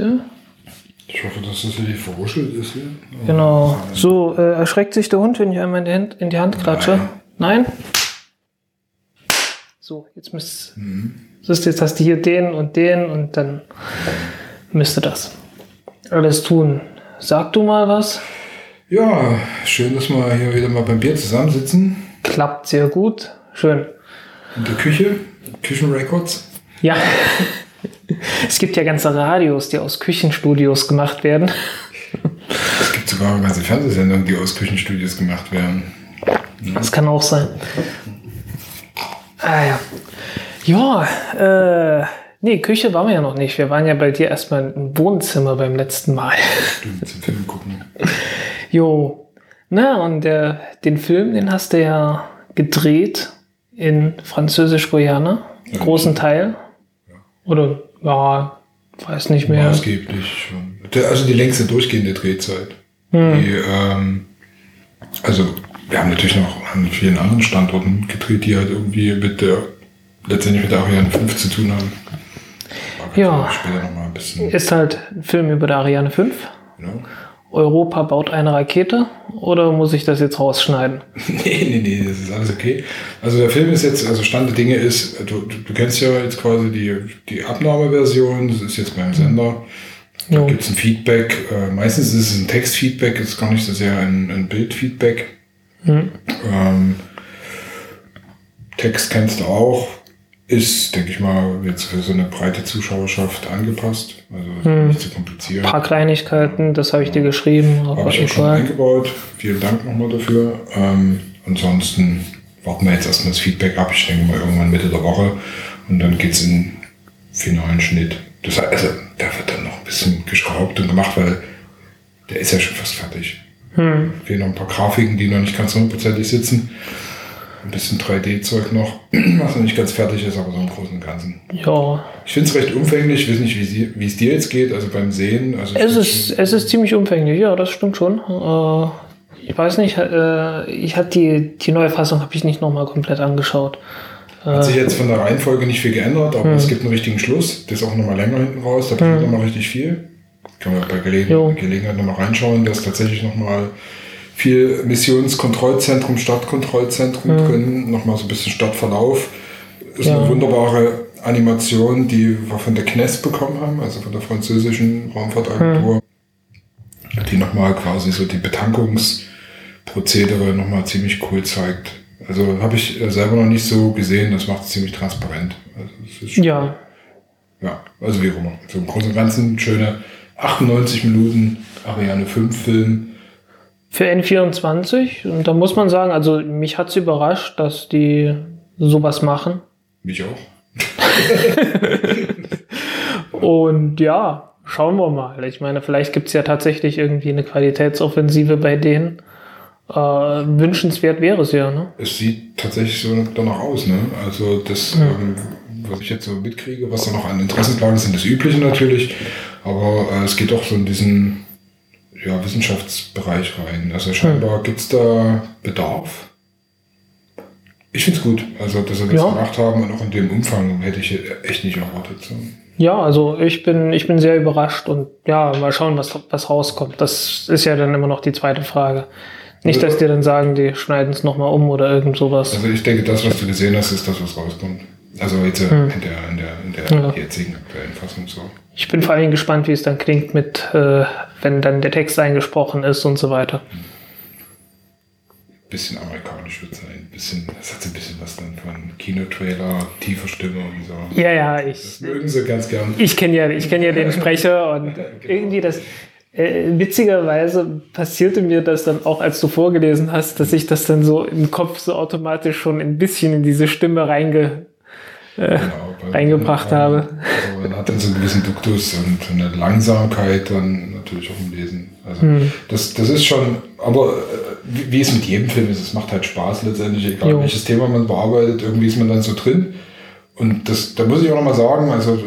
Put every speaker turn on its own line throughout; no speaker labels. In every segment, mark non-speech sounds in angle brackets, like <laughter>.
Warte.
Ich hoffe, dass das nicht verruschelt ist hier.
Genau. So, äh, erschreckt sich der Hund, wenn ich einmal in die Hand, in die Hand klatsche? Nein? So, jetzt müsst siehst du, jetzt hast du hier den und den und dann müsste das alles tun. Sag du mal was.
Ja, schön, dass wir hier wieder mal beim Bier zusammensitzen.
Klappt sehr gut. Schön.
In der Küche, Küchenrecords.
Ja. Es gibt ja ganze Radios, die aus Küchenstudios gemacht werden.
Es gibt sogar ganze Fernsehsendungen, die aus Küchenstudios gemacht werden.
Das kann auch sein. Ah ja. Ja, äh, nee, Küche waren wir ja noch nicht. Wir waren ja bei dir erstmal im Wohnzimmer beim letzten Mal.
Stimmt, zum Film gucken.
Jo. Na, und der, den Film, den hast du ja gedreht in Französisch-Guyana. Großen Teil. Oder, ja, weiß nicht mehr.
Maßgeblich schon. Also die längste durchgehende Drehzeit. Die, ähm, also wir haben natürlich noch an vielen anderen Standorten gedreht, die halt irgendwie mit der letztendlich mit der Ariane 5 zu tun haben.
Ja. Ist halt ein Film über der Ariane 5.
Genau.
Europa baut eine Rakete. Oder muss ich das jetzt rausschneiden? <laughs>
Nee, nee, nee, das ist alles okay. Also der Film ist jetzt, also Stand der Dinge ist, du, du, kennst ja jetzt quasi die, die Abnahmeversion, das ist jetzt beim Sender. Da
Jo.
gibt es ein Feedback. Äh, meistens ist es ein Textfeedback, ist gar nicht so sehr ein, ein Bildfeedback. Ähm, Text kennst du auch. Ist, denke ich mal, jetzt für so eine breite Zuschauerschaft angepasst. Also nicht zu kompliziert.
Ein paar Kleinigkeiten, das habe ich dir geschrieben.
Habe ich auch schon eingebaut. Vielen Dank nochmal dafür. Ähm, ansonsten warten wir jetzt erstmal das Feedback ab. Ich denke mal irgendwann Mitte der Woche. Und dann geht's in den finalen Schnitt. Das heißt, also, der wird dann noch ein bisschen geschraubt und gemacht, weil der ist ja schon fast fertig.
Hm.
Fehlen noch ein paar Grafiken, die noch nicht ganz hundertprozentig sitzen. Ein bisschen 3D-Zeug noch, <clears throat> was noch nicht ganz fertig ist, aber so im Großen und Ganzen.
Ja,
Ich finde es recht umfänglich. Ich weiß nicht, wie es dir jetzt geht, also beim Sehen. Also
es ist, es ist ziemlich umfänglich, ja, das stimmt schon. Äh, ich weiß nicht, äh, ich hatte die, die neue Fassung habe ich nicht nochmal komplett angeschaut.
Hat sich jetzt von der Reihenfolge nicht viel geändert,
Hm.
aber es gibt einen richtigen Schluss. Der ist auch nochmal länger hinten raus. Da passiert nochmal richtig viel. Kann man bei Gelegen
Jo.
Gelegenheit nochmal reinschauen. Da ist tatsächlich nochmal viel Missionskontrollzentrum, Stadtkontrollzentrum drin. Nochmal so ein bisschen Stadtverlauf. Ist
Hm. Ja.
eine wunderbare Animation, die wir von der CNES bekommen haben, also von der französischen Raumfahrtagentur.
Hm.
Die nochmal quasi so die Betankungsprozedere nochmal ziemlich cool zeigt. Also habe ich äh, selber noch nicht so gesehen, das macht es ziemlich transparent. Also, ist
Ja,
ja, also wie auch immer. So im Großen und Ganzen schöne 98 Minuten Ariane 5 Film.
Für N24, und da muss man sagen, also mich hat es überrascht, dass die sowas machen.
Mich auch. <laughs>
Und ja, schauen wir mal. Ich meine, vielleicht gibt es ja tatsächlich irgendwie eine Qualitätsoffensive bei denen. Äh, wünschenswert wäre es ja, ne?
Es sieht tatsächlich so danach aus, ne? Also das, ähm, was ich jetzt so mitkriege, was da noch an Interessenslagen sind, das Übliche natürlich. Aber äh, es geht doch so in diesen ja, Wissenschaftsbereich rein. Also scheinbar gibt's da Bedarf. Ich find's gut, also dass sie das
Ja.
gemacht haben und auch in dem Umfang hätte ich echt nicht erwartet. So.
Ja, also ich bin, ich bin sehr überrascht und ja, mal schauen, was, was rauskommt. Das ist ja dann immer noch die zweite Frage. Nicht, dass die dann sagen, die schneiden es nochmal um oder irgend sowas.
Also ich denke, das, was du gesehen hast, ist das, was rauskommt. Also jetzt äh, in der, in der, in der
Hm. Ja.
jetzigen aktuellen Fassung so.
Ich bin vor allem gespannt, wie es dann klingt mit, äh, wenn dann der Text eingesprochen ist und so weiter.
bisschen amerikanisch wird sein. Bisschen, das hat so ein bisschen was dann von Kinotrailer, tiefer Stimme und so.
Ja, ja,
Das
ich,
mögen sie ganz gern.
ich kenne ja, ich kenn ja den Sprecher und <laughs> irgendwie das. Äh, witzigerweise passierte mir das dann auch, als du vorgelesen hast, dass ich das dann so im Kopf so automatisch schon ein bisschen in diese Stimme reinge,
Genau, bei-
reingebracht
ähm,
habe.
Also man hat dann so einen gewissen Duktus und eine Langsamkeit dann natürlich auch im Lesen. Also
Hm.
das, das ist schon, aber äh, wie, wie es mit jedem Film ist, es macht halt Spaß letztendlich, egal
Jo.
welches Thema man bearbeitet, irgendwie ist man dann so drin. Und das, da muss ich auch nochmal sagen, also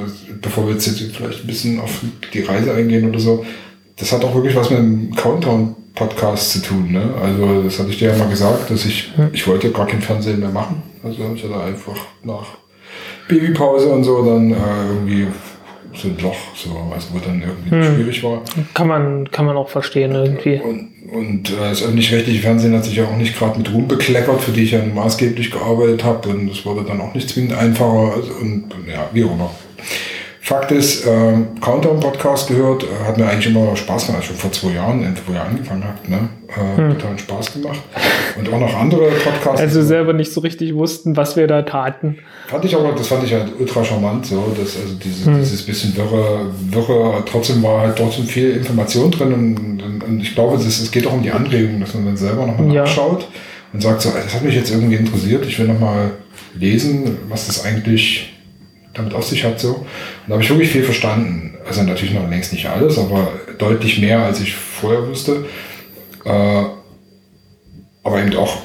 bevor wir jetzt, jetzt vielleicht ein bisschen auf die Reise eingehen oder so, das hat auch wirklich was mit dem Countdown-Podcast zu tun. Ne? Also das hatte ich dir ja mal gesagt, dass ich, ich wollte gar kein Fernsehen mehr machen. Also ich hatte einfach nach Babypause und so dann äh, irgendwie so ein Loch, so, also wo dann irgendwie hm. schwierig war.
Kann man, kann man auch verstehen irgendwie.
Und, und äh, das öffentlich-rechtliche Fernsehen hat sich ja auch nicht gerade mit Ruhm bekleckert, für die ich ja maßgeblich gearbeitet habe. Und es wurde dann auch nicht zwingend einfacher. Also, und, ja, wie auch immer. Fakt ist, äh, Countdown-Podcast gehört, äh, hat mir eigentlich immer Spaß gemacht, schon vor zwei Jahren, wo ihr angefangen habt, ne? Äh, hm. Total Spaß gemacht. Und auch noch andere Podcasts.
Also selber nicht so richtig wussten, was wir da taten.
Fand ich aber, das fand ich halt ultra charmant, so, dass also dieses, hm. dieses bisschen wirre, wirre, trotzdem war halt trotzdem viel Information drin und, und, und ich glaube, es, es geht auch um die Anregung, dass man dann selber nochmal ja. nachschaut und sagt so, das hat mich jetzt irgendwie interessiert, ich will nochmal lesen, was das eigentlich damit auf sich hat. So. Da habe ich wirklich viel verstanden. Also natürlich noch längst nicht alles, aber deutlich mehr, als ich vorher wusste. Äh, aber eben auch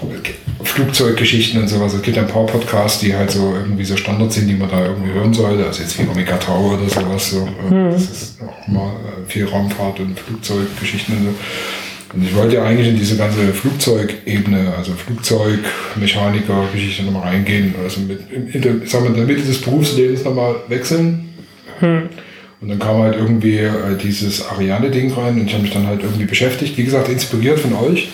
Flugzeuggeschichten und sowas. Es gibt ein paar Podcasts, die halt so irgendwie so Standard sind, die man da irgendwie hören sollte. Also jetzt wie Omega Tau oder sowas. So. Mhm. Das ist auch mal äh, viel Raumfahrt und Flugzeuggeschichten und so. Und ich wollte ja eigentlich in diese ganze Flugzeugebene, also Flugzeugmechaniker-Geschichte nochmal reingehen, also mit, in, in, sagen wir, in der Mitte des Berufslebens nochmal wechseln. Hm. Und dann kam halt irgendwie äh, dieses Ariane-Ding rein und ich habe mich dann halt irgendwie beschäftigt. Wie gesagt, inspiriert von euch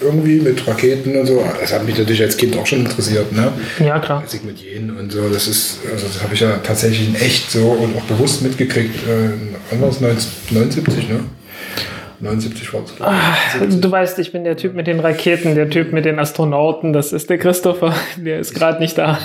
irgendwie mit Raketen und so. Das hat mich natürlich als Kind auch schon interessiert, ne?
Ja, klar.
Sigmundien und so. Das ist, also das habe ich ja tatsächlich in echt so und auch bewusst mitgekriegt. Äh, wann war es? 79, ne? 79 war es.
Ah, du weißt, ich bin der Typ mit den Raketen, der Typ mit den Astronauten. Das ist der Christopher, <laughs> der ist gerade nicht da.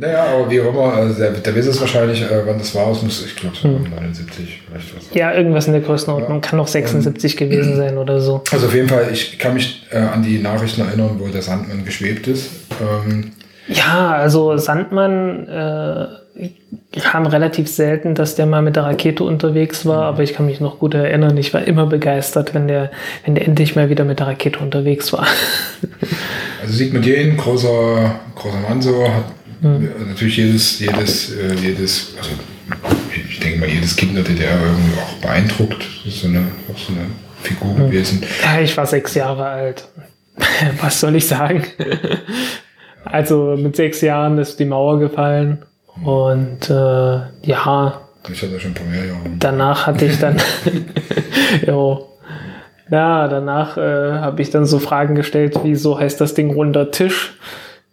Naja, aber wie auch immer, also der, der weiß es wahrscheinlich, äh, wann das war. Es muss, ich glaube, hm. 79 vielleicht was.
Ja, irgendwas in der Größenordnung. Ja. Kann auch 76 ähm, gewesen sein oder so.
Also auf jeden Fall, ich kann mich äh, an die Nachrichten erinnern, wo der Sandmann geschwebt ist. Ähm,
ja, also Sandmann. Äh, kam relativ selten, dass der mal mit der Rakete unterwegs war, aber ich kann mich noch gut erinnern, ich war immer begeistert, wenn der, wenn der endlich mal wieder mit der Rakete unterwegs war. <laughs>
Also Sigmund Jähn, großer, großer Mann so, hat hm. natürlich jedes, jedes, äh, jedes, also ich denke mal, jedes Kind der DDR irgendwie auch beeindruckt. Das ist so eine, auch so eine Figur hm. gewesen.
Ja, ich war sechs Jahre alt. <laughs> Was soll ich sagen? <laughs> also mit sechs Jahren ist die Mauer gefallen. Und äh, ja.
Ich hatte schon ein paar mehr Jahre.
Danach hatte ich dann. <laughs> jo. Ja, danach äh, habe ich dann so Fragen gestellt, wie so heißt das Ding runder Tisch?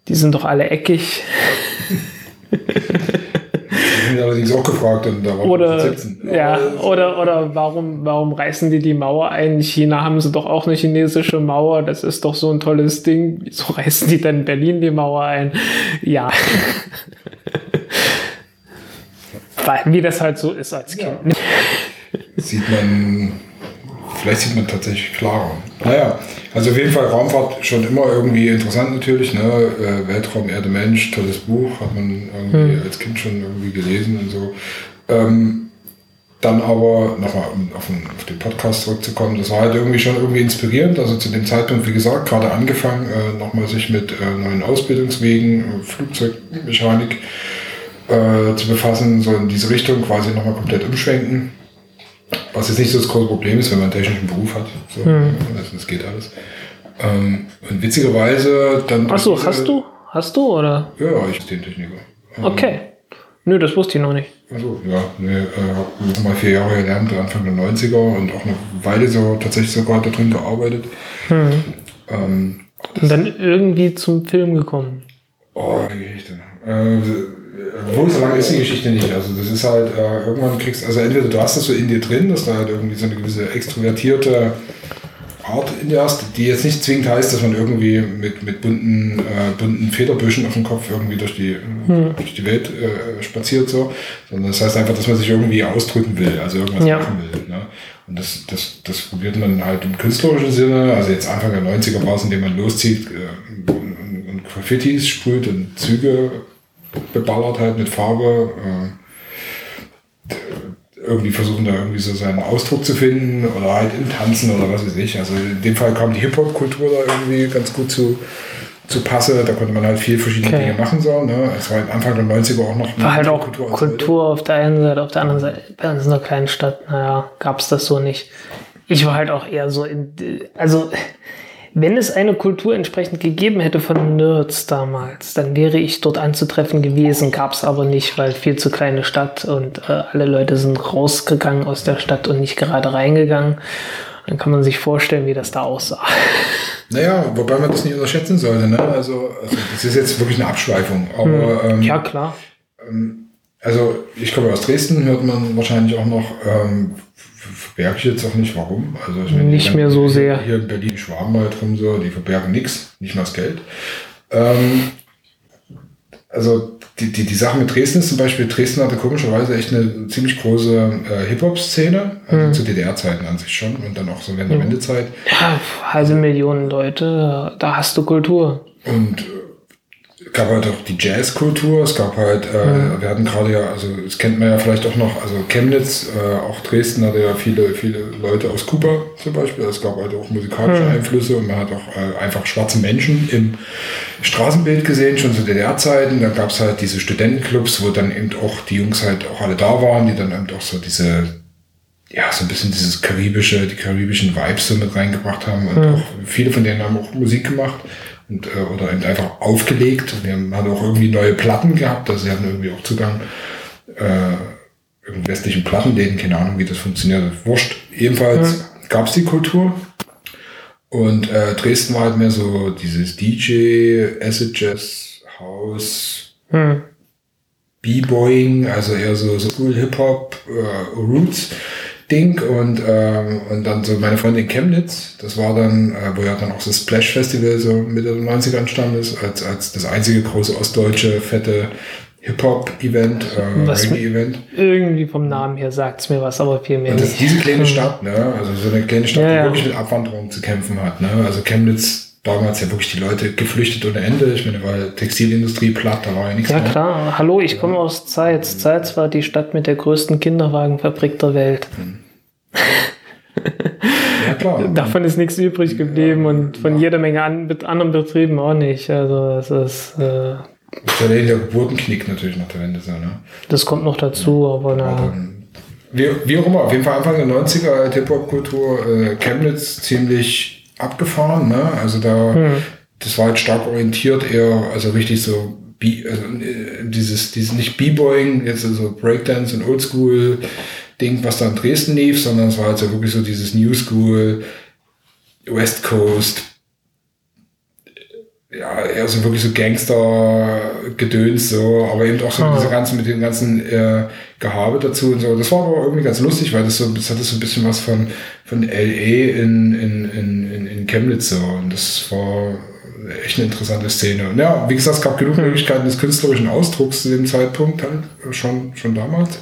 Die sind doch alle eckig.
Ich allerdings auch gefragt und da war
oder, ja, oder, oder warum, warum reißen die die Mauer ein? In China haben sie doch auch eine chinesische Mauer, das ist doch so ein tolles Ding. Wieso reißen die dann in Berlin die Mauer ein? Ja. Wie das halt so ist als Kind. Ja.
Sieht man, vielleicht sieht man tatsächlich klarer. Naja, also auf jeden Fall Raumfahrt schon immer irgendwie interessant natürlich. Ne? Äh, Weltraum, Erde, Mensch, tolles Buch, hat man irgendwie hm. als Kind schon irgendwie gelesen und so. Ähm, dann aber nochmal um auf den, auf den Podcast zurückzukommen, das war halt irgendwie schon irgendwie inspirierend. Also zu dem Zeitpunkt, wie gesagt, gerade angefangen, äh, nochmal sich mit äh, neuen Ausbildungswegen, äh, Flugzeugmechanik äh, zu befassen, so in diese Richtung quasi nochmal komplett umschwenken. Was jetzt nicht so das große Problem ist, wenn man einen technischen Beruf hat. So, hm. also das geht alles. Ähm, und witzigerweise dann.
Achso, hast du? Hast du oder?
Ja, ich bin Techniker.
Okay. Nö, das wusste ich noch nicht.
Also ja, ne, äh, mal vier Jahre gelernt, Anfang der 90er und auch eine Weile so tatsächlich sogar da drin gearbeitet. Hm.
Ähm, und dann irgendwie zum Film gekommen.
Oh, ich denn? Äh, wo so lange ist die Geschichte nicht. Also das ist halt, äh, irgendwann kriegst, also entweder du hast das so in dir drin, dass da halt irgendwie so eine gewisse extrovertierte Art in dir hast, die jetzt nicht zwingend heißt, dass man irgendwie mit, mit bunten, äh, bunten Federbüschen auf dem Kopf irgendwie durch die, hm. durch die Welt äh, spaziert, so, sondern das heißt einfach, dass man sich irgendwie ausdrücken will, also irgendwas ja. machen will. Ne? Und das, das, das probiert man halt im künstlerischen Sinne, also jetzt Anfang der 90er war es, indem man loszieht äh, und, und Graffitis sprüht und Züge beballert halt mit Farbe. Äh, irgendwie versuchen da irgendwie so seinen Ausdruck zu finden oder halt im Tanzen oder was weiß ich. Also in dem Fall kam die Hip-Hop-Kultur da irgendwie ganz gut zu, zu Passe. Da konnte man halt viel verschiedene okay. Dinge machen. So, ne? Es war Anfang der 90er auch noch
eine War halt auch Kultur, Kultur auf der einen Seite, auf der anderen Seite. Bei uns in einer kleinen Stadt, naja, gab es das so nicht. Ich war halt auch eher so in, also Wenn es eine Kultur entsprechend gegeben hätte von Nerds damals, dann wäre ich dort anzutreffen gewesen, gab es aber nicht, weil viel zu kleine Stadt und äh, alle Leute sind rausgegangen aus der Stadt und nicht gerade reingegangen. Dann kann man sich vorstellen, wie das da aussah. <laughs>
Naja, wobei man das nicht unterschätzen sollte. Ne? Also, also das ist jetzt wirklich eine Abschweifung. Aber,
hm. ähm, ja, klar.
Ähm, also ich komme aus Dresden, hört man wahrscheinlich auch noch, ähm, verberge ich jetzt auch nicht, warum. Also ich
meine, nicht mehr so sehr.
Hier in Berlin schwaben halt rum so, die verbergen nichts, nicht mal das Geld. Ähm, also die, die, die Sache mit Dresden ist zum Beispiel, Dresden hatte komischerweise echt eine ziemlich große äh, Hip-Hop-Szene, also mhm. zu DDR-Zeiten an sich schon und dann auch so während der mhm. Wendezeit.
Ja, halbe Millionen Leute, da hast du Kultur.
Und gab halt auch die Jazzkultur, es gab halt, äh, mhm. wir hatten gerade ja, also das kennt man ja vielleicht auch noch, also Chemnitz, äh, auch Dresden hatte ja viele, viele Leute aus Kuba zum Beispiel, es gab halt auch musikalische mhm. Einflüsse und man hat auch äh, einfach schwarze Menschen im Straßenbild gesehen, schon zu DDR-Zeiten, da gab es halt diese Studentenclubs, wo dann eben auch die Jungs halt auch alle da waren, die dann eben auch so diese ja, so ein bisschen dieses karibische, die karibischen Vibes so mit reingebracht haben. Und mhm. auch viele von denen haben auch Musik gemacht und, äh, oder eben einfach aufgelegt. Wir haben auch irgendwie neue Platten gehabt, also sie hatten irgendwie auch Zugang äh, in westlichen Plattenläden, keine Ahnung, wie das funktioniert. Wurscht. Jedenfalls mhm. gab es die Kultur. Und äh, Dresden war halt mehr so dieses DJ, Acid Jazz, House, mhm. B-Boying, also eher so, so cool Hip-Hop, äh, Roots. Ding und, ähm, und dann so meine Freundin Chemnitz, das war dann, äh, wo ja dann auch das Splash Festival so Mitte der 90er entstanden ist, als, als das einzige große ostdeutsche fette Hip-Hop-Event, äh,
Reggae-Event. Irgendwie vom Namen her sagt es mir was, aber viel mehr
und das. Ist diese kleine Stadt, ne? also so eine kleine Stadt, ja, die ja. wirklich mit Abwanderung zu kämpfen hat. Ne? Also Chemnitz damals ja wirklich die Leute geflüchtet ohne Ende. Ich meine, weil Textilindustrie platt, da war ja nichts
Ja mehr. klar, hallo, ich komme aus Zeitz. Zeitz war die Stadt mit der größten Kinderwagenfabrik der Welt. Hm. <laughs> ja, klar. Davon ist nichts übrig geblieben ja, und von ja. jeder Menge an, anderen Betrieben auch nicht. Also es ist... Äh,
das ist ja der Geburtenknick natürlich nach der Wende. So, ne?
Das kommt noch dazu, aber na...
Wie, wie auch immer, auf jeden Fall Anfang der 90er Hip-Hop-Kultur, äh, Chemnitz ziemlich abgefahren. Ne? Also da, mhm. das war halt stark orientiert, eher, also richtig so, B, also äh, dieses, dieses nicht B-Boying, jetzt so Breakdance und Oldschool Ding, was da in Dresden lief, sondern es war halt so wirklich so dieses New School, West Coast, ja, eher so wirklich so Gangster-Gedöns, so, aber eben auch so oh. diese ganzen, mit dem ganzen äh, Gehabe dazu und so. Das war aber irgendwie ganz lustig, weil das so, das hatte so ein bisschen was von, von LA in, in, in, in Chemnitz so. Und das war echt eine interessante Szene. Und ja, wie gesagt, es gab genug hm. Möglichkeiten des künstlerischen Ausdrucks zu dem Zeitpunkt halt, schon, schon damals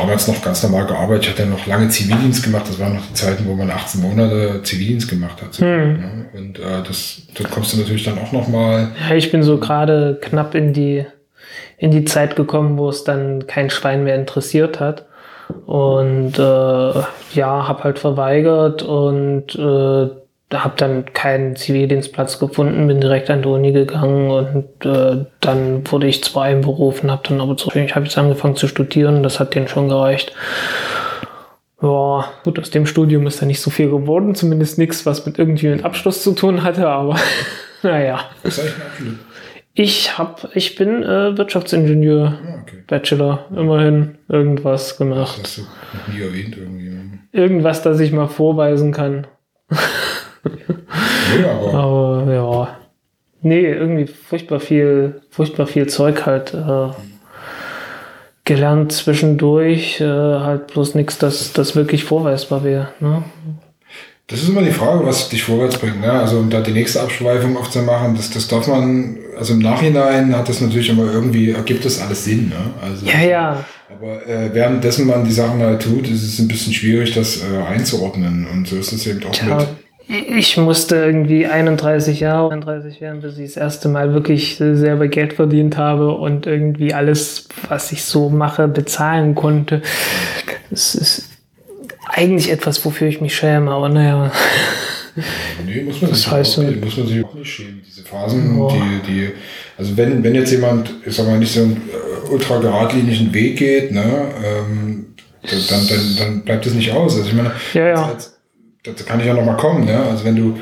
damals noch ganz normal gearbeitet. Ich hatte ja noch lange Zivildienst gemacht. Das waren noch die Zeiten, wo man 18 Monate Zivildienst gemacht hat. Hm. Und äh, das, da kommst du natürlich dann auch noch mal.
Ja, ich bin so gerade knapp in die in die Zeit gekommen, wo es dann kein Schwein mehr interessiert hat. Und äh, ja, habe halt verweigert und äh, habe dann keinen Zivildienstplatz gefunden, bin direkt an die Uni gegangen und äh, dann wurde ich zwar einberufen, habe dann aber zurück, ich habe jetzt angefangen zu studieren, das hat denen schon gereicht. Ja, gut, aus dem Studium ist da nicht so viel geworden, zumindest nichts, was mit irgendwie mit Abschluss zu tun hatte, aber <laughs> naja. Was eigentlich ein Abschluss? Ich hab, ich bin äh, Wirtschaftsingenieur, ah, okay. Bachelor, immerhin irgendwas gemacht.
Das hast du noch nie erwähnt irgendwie.
Irgendwas, das ich mal vorweisen kann. <laughs> aber. aber ja. Nee, irgendwie furchtbar viel, furchtbar viel Zeug halt äh, gelernt zwischendurch, äh, halt bloß nichts, das, das wirklich vorweisbar wäre. Ne?
Das ist immer die Frage, was dich vorwärts bringt. Ne? Also um da die nächste Abschweifung aufzumachen, das, das darf man, also im Nachhinein hat das natürlich immer irgendwie, ergibt das alles Sinn. Ne? Also,
ja, ja.
Aber äh, währenddessen man die Sachen halt tut, ist es ein bisschen schwierig, das äh, einzuordnen. Und so ist es eben auch Tja. mit
ich musste irgendwie 31 Jahre, 31 werden, bis ich das erste Mal wirklich selber Geld verdient habe und irgendwie alles, was ich so mache, bezahlen konnte. Das ist eigentlich etwas, wofür ich mich schäme, aber naja.
Nee, muss man, sich heißt auch, so, muss man sich auch nicht schämen. Diese Phasen, oh. die, die, also wenn, wenn jetzt jemand, ich sag mal, nicht so einen äh, ultra geradlinigen Weg geht, ne, ähm, dann, dann, dann bleibt es nicht aus. Also ich meine,
ja, ja.
Als, dazu kann ich ja noch mal kommen, ne? Also wenn du,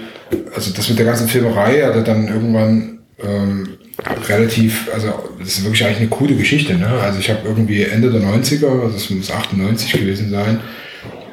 also das mit der ganzen Filmerei hatte dann irgendwann ähm, relativ, also das ist wirklich eigentlich eine coole Geschichte, ne? Also ich habe irgendwie Ende der 90er, also das muss 98 gewesen sein,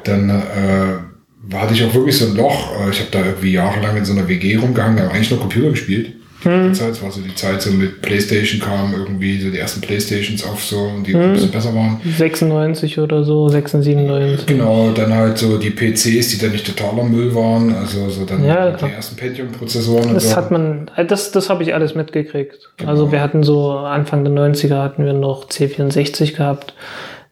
dann äh, hatte ich auch wirklich so ein Loch. Äh, ich habe da irgendwie jahrelang in so einer WG rumgehangen, habe eigentlich nur Computer gespielt. Hm. Zeit, es war so die Zeit, so mit Playstation kam irgendwie so die ersten Playstations auf so, die hm. ein bisschen besser waren.
96 oder so, 96, 97.
Genau, dann halt so die PCs, die dann nicht totaler Müll waren, also so dann ja, die ersten Pentium-Prozessoren.
Das so. hat man, das, das habe ich alles mitgekriegt. Genau. Also wir hatten so Anfang der 90er hatten wir noch C64 gehabt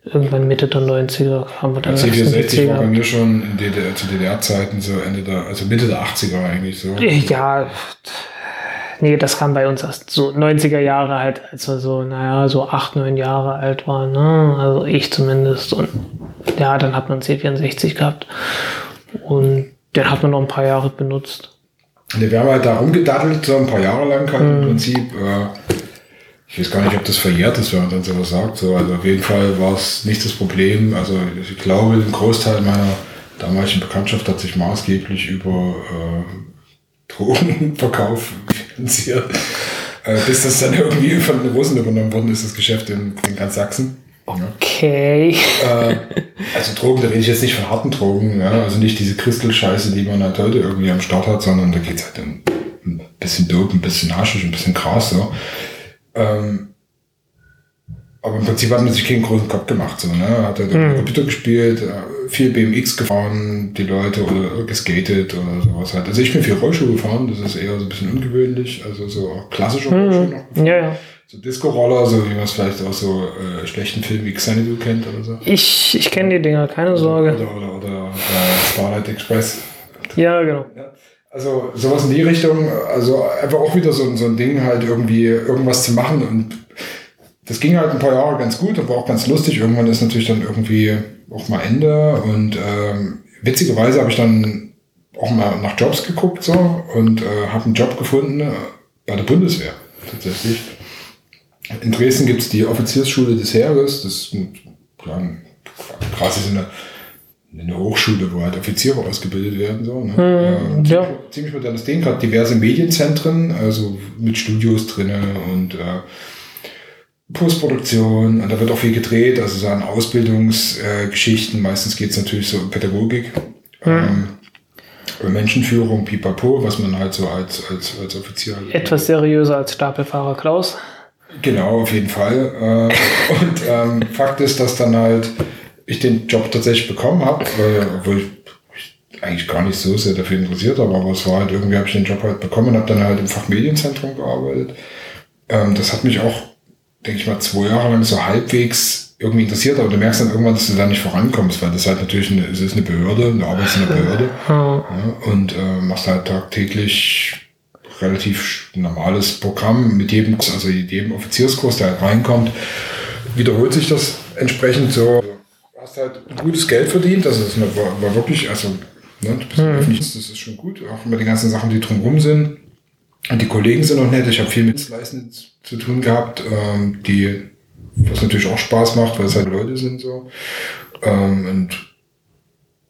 irgendwann Mitte der 90er haben wir dann
ja, C64 war bei mir schon in DDR, zu DDR-Zeiten so Ende der, also Mitte der 80er eigentlich so.
Ja, nee, das kam bei uns erst so 90er Jahre halt, als wir so, naja, so acht, neun Jahre alt waren, ne? Also ich zumindest. Und ja, dann hat man C64 gehabt. Und den hat man noch ein paar Jahre benutzt.
Ne, wir haben halt da rumgedattelt, so ein paar Jahre lang halt mhm. im Prinzip. Äh, ich weiß gar nicht, ob das verjährt ist, wenn man dann sowas sagt. So, also auf jeden Fall war es nicht das Problem. Also ich glaube, ein Großteil meiner damaligen Bekanntschaft hat sich maßgeblich über äh, <laughs> Drogenverkauf <laughs> finanziert. Äh, bis das dann irgendwie von den Russen übernommen worden ist, das Geschäft in, in ganz Sachsen.
Okay.
Äh, also Drogen, da rede ich jetzt nicht von harten Drogen, ja? also nicht diese Crystal-Scheiße, die man halt heute irgendwie am Start hat, sondern da geht es halt um ein bisschen Dope, ein bisschen Haschisch, ein bisschen Gras. So. Ähm, aber im Prinzip hat man sich keinen großen Kopf gemacht. So, ne? Hat halt mhm. Computer gespielt, äh, viel BMX gefahren, die Leute oder geskatet oder sowas halt. Also ich bin viel Rollschuh gefahren, das ist eher so ein bisschen ungewöhnlich. Also so klassische mhm. Rollschuhe noch.
Ja, ja.
So Disco-Roller, so wie man es vielleicht auch so äh, schlechten Filmen wie Xanadu kennt oder so.
Ich, ich kenne die Dinger, keine Sorge.
Oder, oder, oder äh, Starlight Express.
Ja, genau. Ja.
Also sowas in die Richtung, also einfach auch wieder so, so ein Ding, halt irgendwie irgendwas zu machen und das ging halt ein paar Jahre ganz gut, aber auch ganz lustig. Irgendwann ist natürlich dann irgendwie auch mal Ende und ähm, witzigerweise habe ich dann auch mal nach Jobs geguckt so und äh, habe einen Job gefunden bei der Bundeswehr tatsächlich. In Dresden gibt es die Offiziersschule des Heeres, das ist ein, ja, quasi so eine eine Hochschule, wo halt Offiziere ausgebildet werden. So, ne? Hm, äh, ja. Ziemlich modernes Ding, gerade diverse Medienzentren, also mit Studios drinnen und äh, Postproduktion und da wird auch viel gedreht, also so an Ausbildungsgeschichten. Äh, Meistens geht es natürlich so um Pädagogik, hm. ähm, Menschenführung, pipapo, was man halt so als, als, als Offizier. Halt
Etwas seriöser als Stapelfahrer Klaus.
Genau, auf jeden Fall. Äh, und ähm, Fakt ist, dass dann halt ich den Job tatsächlich bekommen habe, obwohl ich mich eigentlich gar nicht so sehr dafür interessiert habe, aber es war halt irgendwie, habe ich den Job halt bekommen und habe dann halt im Fachmedienzentrum gearbeitet. Ähm, das hat mich auch, denke ich mal, zwei Jahre lang so halbwegs irgendwie interessiert, aber du merkst dann irgendwann, dass du da nicht vorankommst, weil das halt natürlich eine, es ist eine Behörde, du arbeitest in einer Behörde ja, und äh, machst halt tagtäglich relativ normales Programm mit jedem, also jedem Offizierskurs, der halt reinkommt, wiederholt sich das entsprechend so hast halt gutes Geld verdient, also das war, war wirklich, also ne, du bist mhm. öffentlich, das ist schon gut, auch immer die ganzen Sachen, die drumherum sind. Und die Kollegen sind auch nett, ich habe viel mit Leisten zu tun gehabt, ähm, die, was natürlich auch Spaß macht, weil es halt Leute sind so. Ähm, und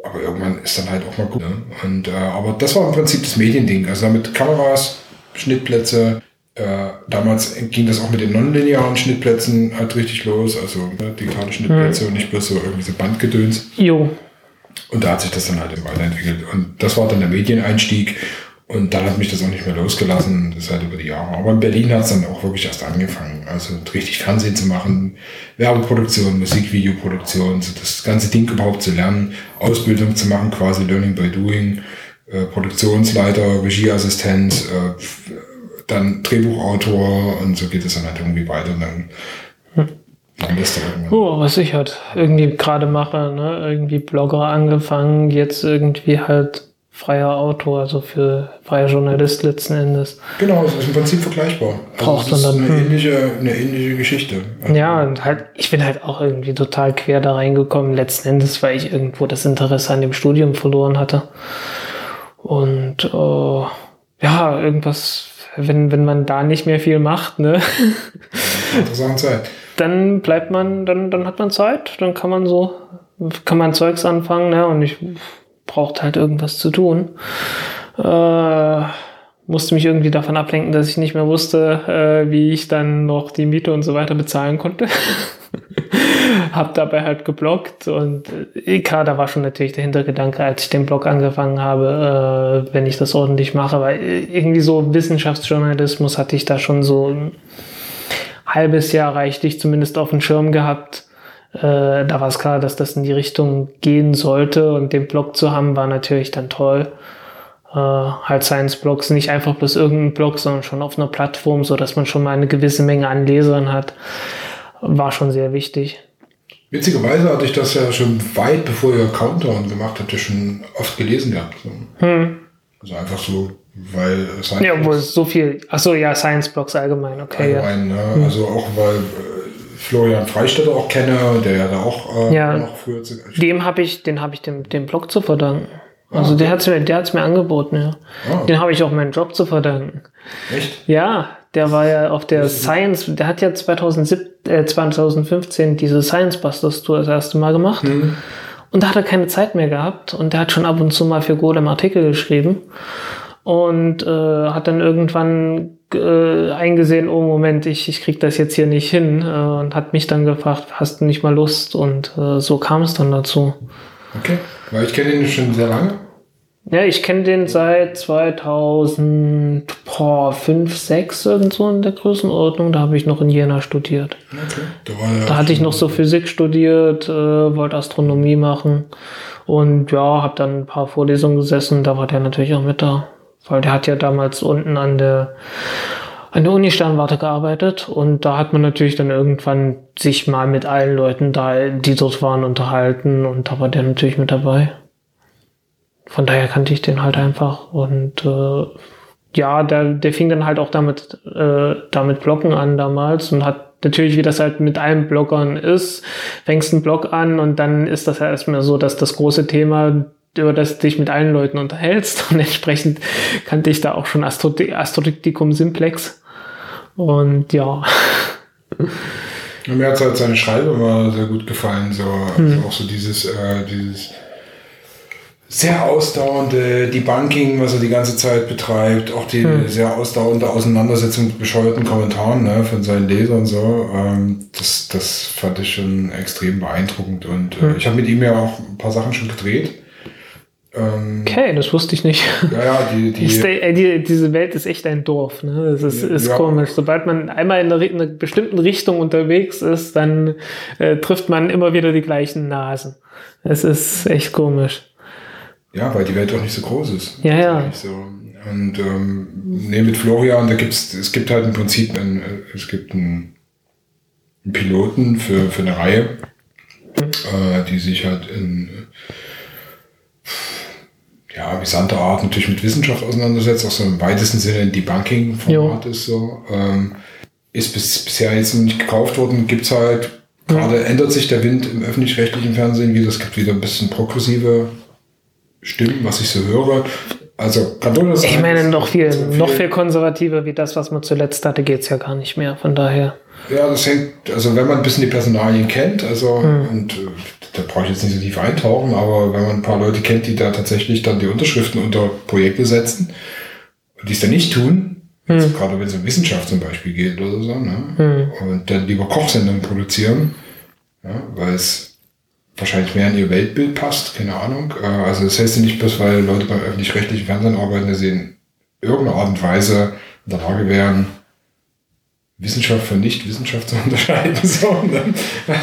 aber irgendwann ist dann halt auch mal gut. Ne? Und, äh, aber das war im Prinzip das Mediending. Also damit Kameras, Schnittplätze, äh, damals ging das auch mit den nonlinearen Schnittplätzen halt richtig los, also ne, digitale Schnittplätze hm. und nicht bloß so irgendwie so Bandgedöns.
Jo.
Und da hat sich das dann halt weiterentwickelt. Und das war dann der Medieneinstieg. Und dann hat mich das auch nicht mehr losgelassen, das halt über die Jahre. Aber in Berlin hat es dann auch wirklich erst angefangen. Also richtig Fernsehen zu machen, Werbeproduktion, Musikvideoproduktion, so das ganze Ding überhaupt zu lernen, Ausbildung zu machen, quasi Learning by Doing, äh, Produktionsleiter, Regieassistent, äh, dann Drehbuchautor und so geht es dann halt irgendwie weiter.
Hm. dann. Oh, was ich halt irgendwie gerade mache, ne? irgendwie Blogger angefangen, jetzt irgendwie halt freier Autor, also für freier Journalist letzten Endes.
Genau, es ist im Prinzip vergleichbar.
Also Braucht man dann
eine, hm. ähnliche, eine ähnliche Geschichte.
Also ja, und halt, ich bin halt auch irgendwie total quer da reingekommen, letzten Endes, weil ich irgendwo das Interesse an dem Studium verloren hatte. Und äh, ja, irgendwas wenn, wenn man da nicht mehr viel macht, ne?
Interessante Zeit. <laughs>
Dann bleibt man, dann, dann hat man Zeit, dann kann man so, kann man Zeugs anfangen, ne? Und ich brauchte halt irgendwas zu tun. Äh, musste mich irgendwie davon ablenken, dass ich nicht mehr wusste, äh, wie ich dann noch die Miete und so weiter bezahlen konnte. <laughs> hab dabei halt geblockt und äh, klar, da war schon natürlich der Hintergedanke, als ich den Blog angefangen habe, äh, wenn ich das ordentlich mache, weil äh, irgendwie so Wissenschaftsjournalismus hatte ich da schon so ein halbes Jahr reichlich zumindest auf dem Schirm gehabt. Äh, da war es klar, dass das in die Richtung gehen sollte und den Blog zu haben war natürlich dann toll. Äh, halt Science-Blogs, nicht einfach bloß irgendein Blog, sondern schon auf einer Plattform, so dass man schon mal eine gewisse Menge an Lesern hat, war schon sehr wichtig.
Witzigerweise hatte ich das ja schon weit bevor ihr Countdown gemacht habt, ja schon oft gelesen gehabt. So. Hm. Also einfach so, weil
Science Ja, wo so viel, achso, ja, Science-Blogs allgemein, okay.
Allgemein, ja. ne? Hm. Also auch weil äh, Florian Freistetter auch kenne, der ja da auch äh,
ja, noch zu, Dem habe ich, den habe ich dem, dem Blog zu verdanken. Also ah, der hat's mir, der hat's mir angeboten, ja. Ah. Den habe ich auch meinen Job zu verdanken.
Echt?
Ja, der war ja auf der Science, der hat ja 2007, äh, 2015 diese Science Busters Tour das erste Mal gemacht. Mhm. Und da hat er keine Zeit mehr gehabt und der hat schon ab und zu mal für Golem Artikel geschrieben und äh, hat dann irgendwann äh, eingesehen, oh Moment, ich, ich krieg das jetzt hier nicht hin äh, und hat mich dann gefragt, hast du nicht mal Lust? Und äh, so kam es dann dazu.
Okay, weil ich kenne ihn schon sehr lange.
Ja, ich kenne den seit 2005, 6 irgendwo in der Größenordnung. Da habe ich noch in Jena studiert. Okay. Da, ja da hatte ich noch so Physik studiert, äh, wollte Astronomie machen und ja, habe dann ein paar Vorlesungen gesessen. Da war der natürlich auch mit da, weil der hat ja damals unten an der an der Uni Sternwarte gearbeitet und da hat man natürlich dann irgendwann sich mal mit allen Leuten da, die dort waren, unterhalten und da war der natürlich mit dabei. Von daher kannte ich den halt einfach und äh, ja, der, der fing dann halt auch damit, äh, damit Blocken an damals und hat natürlich, wie das halt mit allen Bloggern ist, fängst einen Blog an und dann ist das ja erstmal so, dass das große Thema, über das du dich mit allen Leuten unterhältst <laughs> und entsprechend kannte ich da auch schon Astro Astrodiktikum Simplex und ja.
Mir hat halt seine Schreibe immer sehr gut gefallen, so hm. also auch so dieses, äh, dieses sehr ausdauernde Debunking, was er die ganze Zeit betreibt, auch die hm. sehr ausdauernde Auseinandersetzung mit bescheuerten Kommentaren ne, von seinen Lesern so. Ähm, das, das fand ich schon extrem beeindruckend und äh, hm. ich habe mit ihm ja auch ein paar Sachen schon gedreht.
Ähm, okay, das wusste ich nicht.
Ja, ja, die, <laughs> die,
die, die diese Welt ist echt ein Dorf. Ne? Das ist, ist ja. komisch. Sobald man einmal in einer, in einer, bestimmten Richtung unterwegs ist, dann äh, trifft man immer wieder die gleichen Nasen. Es ist echt komisch.
Ja, weil die Welt auch nicht so groß ist.
Ja, ja.
So. Und ähm, nee, mit Florian, da gibt's, es gibt halt im Prinzip ein, äh, es gibt einen, einen Piloten für, für eine Reihe, äh, die sich halt in ja, amüsanter Art natürlich mit Wissenschaft auseinandersetzt, auch so im weitesten Sinne Debunking-Format ist so. Ähm, ist bis, bisher jetzt noch nicht gekauft worden, gibt's halt, gerade ändert sich der Wind im öffentlich-rechtlichen Fernsehen wieder, es gibt wieder ein bisschen progressive Stimmen, was ich so höre. Also kann
durchaus sein. Ich meine, noch viel, viel, noch viel konservativer wie das, was man zuletzt hatte, geht es ja gar nicht mehr. Von daher.
Ja, das hängt, also wenn man ein bisschen die Personalien kennt, also hm. und äh, da brauche ich jetzt nicht so tief eintauchen, aber wenn man ein paar Leute kennt, die da tatsächlich dann die Unterschriften unter Projekte setzen und die es dann nicht tun, hm. gerade wenn es um Wissenschaft zum Beispiel geht oder so, ne? Hm. und dann lieber Kochsendungen produzieren, ja, weil es wahrscheinlich mehr in ihr Weltbild passt, keine Ahnung. Äh, also das heißt ja nicht bloß, weil Leute beim öffentlich-rechtlichen Fernsehen arbeiten, dass sie in irgendeiner Art und Weise in der Lage wären, Wissenschaft von Nicht-Wissenschaft zu <laughs> unterscheiden. So, ne?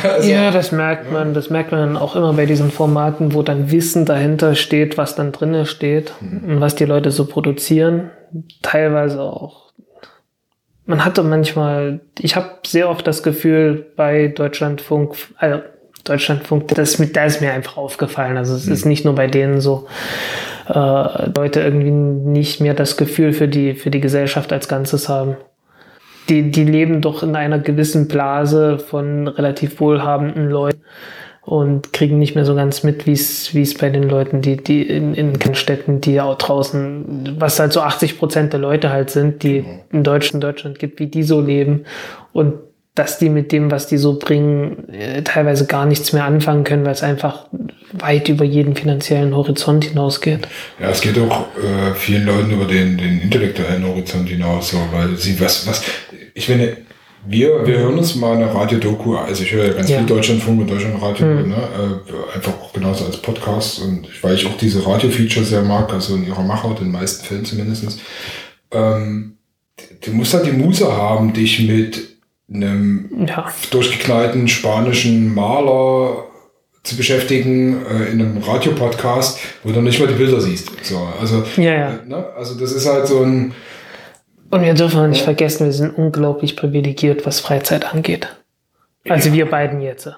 also, ja, das merkt man. Das merkt man auch immer bei diesen Formaten, wo dann Wissen dahinter steht, was dann drinnen steht mhm. und was die Leute so produzieren. Teilweise auch. Man hatte manchmal, ich habe sehr oft das Gefühl bei Deutschlandfunk, also Deutschlandfunk, das, da ist mir einfach aufgefallen. Also es mhm. ist nicht nur bei denen so, äh, Leute irgendwie nicht mehr das Gefühl für die, für die Gesellschaft als Ganzes haben. Die, die leben doch in einer gewissen Blase von relativ wohlhabenden Leuten und kriegen nicht mehr so ganz mit, wie es wie es bei den Leuten, die die in, in Städten, die ja auch draußen, was halt so 80 Prozent der Leute halt sind, die mhm. in Deutschland, Deutschland gibt, wie die so leben und dass die mit dem, was die so bringen, äh, teilweise gar nichts mehr anfangen können, weil es einfach weit über jeden finanziellen Horizont hinausgeht.
Ja, es geht auch äh, vielen Leuten über den, den intellektuellen Horizont hinaus, so, weil sie was, was, ich finde, wir, wir hören uns mal eine Radiodoku, also ich höre ja ganz ja. viel Deutschlandfunk und Deutschlandradio, mhm. ne, äh, einfach auch genauso als Podcast und weil ich auch diese Radio-Features sehr mag, also in ihrer Machart, in den meisten Fällen zumindest. Ähm, du musst halt die Muse haben, dich mit einem ja. durchgeknallten spanischen Maler zu beschäftigen äh, in einem Radiopodcast, wo du nicht mal die Bilder siehst. So, also,
ja, ja.
Äh, ne? also das ist halt so ein
und wir dürfen nicht vergessen, wir sind unglaublich privilegiert, was Freizeit angeht. Also ja. wir beiden jetzt.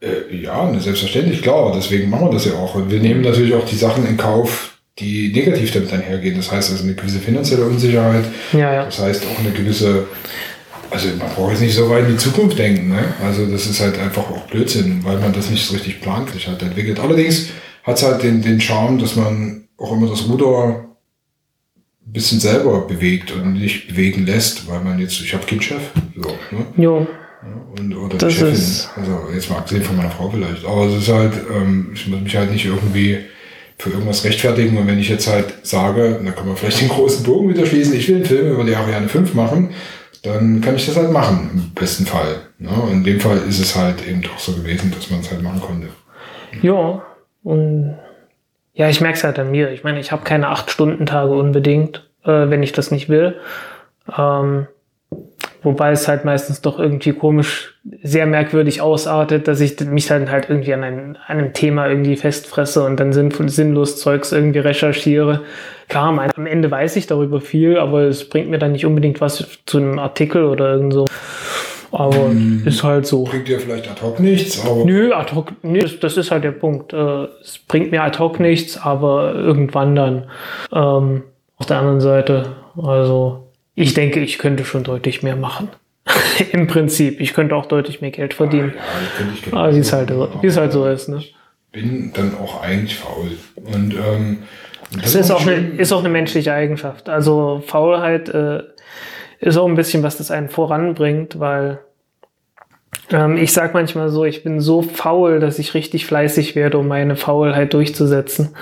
Äh, ja, ne, selbstverständlich, klar. Deswegen machen wir das ja auch. Und wir nehmen natürlich auch die Sachen in Kauf, die negativ damit einhergehen. Das heißt also eine gewisse finanzielle Unsicherheit.
Ja, ja.
Das heißt auch eine gewisse, also man braucht jetzt nicht so weit in die Zukunft denken. Ne? Also das ist halt einfach auch Blödsinn, weil man das nicht so richtig plant sich halt entwickelt. Allerdings hat es halt den, den Charme, dass man auch immer das Ruder bisschen selber bewegt und nicht bewegen lässt, weil man jetzt, ich habe keinen Chef. So, ne?
Jo.
Und, oder das Chefin. Ist also jetzt mal abgesehen von meiner Frau vielleicht. Aber es ist halt, ähm, ich muss mich halt nicht irgendwie für irgendwas rechtfertigen. Und wenn ich jetzt halt sage, da kann man vielleicht den großen Bogen wieder schließen, ich will einen Film über die Ariane 5 machen, dann kann ich das halt machen, im besten Fall. Ne? Und in dem Fall ist es halt eben doch so gewesen, dass man es halt machen konnte.
Ja, und ja, ich merke es halt an mir. Ich meine, ich habe keine acht-Stunden-Tage unbedingt, äh, wenn ich das nicht will. Ähm, wobei es halt meistens doch irgendwie komisch, sehr merkwürdig ausartet, dass ich mich dann halt irgendwie an, ein, an einem Thema irgendwie festfresse und dann sinnvoll, sinnlos Zeugs irgendwie recherchiere. Klar, am Ende weiß ich darüber viel, aber es bringt mir dann nicht unbedingt was zu einem Artikel oder irgend so. Aber hm, ist halt so.
Bringt dir vielleicht ad hoc nichts,
aber. Nö, ad hoc, nö, das, das ist halt der Punkt. Äh, es bringt mir ad hoc nichts, aber irgendwann dann. Ähm, auf der anderen Seite, also ich denke, ich könnte schon deutlich mehr machen. <laughs> Im Prinzip. Ich könnte auch deutlich mehr Geld verdienen. Ja, ich könnte, aber wie es halt, wie es halt so ist, ne?
Bin dann auch eigentlich faul. Und ähm,
das, das ist, auch eine, ist auch eine menschliche Eigenschaft. Also Faulheit äh, ist auch ein bisschen, was das einen voranbringt, weil ähm, ich sag manchmal so, ich bin so faul, dass ich richtig fleißig werde, um meine Faulheit durchzusetzen.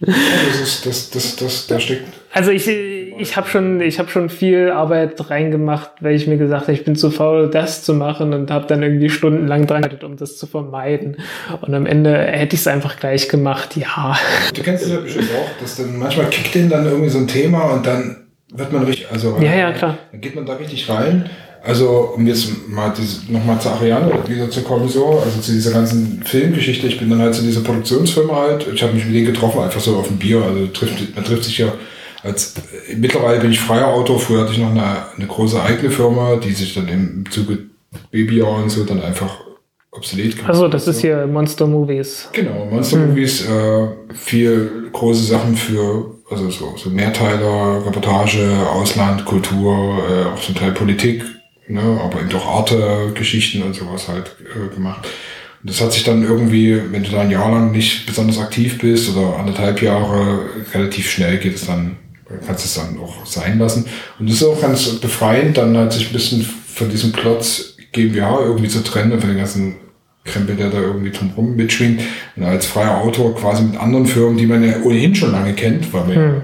das ist, das, das, das, da steckt.
Also ich, ich habe schon, ich habe schon viel Arbeit reingemacht, weil ich mir gesagt habe, ich bin zu faul, das zu machen und habe dann irgendwie stundenlang dran gearbeitet, um das zu vermeiden. Und am Ende hätte ich es einfach gleich gemacht, ja.
Du kennst es ja bestimmt auch, dass dann manchmal kickt den dann irgendwie so ein Thema und dann wird man richtig, also
ja, ja, klar.
dann geht man da richtig rein. Also, um jetzt mal nochmal zu Ariane wieder zu kommen, so, also zu dieser ganzen Filmgeschichte, ich bin dann halt zu dieser Produktionsfirma halt, ich habe mich mit denen getroffen, einfach so auf dem Bier, also trifft, man trifft sich ja als, mittlerweile bin ich freier Autor, früher hatte ich noch eine, eine große eigene Firma, die sich dann im Zuge Babyjahr und so dann einfach obsolet
gemacht Also, das ist hier Monster Movies.
Genau, Monster hm. Movies, äh, viel große Sachen für also so, so Mehrteiler, Reportage, Ausland, Kultur, äh, auch zum Teil Politik, ne, aber eben doch Arte-Geschichten und sowas halt äh, gemacht. Und das hat sich dann irgendwie, wenn du da ein Jahr lang nicht besonders aktiv bist oder anderthalb Jahre, relativ schnell geht es dann, kannst es dann auch sein lassen. Und das ist auch ganz befreiend, dann halt sich ein bisschen von diesem Klotz GmbH irgendwie zu trennen und von den ganzen Krempel, der da irgendwie drumherum mitschwingt. Und als freier Autor quasi mit anderen Firmen, die man ja ohnehin schon lange kennt, weil wir, hm.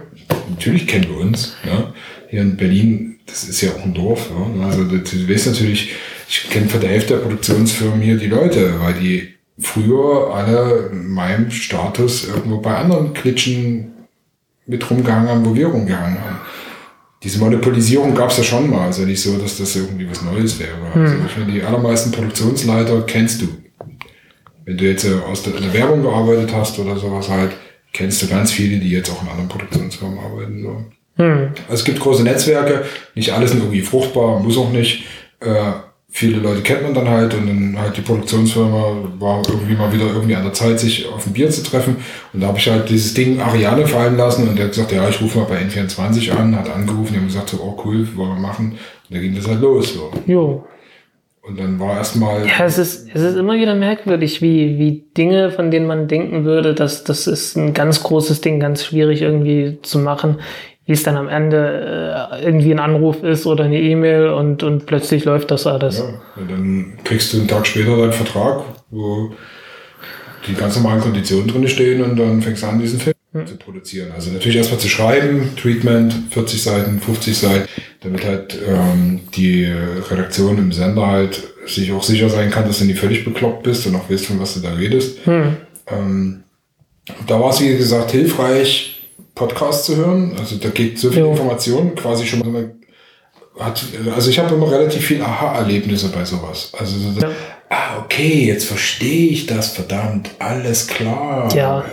natürlich kennen wir uns, ja. Hier in Berlin, das ist ja auch ein Dorf, ja. Also, du weißt natürlich, ich kenne von der Hälfte der Produktionsfirmen hier die Leute, weil die früher alle in meinem Status irgendwo bei anderen Klitschen mit rumgehangen haben, wo wir rumgehangen haben. Diese Monopolisierung gab es ja schon mal, also nicht so, dass das irgendwie was Neues wäre. Hm. Also ich meine, die allermeisten Produktionsleiter kennst du wenn du jetzt äh, aus der, der, Werbung gearbeitet hast oder sowas halt, kennst du ganz viele, die jetzt auch in anderen Produktionsfirmen arbeiten. So. Hm. Also es gibt große Netzwerke, nicht alles sind irgendwie fruchtbar, muss auch nicht. Äh, viele Leute kennt man dann halt und dann halt die Produktionsfirma war irgendwie mal wieder irgendwie an der Zeit, sich auf ein Bier zu treffen. Und da habe ich halt dieses Ding Ariane fallen lassen und der hat gesagt, ja, ich rufe mal bei N24 an, hat angerufen, die haben gesagt, so, oh cool, wollen wir machen. Und da ging das halt los. So.
Jo.
Und dann war erstmal.
Ja, es ist, es ist immer wieder merkwürdig, wie, wie Dinge, von denen man denken würde, dass das ist ein ganz großes Ding, ganz schwierig irgendwie zu machen, wie es dann am Ende äh, irgendwie ein Anruf ist oder eine E-Mail und, und plötzlich läuft das alles.
Ja, dann kriegst du einen Tag später deinen Vertrag, wo die ganz normalen Konditionen drin stehen und dann fängst du an, diesen Film hm. zu produzieren. Also natürlich erstmal zu schreiben, Treatment, 40 Seiten, 50 Seiten, damit halt ähm, die Redaktion im Sender halt sich auch sicher sein kann, dass du nicht völlig bekloppt bist und auch weißt, von was du da redest. Hm. Ähm, da war es, wie gesagt, hilfreich, Podcasts zu hören. Also da geht so viel jo. Information quasi schon mal hat, also ich habe immer relativ viel Aha-Erlebnisse bei sowas. Also so, ja. Ah, okay, jetzt verstehe ich das, verdammt, alles klar.
Ja,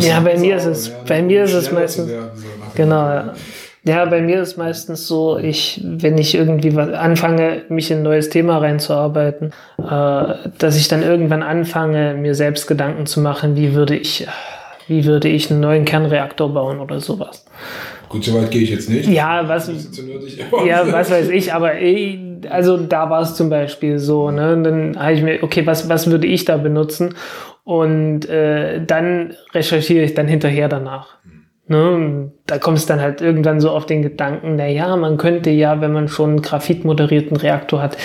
ja bei mir ist es, bei mir ist es meistens, so genau, ja. Ja, bei mir ist meistens so, ich, wenn ich irgendwie was anfange, mich in ein neues Thema reinzuarbeiten, äh, dass ich dann irgendwann anfange, mir selbst Gedanken zu machen, wie würde ich, wie würde ich einen neuen Kernreaktor bauen oder sowas.
Gut, so weit gehe ich jetzt nicht.
Ja, was, ja, was weiß ich, aber also da war es zum Beispiel so, ne? Dann habe ich mir, okay, was, was würde ich da benutzen? Und äh, dann recherchiere ich dann hinterher danach. Ne? Da kommst dann halt irgendwann so auf den Gedanken, na ja, man könnte ja, wenn man schon einen graphitmoderierten Reaktor hat,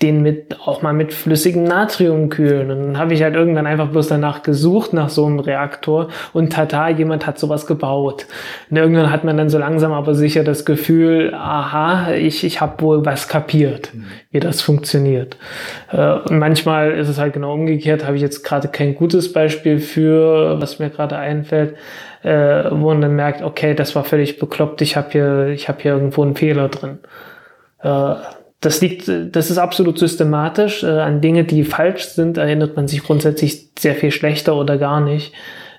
den mit auch mal mit flüssigem Natrium kühlen. Und dann habe ich halt irgendwann einfach bloß danach gesucht nach so einem Reaktor und tata, jemand hat sowas gebaut. Und irgendwann hat man dann so langsam aber sicher das Gefühl, aha, ich, ich habe wohl was kapiert, mhm. wie das funktioniert. Äh, und manchmal ist es halt genau umgekehrt, habe ich jetzt gerade kein gutes Beispiel für, was mir gerade einfällt äh, wo man dann merkt, okay, das war völlig bekloppt, ich habe hier, ich habe hier irgendwo einen Fehler drin. Äh, das liegt, das ist absolut systematisch. Äh, an Dinge, die falsch sind, erinnert man sich grundsätzlich sehr viel schlechter oder gar nicht.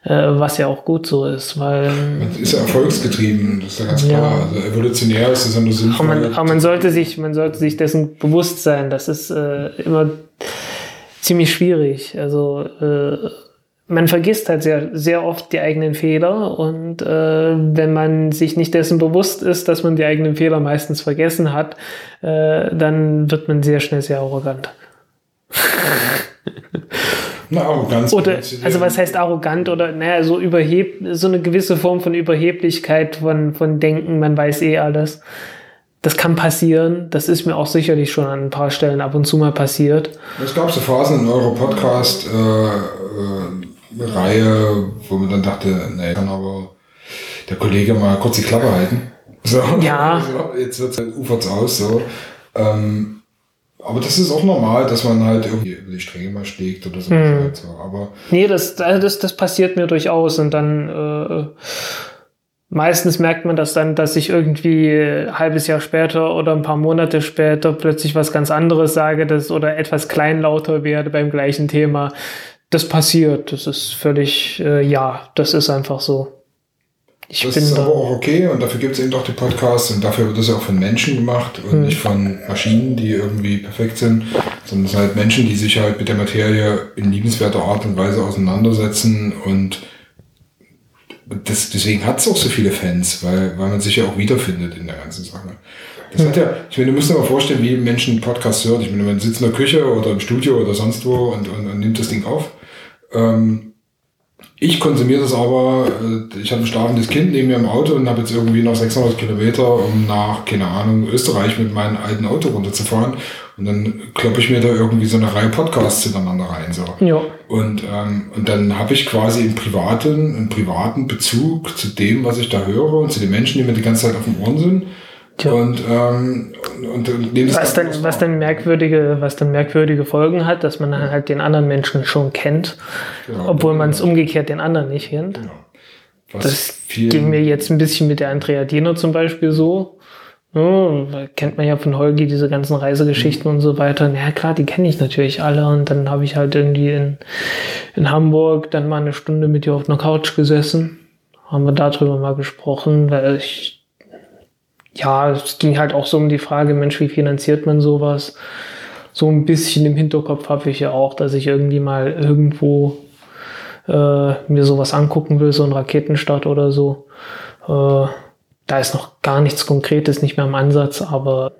Äh, was ja auch gut so ist, weil.
Man ist ja erfolgsgetrieben, das ist ja ganz klar. Ja. Also evolutionär ist das ja nur sinnvoll.
Aber man, aber man sollte sich, man sollte sich dessen bewusst sein. Das ist äh, immer ziemlich schwierig. Also äh, man vergisst halt sehr, sehr oft die eigenen Fehler und äh, wenn man sich nicht dessen bewusst ist, dass man die eigenen Fehler meistens vergessen hat, äh, dann wird man sehr schnell sehr arrogant. <laughs>
Na, Arroganz.
Oder, also was heißt arrogant oder naja, so überheb, so eine gewisse Form von Überheblichkeit, von, von Denken, man weiß eh alles. Das kann passieren. Das ist mir auch sicherlich schon an ein paar Stellen ab und zu mal passiert.
Es gab so Phasen in eurem Podcast, äh, äh, Reihe, wo man dann dachte, nee, kann aber der Kollege mal kurz die Klappe halten. So,
ja. <laughs>
So, jetzt wird's halt, ufert's aus, so. Ähm, aber das ist auch normal, dass man halt irgendwie über die Stränge mal schlägt oder so. Hm. Halt so. Aber
nee, das, also das, das passiert mir durchaus und dann äh, meistens merkt man das dann, dass ich irgendwie ein halbes Jahr später oder ein paar Monate später plötzlich was ganz anderes sage das, oder etwas kleinlauter werde beim gleichen Thema das passiert. Das ist völlig, äh, ja, das ist einfach so.
Ich das ist aber auch okay und dafür gibt es eben doch die Podcasts und dafür wird das ja auch von Menschen gemacht und hm. nicht von Maschinen, die irgendwie perfekt sind, sondern es sind halt Menschen, die sich halt mit der Materie in liebenswerter Art und Weise auseinandersetzen und das, deswegen hat es auch so viele Fans, weil, weil man sich ja auch wiederfindet in der ganzen Sache. Das hat ja, ich meine, du musst dir mal vorstellen, wie Menschen Podcasts hören. Ich meine, man sitzt in der Küche oder im Studio oder sonst wo und, und, und nimmt das Ding auf. Ähm, ich konsumiere das aber, äh, ich habe ein schlafendes Kind neben mir im Auto und habe jetzt irgendwie noch 600 Kilometer, um nach, keine Ahnung, Österreich mit meinem alten Auto runterzufahren. Und dann kloppe ich mir da irgendwie so eine Reihe Podcasts hintereinander rein. So.
Ja.
Und, ähm, und dann habe ich quasi im privaten, einen privaten Bezug zu dem, was ich da höre und zu den Menschen, die mir die ganze Zeit auf dem Ohren sind. Tja. Und, ähm, und, und
was dann, was dann merkwürdige, was dann merkwürdige Folgen hat, dass man dann halt den anderen Menschen schon kennt, genau, obwohl man es umgekehrt den anderen nicht kennt. Genau. das ging mir jetzt ein bisschen mit der Andrea Diener zum Beispiel so. Ja, kennt man ja von Holgi diese ganzen Reisegeschichten mhm. und so weiter. Ja klar, die kenne ich natürlich alle. Und dann habe ich halt irgendwie in, in Hamburg dann mal eine Stunde mit ihr auf einer Couch gesessen. Haben wir darüber mal gesprochen, weil ich ja, es ging halt auch so um die Frage, Mensch, wie finanziert man sowas? So ein bisschen im Hinterkopf habe ich ja auch, dass ich irgendwie mal irgendwo äh, mir sowas angucken will, so ein Raketenstart oder so. Äh, da ist noch gar nichts Konkretes, nicht mehr im Ansatz, aber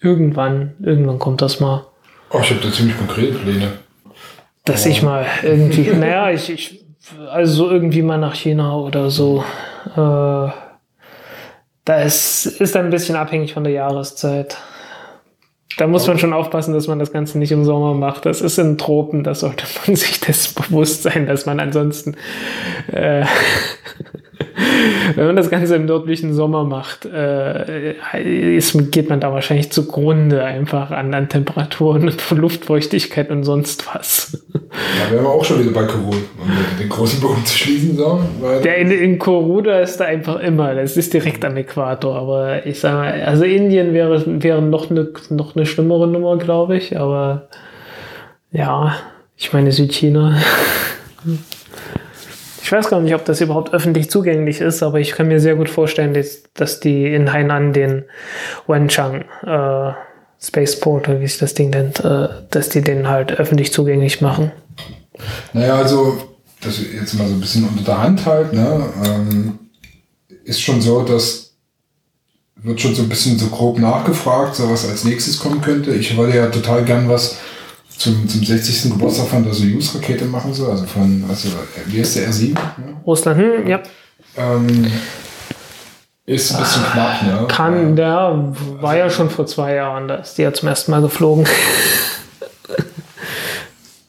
irgendwann, irgendwann kommt das mal.
Oh, ich habe da ziemlich konkrete Pläne.
Dass oh. ich mal irgendwie, <laughs> naja, ich, ich, also irgendwie mal nach China oder so. Äh, da ist, ist ein bisschen abhängig von der Jahreszeit. Da muss man schon aufpassen, dass man das Ganze nicht im Sommer macht. Das ist in Tropen, da sollte man <laughs> sich das bewusst sein, dass man ansonsten äh, wenn man das Ganze im nördlichen Sommer macht, äh, ist, geht man da wahrscheinlich zugrunde einfach an, an Temperaturen und Luftfeuchtigkeit und sonst was.
Ja, wären wir auch schon wieder bei Koru, um den großen Bogen zu schließen. So,
Der in, in Koruda ist da einfach immer, das ist direkt am Äquator, aber ich sage mal, also Indien wäre, wäre noch eine noch eine schlimmere Nummer, glaube ich, aber ja, ich meine Südchina. Ich weiß gar nicht, ob das überhaupt öffentlich zugänglich ist, aber ich kann mir sehr gut vorstellen, dass die in Hainan den Wenchang äh, Spaceport, oder wie sich das Ding nennt, äh, dass die den halt öffentlich zugänglich machen.
Naja, also, das jetzt mal so ein bisschen unter der Hand halt, ne, ähm, ist schon so, dass wird schon so ein bisschen so grob nachgefragt, so was als nächstes kommen könnte. Ich wollte ja total gern was zum, zum 60. Geburtstag von der Soyuz-Rakete machen soll, also von, also, wie heißt der R7? Ja?
Russland, hm, ja.
Ähm, ist ein bisschen knapp, ne?
Kann, der war ja schon vor zwei Jahren, da ist die ja zum ersten Mal geflogen.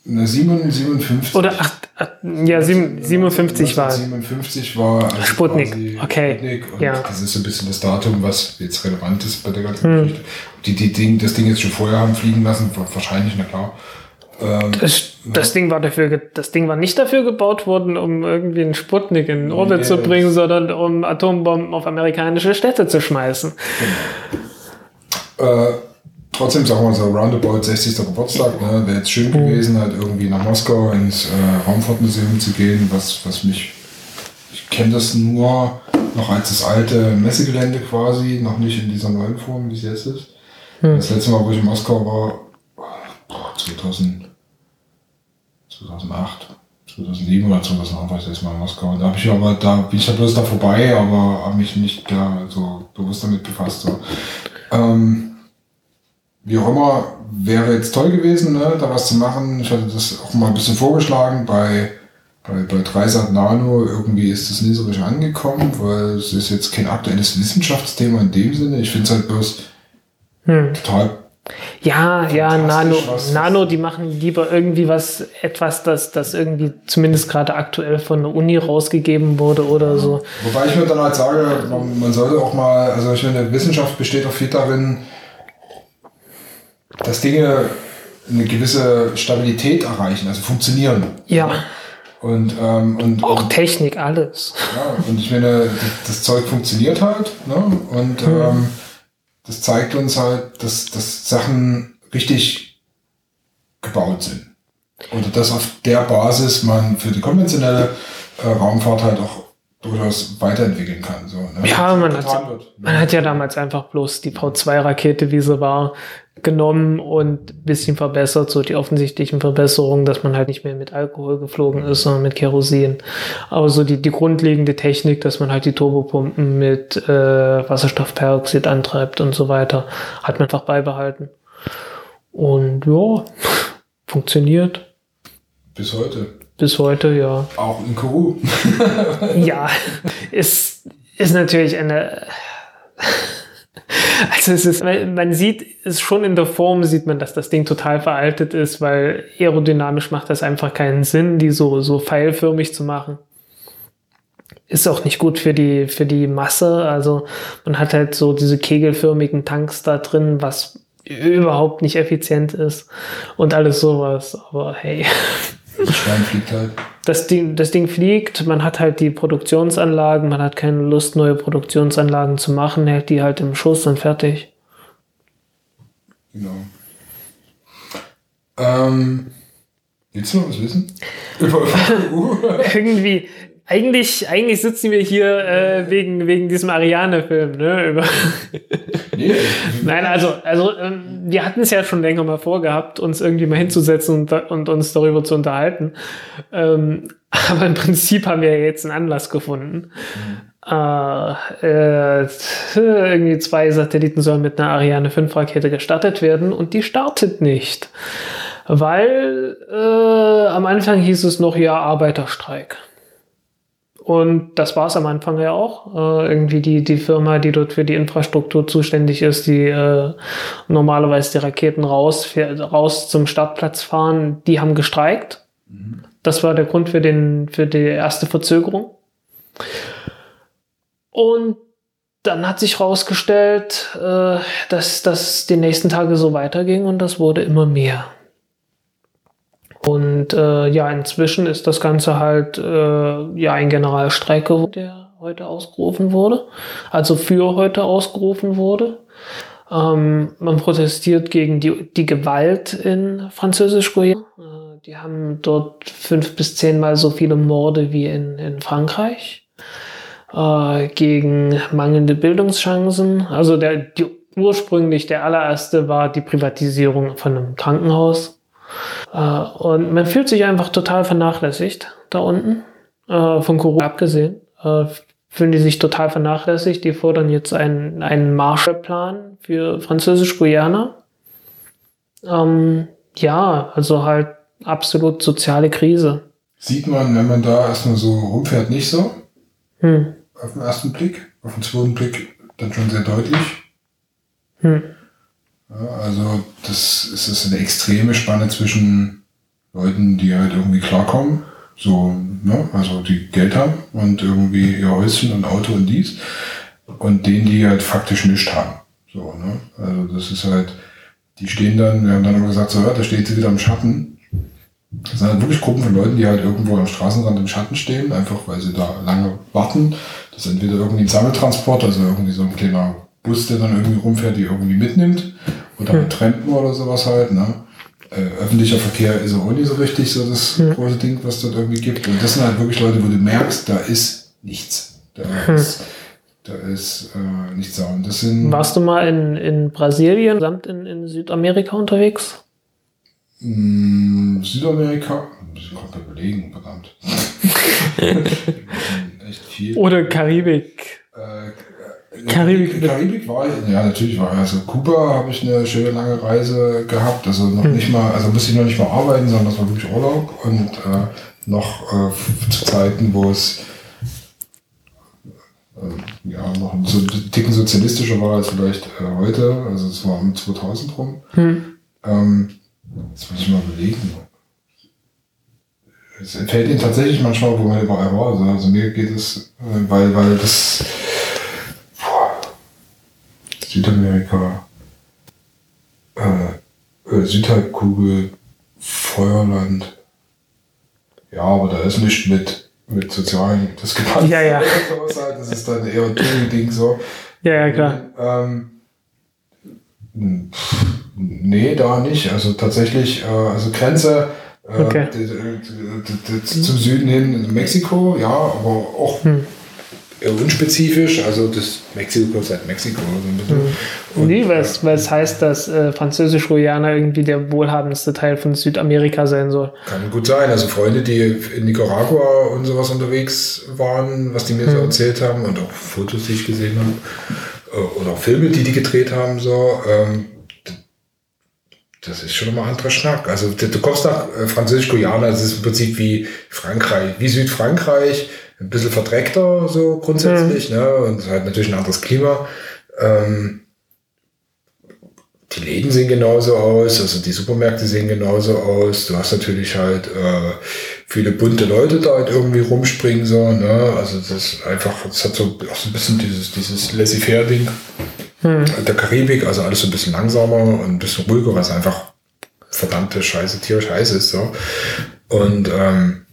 Eine 57.
Oder ach, ja, 57 war.
57 war also
Sputnik. Okay.
Sputnik und
ja.
das ist so ein bisschen das Datum, was jetzt relevant ist bei der ganzen hm. Geschichte. Die, die Ding, das Ding jetzt schon vorher haben fliegen lassen, wahrscheinlich, na klar.
Ähm, das, das, Ding war dafür, das Ding war nicht dafür gebaut worden, um irgendwie einen Sputnik in Orbit nee, zu bringen, sondern um Atombomben auf amerikanische Städte zu schmeißen.
Genau. Äh, trotzdem sagen wir so roundabout 60. Geburtstag, ne, wäre jetzt schön gewesen, halt irgendwie nach Moskau ins äh, Raumfahrtmuseum zu gehen, was, was mich, ich kenne das nur noch als das alte Messegelände quasi, noch nicht in dieser neuen Form, wie es jetzt ist. Hm. Das letzte Mal, wo ich in Moskau war, 2000, 2008, 2007 oder 2008 war ich jetzt Mal in Moskau. Da habe ich aber, da bin ich ja bloß da vorbei, aber habe mich nicht da so bewusst damit befasst. So. Ähm, wie auch immer, wäre jetzt toll gewesen, ne, da was zu machen. Ich hatte das auch mal ein bisschen vorgeschlagen bei, bei, bei Dreisat Nano. Irgendwie ist das nie so richtig angekommen, weil es ist jetzt kein aktuelles Wissenschaftsthema in dem Sinne. Ich finde es halt bloß hm. total
ja, ja, Nano, Nano, die machen lieber irgendwie was, etwas, das, das irgendwie zumindest gerade aktuell von der Uni rausgegeben wurde oder so.
Wobei ich mir dann halt sage, man, man sollte auch mal, also ich finde, Wissenschaft besteht auch viel darin, dass Dinge eine gewisse Stabilität erreichen, also funktionieren.
Ja.
Und, ähm, und
auch
und,
Technik, alles.
Ja, und ich meine, das Zeug funktioniert halt, ne? Und hm. ähm, das zeigt uns halt, dass, dass Sachen richtig gebaut sind. Und dass auf der Basis man für die konventionelle äh, Raumfahrt halt auch durchaus weiterentwickeln kann. So, ne?
Ja, man hat, man hat ja damals einfach bloß die V2-Rakete, wie sie war, genommen und ein bisschen verbessert, so die offensichtlichen Verbesserungen, dass man halt nicht mehr mit Alkohol geflogen ist, sondern mit Kerosin. Aber so die, die grundlegende Technik, dass man halt die Turbopumpen mit äh, Wasserstoffperoxid antreibt und so weiter, hat man einfach beibehalten. Und ja, funktioniert.
Bis heute.
Bis heute, ja.
Auch in Kourou. <laughs>
ja, ist, ist natürlich eine <laughs> also es ist, man sieht es schon in der Form, sieht man, dass das Ding total veraltet ist, weil aerodynamisch macht das einfach keinen Sinn, die so, so pfeilförmig zu machen. Ist auch nicht gut für die, für die Masse. Also man hat halt so diese kegelförmigen Tanks da drin, was überhaupt nicht effizient ist und alles sowas. Aber hey. <laughs>
Das Schwein fliegt halt.
Das Ding, das Ding fliegt, man hat halt die Produktionsanlagen, man hat keine Lust, neue Produktionsanlagen zu machen, hält die halt im Schuss und fertig.
Genau. Ähm, willst du noch was wissen? <laughs>
Irgendwie, eigentlich, eigentlich sitzen wir hier äh, wegen, wegen diesem Ariane-Film, ne? Über <laughs> nee. Nein, also, also ähm, wir hatten es ja schon länger mal vorgehabt, uns irgendwie mal hinzusetzen und, und uns darüber zu unterhalten. Ähm, <laughs> aber im Prinzip haben wir jetzt einen Anlass gefunden. Mhm. Äh, äh, irgendwie zwei Satelliten sollen mit einer Ariane 5 Rakete gestartet werden und die startet nicht. Weil äh, am Anfang hieß es noch ja Arbeiterstreik. Und das war es am Anfang ja auch. Äh, irgendwie die, die Firma, die dort für die Infrastruktur zuständig ist, die äh, normalerweise die Raketen raus, für, raus zum Startplatz fahren, die haben gestreikt. Mhm. Das war der Grund für, den, für die erste Verzögerung. Und dann hat sich herausgestellt, äh, dass das die nächsten Tage so weiterging und das wurde immer mehr. Und äh, ja, inzwischen ist das Ganze halt äh, ja ein Generalstreik geworden, der heute ausgerufen wurde, also für heute ausgerufen wurde. Ähm, man protestiert gegen die, die Gewalt in Französisch-Guyana. Äh, die haben dort fünf bis zehnmal so viele Morde wie in, in Frankreich. Äh, gegen mangelnde Bildungschancen. Also der, die, ursprünglich der allererste war die Privatisierung von einem Krankenhaus und man fühlt sich einfach total vernachlässigt da unten, äh, von Corona abgesehen. Äh, fühlen die sich total vernachlässigt. Die fordern jetzt einen, einen Marshallplan für Französisch-Guyana. Ähm, ja, also halt absolut soziale Krise.
Sieht man, wenn man da erstmal so rumfährt, nicht so? Hm. Auf den ersten Blick, auf den zweiten Blick dann schon sehr deutlich. Hm. Ja, also das ist eine extreme Spanne zwischen Leuten, die halt irgendwie klarkommen, so, ne, also die Geld haben und irgendwie ihr Häuschen und Auto und dies, und denen, die halt faktisch nichts haben. So, ne? Also das ist halt, die stehen dann, wir haben dann immer gesagt, so, ja, da steht sie wieder im Schatten. Das sind halt wirklich Gruppen von Leuten, die halt irgendwo am Straßenrand im Schatten stehen, einfach weil sie da lange warten. Das ist entweder irgendwie ein Sammeltransport, also irgendwie so ein kleiner Bus, der dann irgendwie rumfährt, die irgendwie mitnimmt. Oder hm. mit Trampen oder sowas halt, ne? Äh, öffentlicher Verkehr ist auch nicht so richtig so das hm. große Ding, was dort irgendwie gibt. Und das sind halt wirklich Leute, wo du merkst, da ist nichts. Da hm. ist, da ist äh, nichts da. Und das sind,
Warst du mal in, in Brasilien, samt in, in Südamerika unterwegs?
Mh, hm, Südamerika? Muss ich gerade überlegen, verdammt. <laughs>
echt viel. Oder Karibik.
Äh, Karibik, Karibik war ich, ja natürlich war ich. Also Kuba habe ich eine schöne lange Reise gehabt. Also noch hm. nicht mal, also musste ich noch nicht mal arbeiten, sondern das war wirklich Urlaub. Und äh, noch äh, zu Zeiten, wo es äh, ja noch so ein Ticken sozialistischer war als vielleicht äh, heute. Also es war um 2000 rum. Hm. Ähm, jetzt muss ich mal überlegen. Es entfällt ihnen tatsächlich manchmal, wo man überall war. Also, also mir geht es, äh, weil, weil das Südamerika, äh, äh, Südhalbkugel, Feuerland. Ja, aber da ist nicht mit, mit sozialen
Diskrepanzen. Ja, ja. <laughs>
Das ist dann eher ein Ding so.
Ja, ja, klar.
Ähm, nee, da nicht. Also tatsächlich, äh, also Grenze äh, okay. zum Süden hin Mexiko, ja, aber auch hm unspezifisch, also das Mexiko gehört halt Mexiko. So
ein Mhm. Nee, weil es, es heißt, dass äh, Französisch-Guyana irgendwie der wohlhabendste Teil von Südamerika sein soll.
Kann gut sein. Also Freunde, die in Nicaragua und sowas unterwegs waren, was die mir mhm. so erzählt haben und auch Fotos, die ich gesehen habe, äh, oder auch Filme, die die gedreht haben, so, ähm, das ist schon mal ein anderer Schnack. Also du kommst nach äh, Französisch-Guyana, das ist im Prinzip wie Frankreich, wie Südfrankreich, ein bisschen verdreckter so grundsätzlich, mhm. ne? Und halt natürlich ein anderes Klima. Ähm, die Läden sehen genauso aus, also die Supermärkte sehen genauso aus. Du hast natürlich halt äh, viele bunte Leute da halt irgendwie rumspringen so, ne? Also das ist einfach, das hat so auch so ein bisschen dieses dieses laissez-faire-Ding hm. der Karibik, also alles so ein bisschen langsamer und ein bisschen ruhiger, was einfach verdammte Scheiße, Tierscheiße ist so. Und ähm,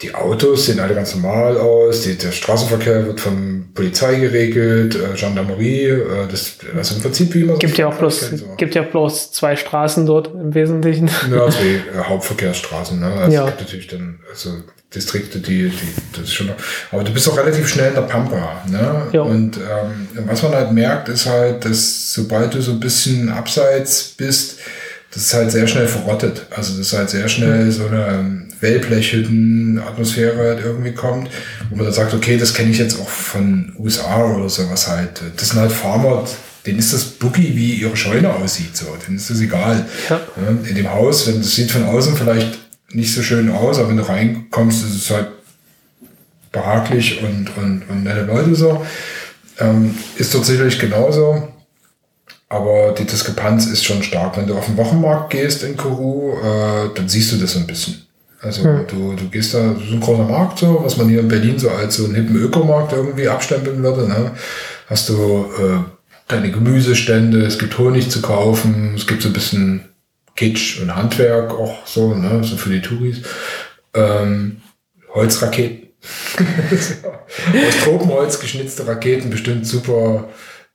die Autos sehen alle ganz normal aus, die, der Straßenverkehr wird von Polizei geregelt, äh, Gendarmerie, äh, das, also im Prinzip wie
man gibt ja auch bloß kennt, so. gibt ja bloß zwei Straßen dort im Wesentlichen.
Ja, zwei äh, Hauptverkehrsstraßen, ne? Also ja. es gibt natürlich dann also Distrikte, die, die das ist schon, aber du bist auch relativ schnell in der Pampa, ne? Ja. Und ähm, was man halt merkt, ist halt, dass sobald du so ein bisschen abseits bist, das ist halt sehr schnell verrottet. Also das ist halt sehr schnell so eine ähm, Wellblechhütten-Atmosphäre halt irgendwie kommt, wo man dann sagt, okay, das kenne ich jetzt auch von USA oder sowas halt. Das sind halt Farmer, denen ist das Boogie, wie ihre Scheune aussieht, so. Denen ist das egal. Ja. In dem Haus, wenn das sieht von außen vielleicht nicht so schön aus, aber wenn du reinkommst, ist es halt behaglich und, und, und nette Leute so. Ähm, ist dort sicherlich genauso. Aber die Diskrepanz ist schon stark. Wenn du auf den Wochenmarkt gehst in Kourou, äh, dann siehst du das so ein bisschen. Also hm. du, du gehst da, so ein großer Markt so, was man hier in Berlin so als so einen hippen Ökomarkt irgendwie abstempeln würde. Ne? Hast du äh, deine Gemüsestände, es gibt Honig zu kaufen, es gibt so ein bisschen Kitsch und Handwerk auch so, ne? so für die Touris. Ähm, Holzraketen. <laughs> Aus Tropenholz geschnitzte Raketen, bestimmt super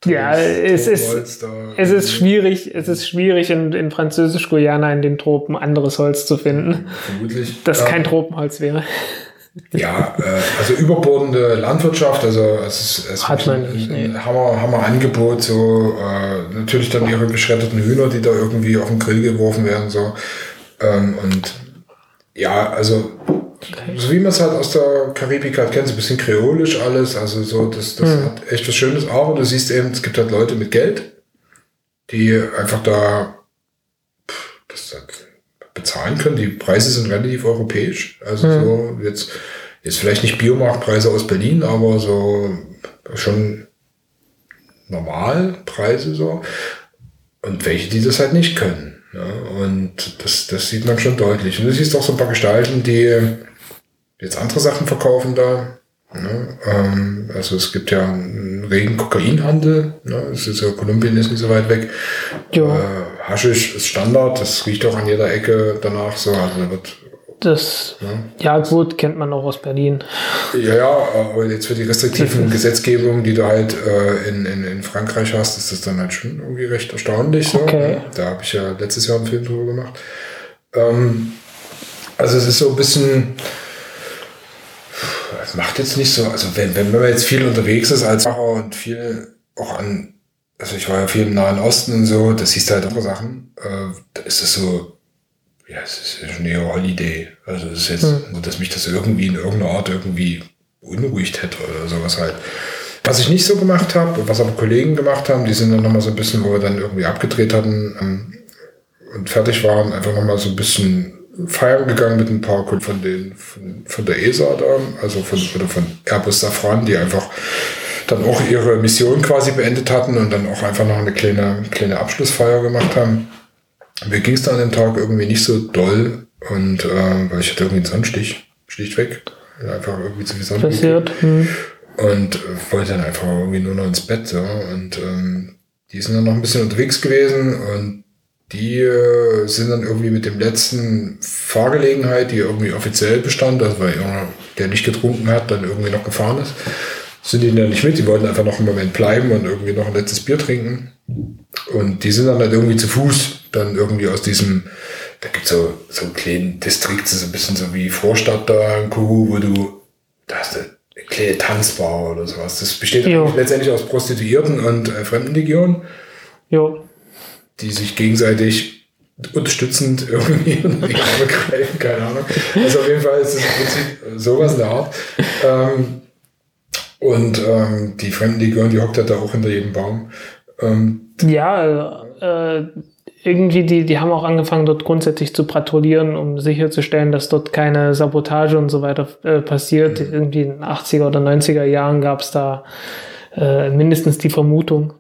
ja, es ist, es ist schwierig, es ist schwierig in, in Französisch-Guyana in den Tropen anderes Holz zu finden.
Vermutlich.
Das ja. kein Tropenholz wäre.
Ja, äh, also überbordende Landwirtschaft, also es ist, es
Hat man nicht,
ein, nee. Hammer, Hammer Angebot, so äh, natürlich dann ihre geschreddeten Hühner, die da irgendwie auf den Grill geworfen werden, so. Ähm, und ja, also. So wie man es halt aus der Karibik halt kennt, so ein bisschen kreolisch alles. Also so, das, das mhm. hat echt was Schönes. Aber du siehst eben, es gibt halt Leute mit Geld, die einfach da das bezahlen können. Die Preise sind relativ europäisch. Also mhm. so jetzt, jetzt vielleicht nicht Biomarktpreise aus Berlin, aber so schon Normalpreise so. Und welche, die das halt nicht können. Ja, und das, das sieht man schon deutlich. Und du siehst auch so ein paar Gestalten, die jetzt andere Sachen verkaufen da. Ne? Ähm, also es gibt ja einen regen Kokainhandel. Ne? Es ist ja, Kolumbien ist nicht so weit weg. Ja. Äh, Haschisch ist Standard, das riecht auch an jeder Ecke danach so. Also da wird
das, ja. ja. gut, kennt man auch aus Berlin.
Ja, ja, aber jetzt für die restriktiven Gesetzgebungen, die du halt äh, in, in, in Frankreich hast, ist das dann halt schon irgendwie recht erstaunlich. So. Okay. Da habe ich ja letztes Jahr einen Film drüber gemacht. Ähm, also es ist so ein bisschen, es macht jetzt nicht so, also wenn, wenn man jetzt viel unterwegs ist als Macher und viel auch an, also ich war ja viel im Nahen Osten und so, das siehst du halt andere Sachen, äh, da ist es so, ja, es ist ja schon eher Holiday. Also es ist jetzt, hm. dass mich das irgendwie in irgendeiner Art irgendwie unruhigt hätte oder sowas halt. Was ich nicht so gemacht habe, was aber Kollegen gemacht haben, die sind dann nochmal so ein bisschen, wo wir dann irgendwie abgedreht hatten ähm, und fertig waren, einfach nochmal so ein bisschen feiern gegangen mit ein paar von den von, von der ESA da, also von, oder von Airbus Safran, die einfach dann auch ihre Mission quasi beendet hatten und dann auch einfach noch eine kleine, kleine Abschlussfeier gemacht haben. Mir ging es dann an dem Tag irgendwie nicht so doll und äh, weil ich hatte irgendwie einen Sonnenstich, schlichtweg. Einfach irgendwie zu viel Sonne.
Passiert. Hm.
Und äh, wollte dann einfach irgendwie nur noch ins Bett. So. Und ähm, die sind dann noch ein bisschen unterwegs gewesen und die äh, sind dann irgendwie mit dem letzten Fahrgelegenheit, die irgendwie offiziell bestand, also weil irgendwer, der nicht getrunken hat, dann irgendwie noch gefahren ist, sind die dann nicht mit. Die wollten einfach noch einen Moment bleiben und irgendwie noch ein letztes Bier trinken. Und die sind dann halt irgendwie zu Fuß dann irgendwie aus diesem, da gibt es so, so einen kleinen Distrikt, so ein bisschen so wie Vorstadt da in Kuhu, wo du, da hast du eine kleine Tanzbar oder sowas. Das besteht letztendlich aus Prostituierten und äh, Fremdenlegionen.
Jo
die sich gegenseitig unterstützend irgendwie in die Arme greifen, keine Ahnung. Also auf jeden Fall ist es im Prinzip sowas in der Art. Ähm, und ähm, die Fremdenlegion, die hockt halt da auch hinter jedem Baum. Ähm,
ja, äh, irgendwie, die, die haben auch angefangen, dort grundsätzlich zu patrouillieren, um sicherzustellen, dass dort keine Sabotage und so weiter äh, passiert. Mhm. Irgendwie in den 80er oder 90er Jahren gab es da äh, mindestens die Vermutung,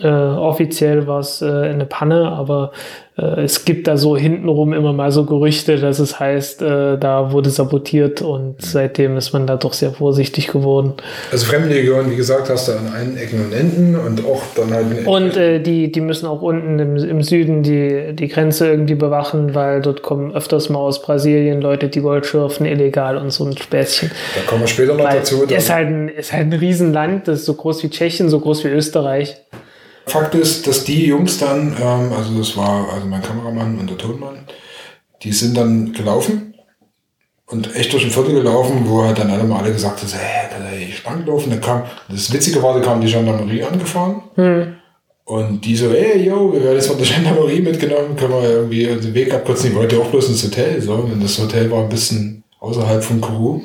äh, offiziell war es äh, eine Panne, aber äh, es gibt da so hintenrum immer mal so Gerüchte, dass es heißt, äh, da wurde sabotiert und seitdem ist man da doch sehr vorsichtig geworden.
Also Fremdenlegion, wie gesagt, hast du an allen Ecken und Enden und auch dann halt.
Und äh, die, die müssen auch unten im, im Süden die, die Grenze irgendwie bewachen, weil dort kommen öfters mal aus Brasilien Leute, die Gold schürfen, illegal und so ein Späßchen.
Da kommen wir später noch weil dazu.
Ist halt, ein, ist halt ein Riesenland, das ist so groß wie Tschechien, so groß wie Österreich.
Fakt ist, dass die Jungs dann, ähm, also das war also mein Kameramann und der Tonmann, die sind dann gelaufen und echt durch ein Viertel gelaufen, wo er dann alle mal alle gesagt hat, hey, da ist spannend gelaufen. Da kam, das Witzige war, da kam die Gendarmerie angefahren. Hm. Und die so, hey, yo, wir werden jetzt von der Gendarmerie mitgenommen, können wir irgendwie den Weg abkürzen. Die wollte auch bloß ins Hotel, so. Und das Hotel war ein bisschen außerhalb von Kourou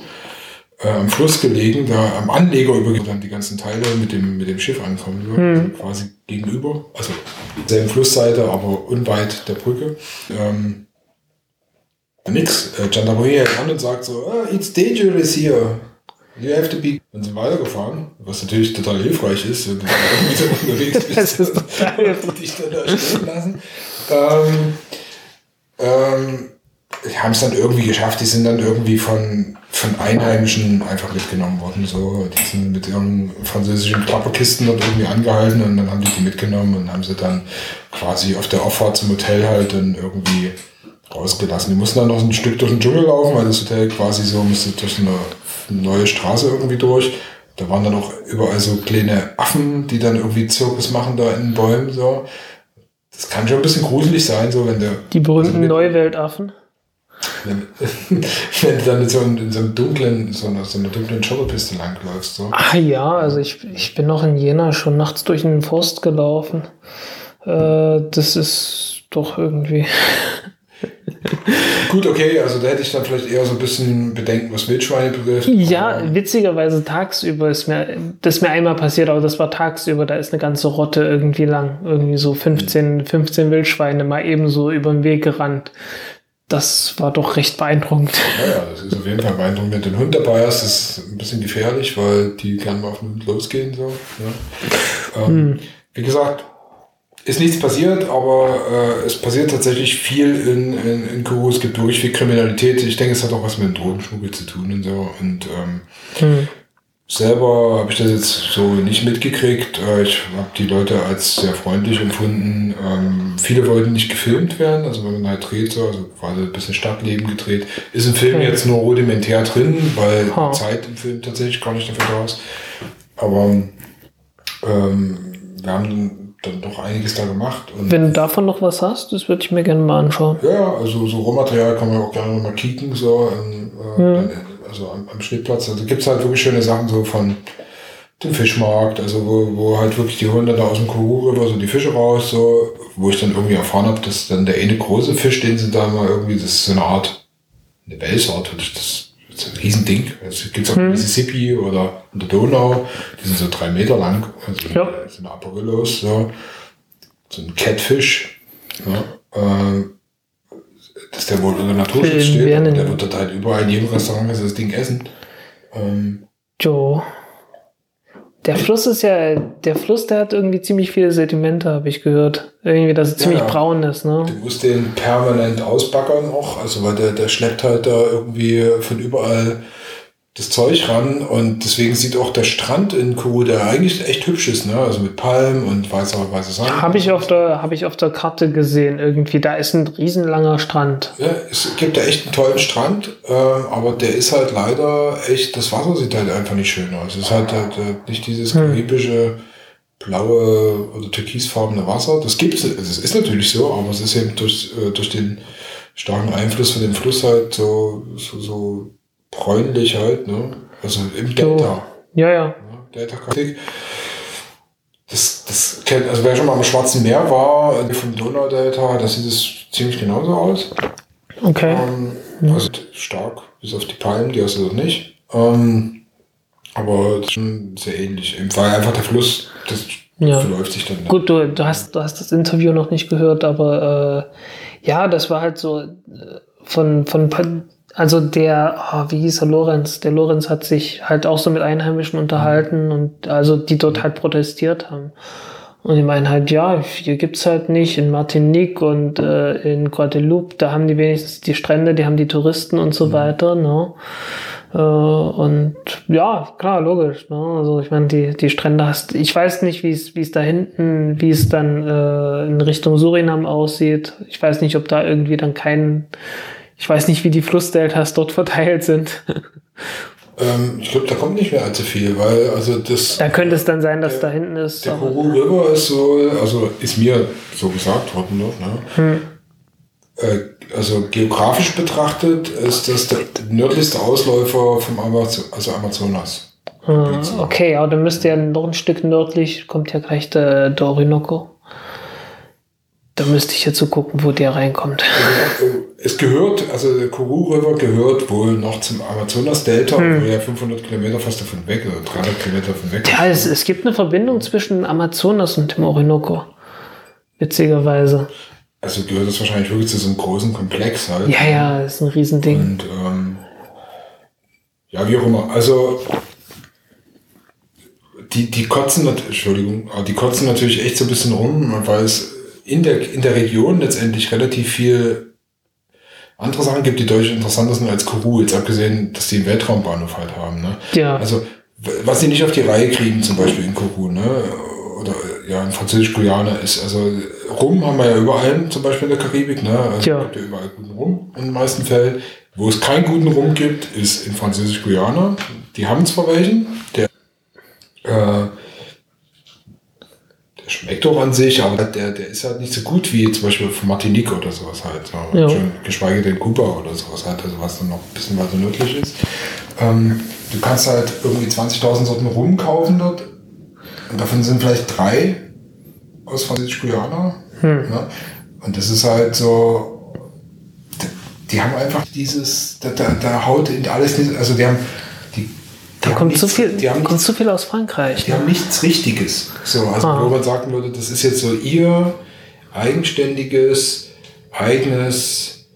äh, am Fluss gelegen, da am Anleger über dann die ganzen Teile mit dem, mit dem Schiff ankommen würden, hm. also quasi gegenüber, also selben Flussseite, aber unweit der Brücke. Ähm, nix. Äh, Gendarmerie hält an und sagt so, ah, it's dangerous here. Die Hälfte biegt und sind weitergefahren, was natürlich total hilfreich ist, wenn du irgendwie so <laughs> unterwegs <laughs> bist.
Das ist <laughs> total
und dich dann da stehen lassen. Ähm, ähm, haben es dann irgendwie geschafft, die sind dann irgendwie von, von Einheimischen einfach mitgenommen worden. So, die sind mit ihren französischen Klapperkisten dort irgendwie angehalten und dann haben die die mitgenommen und haben sie dann quasi auf der Auffahrt zum Hotel halt dann irgendwie rausgelassen. Die mussten dann noch ein Stück durch den Dschungel laufen, weil das Hotel quasi so musste durch eine neue Straße irgendwie durch. Da waren dann auch überall so kleine Affen, die dann irgendwie Zirkus machen da in den Bäumen. So. Das kann schon ein bisschen gruselig sein, so wenn der.
Die berühmten
also
Neuweltaffen.
Wenn, <laughs> wenn du dann in so, einem, in so einem dunklen, so einer, so einer dunklen Schotterpiste langläufst. So.
Ah ja, also ich, ich bin noch in Jena schon nachts durch den Forst gelaufen. Äh, das ist doch irgendwie.
Gut, okay, also da hätte ich dann vielleicht eher so ein bisschen Bedenken, was Wildschweine betrifft.
Ja, witzigerweise tagsüber ist mir, das ist mir einmal passiert, aber das war tagsüber, da ist eine ganze Rotte irgendwie lang. Irgendwie so 15, 15 Wildschweine mal ebenso über den Weg gerannt. Das war doch recht beeindruckend.
Ja, ja, das ist auf jeden Fall beeindruckend. Wenn du einen Hund dabei hast, ist es ein bisschen gefährlich, weil die gerne mal auf den Hund losgehen. So, ja. ähm, Wie gesagt, ist nichts passiert, aber äh, es passiert tatsächlich viel in, in, in Kuru. Es gibt wirklich viel Kriminalität. Ich denke, es hat auch was mit dem Drogenschmuggel zu tun und so. Und ähm,
Hm.
Selber habe ich das jetzt so nicht mitgekriegt. Äh, Ich habe die Leute als sehr freundlich empfunden. Ähm, viele wollten nicht gefilmt werden, also wenn man halt dreht, so, also quasi ein bisschen Stadtleben gedreht. Ist im Film
Okay.
jetzt nur rudimentär drin, weil
Ha.
Zeit im Film tatsächlich gar nicht dafür da ist. Aber ähm, wir haben dann doch einiges da gemacht. Und
Wenn du davon noch was hast, das würde ich mir gerne mal anschauen.
ja, also so Rohmaterial kann man auch gerne mal kicken, so, ähm, äh,
Ja.
dann, also am, am Schnittplatz. Also gibt's halt wirklich schöne Sachen so von dem Fischmarkt, also wo, wo halt wirklich die holen dann da aus dem Kuru River so die Fische raus, so, wo ich dann irgendwie erfahren habe, dass dann der eine große Fisch, den sie da mal irgendwie, das ist so eine Art, eine Welsart, das ist ein Riesending. Das gibt's auch in Mississippi oder in der Donau, die sind so drei Meter lang, also
Ja.
so eine Aperillos, so, so ein Catfish, ja, ähm, dass der wohl unter Naturschutz steht.
werden-
Der wird halt überall in jedem Restaurant das Ding essen. Ähm,
Jo. Der Fluss ist ja, der Fluss, der hat irgendwie ziemlich viele Sedimente, habe ich gehört. Irgendwie, dass es ziemlich
Ja.
braun ist, ne?
du musst den permanent ausbaggern auch, also weil der, der schleppt halt da irgendwie von überall das Zeug ran und deswegen sieht auch der Strand in Kuru, der eigentlich echt hübsch ist, ne? Also mit Palmen und weißer, weißer Sand.
Habe ich, auf der- hab ich auf der Karte gesehen, irgendwie. Da ist ein riesenlanger Strand.
Ja, es gibt da echt einen tollen Strand, äh, aber der ist halt leider echt, das Wasser sieht halt einfach nicht schön aus. Es ist halt, halt äh, nicht dieses karibische, blaue oder türkisfarbene Wasser. Das gibt es, es ist natürlich so, aber es ist eben durch, äh, durch den starken Einfluss von dem Fluss halt so, so, so bräunlich halt, ne? Also im Delta.
Ja, ja.
Ja, Delta-Kritik. Das, das kennt, also wer schon mal am Schwarzen Meer war, vom Donaudelta, da sieht es ziemlich genauso aus.
Okay.
Ähm, Also stark, bis auf die Palmen, die hast du dort nicht. Ähm, aber das ist schon sehr ähnlich. Weil einfach der Fluss, das
Ja.
verläuft sich dann.
Gut, du, du, hast, du hast das Interview noch nicht gehört, aber äh, ja, das war halt so äh, von, von also der, oh, wie hieß er, Lorenz? Der Lorenz hat sich halt auch so mit Einheimischen unterhalten und also die dort halt protestiert haben. Und die meinen halt, ja, hier gibt's halt nicht in Martinique und äh, in Guadeloupe, da haben die wenigstens die Strände, die haben die Touristen und so weiter, ne? Äh, und ja, klar, logisch. Ne? Also ich meine, die, die Strände hast, ich weiß nicht, wie es wie es da hinten, wie es dann äh, in Richtung Surinam aussieht. Ich weiß nicht, ob da irgendwie dann kein, ich weiß nicht, wie die Flussdeltas dort verteilt sind.
Ähm, ich glaube, da kommt nicht mehr allzu viel, weil also das.
da könnte es dann sein, dass da hinten ist.
Der Kuru River ist so, also ist mir so gesagt worden noch, ne?
Hm.
Äh, also geografisch betrachtet ist das der nördlichste Ausläufer vom Amaz also Amazonas.
Ah, okay, aber dann müsste ja noch ein Stück nördlich, kommt ja gleich der, der Orinoco. Da müsste ich jetzt so gucken, wo der reinkommt.
Es gehört, also der Kuru River gehört wohl noch zum Amazonas-Delta,
Hm.
wo ja 500 Kilometer fast davon weg oder 300 Kilometer davon weg.
Ja, es, es gibt eine Verbindung zwischen Amazonas und dem Orinoco. Witzigerweise.
Also gehört das wahrscheinlich wirklich zu so einem großen Komplex halt.
Ja, ja, ist ein Riesending.
Und ähm, ja, wie auch immer. Also die, die kotzen, Entschuldigung, die kotzen natürlich echt so ein bisschen rum, weil es in der, in der Region letztendlich relativ viel andere Sachen gibt, die deutlich interessanter sind als Kourou, jetzt abgesehen, dass die einen Weltraumbahnhof halt haben. Ne?
Ja.
Also, was sie nicht auf die Reihe kriegen, zum Beispiel in Kourou, ne? oder ja, in Französisch-Guyana ist, also Rum haben wir ja überall, zum Beispiel in der Karibik, ne? also
Ja.
gibt ja überall guten Rum in den meisten Fällen. Wo es keinen guten Rum gibt, ist in Französisch-Guyana. Die haben zwar welchen, der, äh, schmeckt auch an sich, aber der, der ist halt nicht so gut wie zum Beispiel von Martinique oder sowas halt.
Ja.
Schon, geschweige denn Kuba oder sowas halt, also was dann noch ein bisschen weiter nördlich ist. Ähm, du kannst halt irgendwie 20.000 Sorten Rum kaufen dort. Und davon sind vielleicht drei aus Französisch-Guyana. Ne? Und das ist halt so, die, die haben einfach dieses, da, da, da haut in alles also die haben,
Da kommt
nichts,
zu viel,
die haben
kommt
nichts,
zu viel aus Frankreich.
die haben nichts Richtiges. So, also
Ah.
wo man sagen würde, das ist jetzt so ihr eigenständiges, eigenes,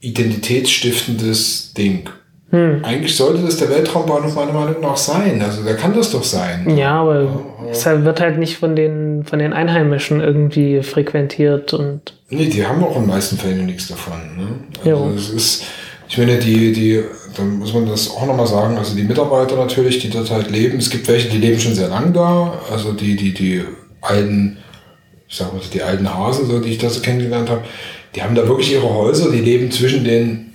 identitätsstiftendes Ding.
Hm.
Eigentlich sollte das der Weltraumbahnhof meiner Meinung nach sein. Also der kann das doch sein.
Ja, aber es halt- wird halt nicht von den, von den Einheimischen irgendwie frequentiert und
Nee, die haben auch in den meisten Fällen nichts davon. Ne? Also es ist, ich meine, die, die, da muss man das auch nochmal sagen, also die Mitarbeiter natürlich, die dort halt leben, es gibt welche, die leben schon sehr lang da, also die, die, die alten, ich sag mal, die alten Hasen, so, die ich da so kennengelernt habe, die haben da wirklich ihre Häuser, die leben zwischen den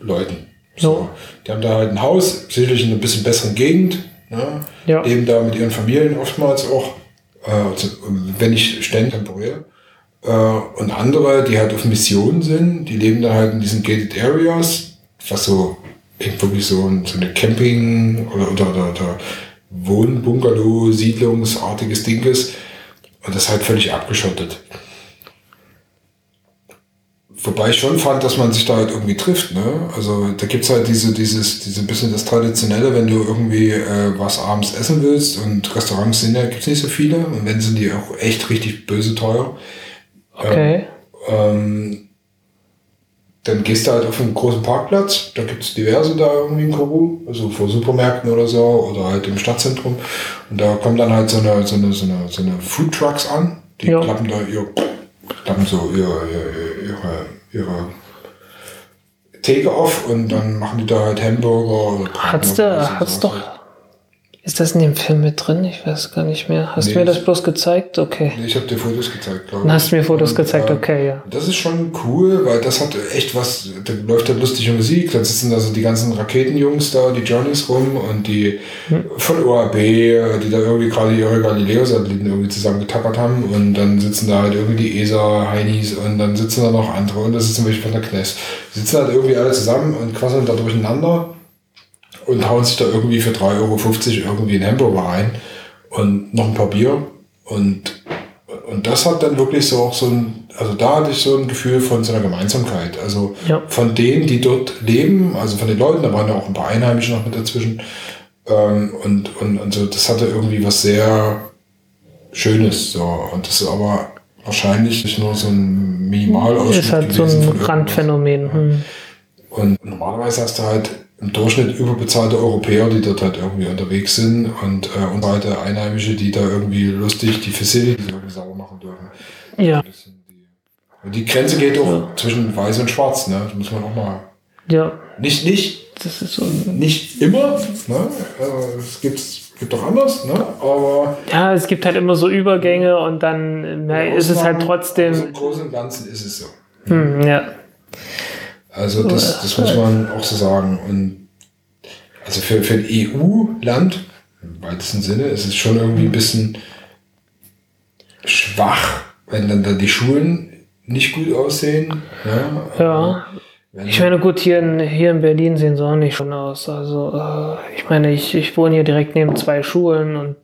Leuten. So. Die haben da halt ein Haus, sicherlich in einer bisschen besseren Gegend, ne?
Ja.
leben da mit ihren Familien oftmals auch, äh, also, wenn nicht ständig temporär. Äh, und andere, die halt auf Mission sind, die leben dann halt in diesen gated areas, was so wirklich so, ein, so eine Camping- oder, oder, oder, oder Wohnbungalow, Siedlungsartiges Ding ist. Und das ist halt völlig abgeschottet. Wobei ich schon fand, dass man sich da halt irgendwie trifft, ne? Also da gibt's halt diese, dieses, diese bisschen das Traditionelle, wenn du irgendwie äh, was abends essen willst und Restaurants sind ja, gibt's nicht so viele und wenn sind die auch echt richtig böse teuer.
okay.
Ähm, dann gehst du halt auf einen großen Parkplatz, da gibt's diverse da irgendwie in Kourou, also vor Supermärkten oder so, oder halt im Stadtzentrum. Und da kommen dann halt so eine, so eine, so eine, so eine Food Trucks an, die
Ja.
klappen da ihr, klappen so ihre, ihre, ihre, ihre Theke auf und dann machen die da halt Hamburger oder
Hat's da, hat's doch.
Halt.
Ist das in dem Film mit drin? Ich weiß gar nicht mehr. Hast
Nee,
du mir das
das-
bloß gezeigt? Okay.
Nee, Ich habe dir Fotos gezeigt, glaube ich.
Dann hast du mir Fotos
Und,
gezeigt,
äh,
okay, ja.
Das ist schon cool, weil das hat echt was, da läuft dann lustige Musik, dann sitzen da so die ganzen Raketenjungs da, die Johnnies rum und die von OAB, die da irgendwie gerade ihre Galileo-Satelliten irgendwie zusammengetappert haben und dann sitzen da halt irgendwie die ESA-Heinis und dann sitzen da noch andere und da sitzen welche von der Kness. Die sitzen halt irgendwie alle zusammen und quasseln da durcheinander und hauen sich da irgendwie für 3,50 Euro irgendwie einen Hamburger rein und noch ein paar Bier und und das hat dann wirklich so auch so ein, also da hatte ich so ein Gefühl von so einer Gemeinsamkeit. Also
Ja.
von denen, die dort leben, also von den Leuten, da waren ja auch ein paar Einheimische noch mit dazwischen. Ähm, und, und, und so, das hatte irgendwie was sehr Schönes. So. Und das ist aber wahrscheinlich nur so ein Minimalausschnitt
Ist halt so ein. Randphänomen. Hm.
Und normalerweise hast du halt im Durchschnitt überbezahlte Europäer, die dort halt irgendwie unterwegs sind und, äh, und halt Einheimische, die da irgendwie lustig die Facilities irgendwie sauber machen dürfen.
Ja,
Und die Grenze geht auch zwischen weiß und schwarz, ne? Das muss man auch mal.
ja.
Nicht, nicht,
Das ist so.
nicht immer, ne? Also, es gibt, gibt auch anders, ne? Aber.
Ja, es gibt halt immer so Übergänge und dann na, ist es halt trotzdem.
also Im Großen und Ganzen ist es so.
Hm, ja.
Also das, das muss man auch so sagen. Und also für, für ein EU-Land, im weitesten Sinne, ist es schon irgendwie ein bisschen schwach, wenn dann da die Schulen nicht gut aussehen.
Ja.
Wenn,
Ich meine, gut, hier in, hier in Berlin sehen sie auch nicht schon aus. Also, äh, ich meine, ich, ich wohne hier direkt neben zwei Schulen und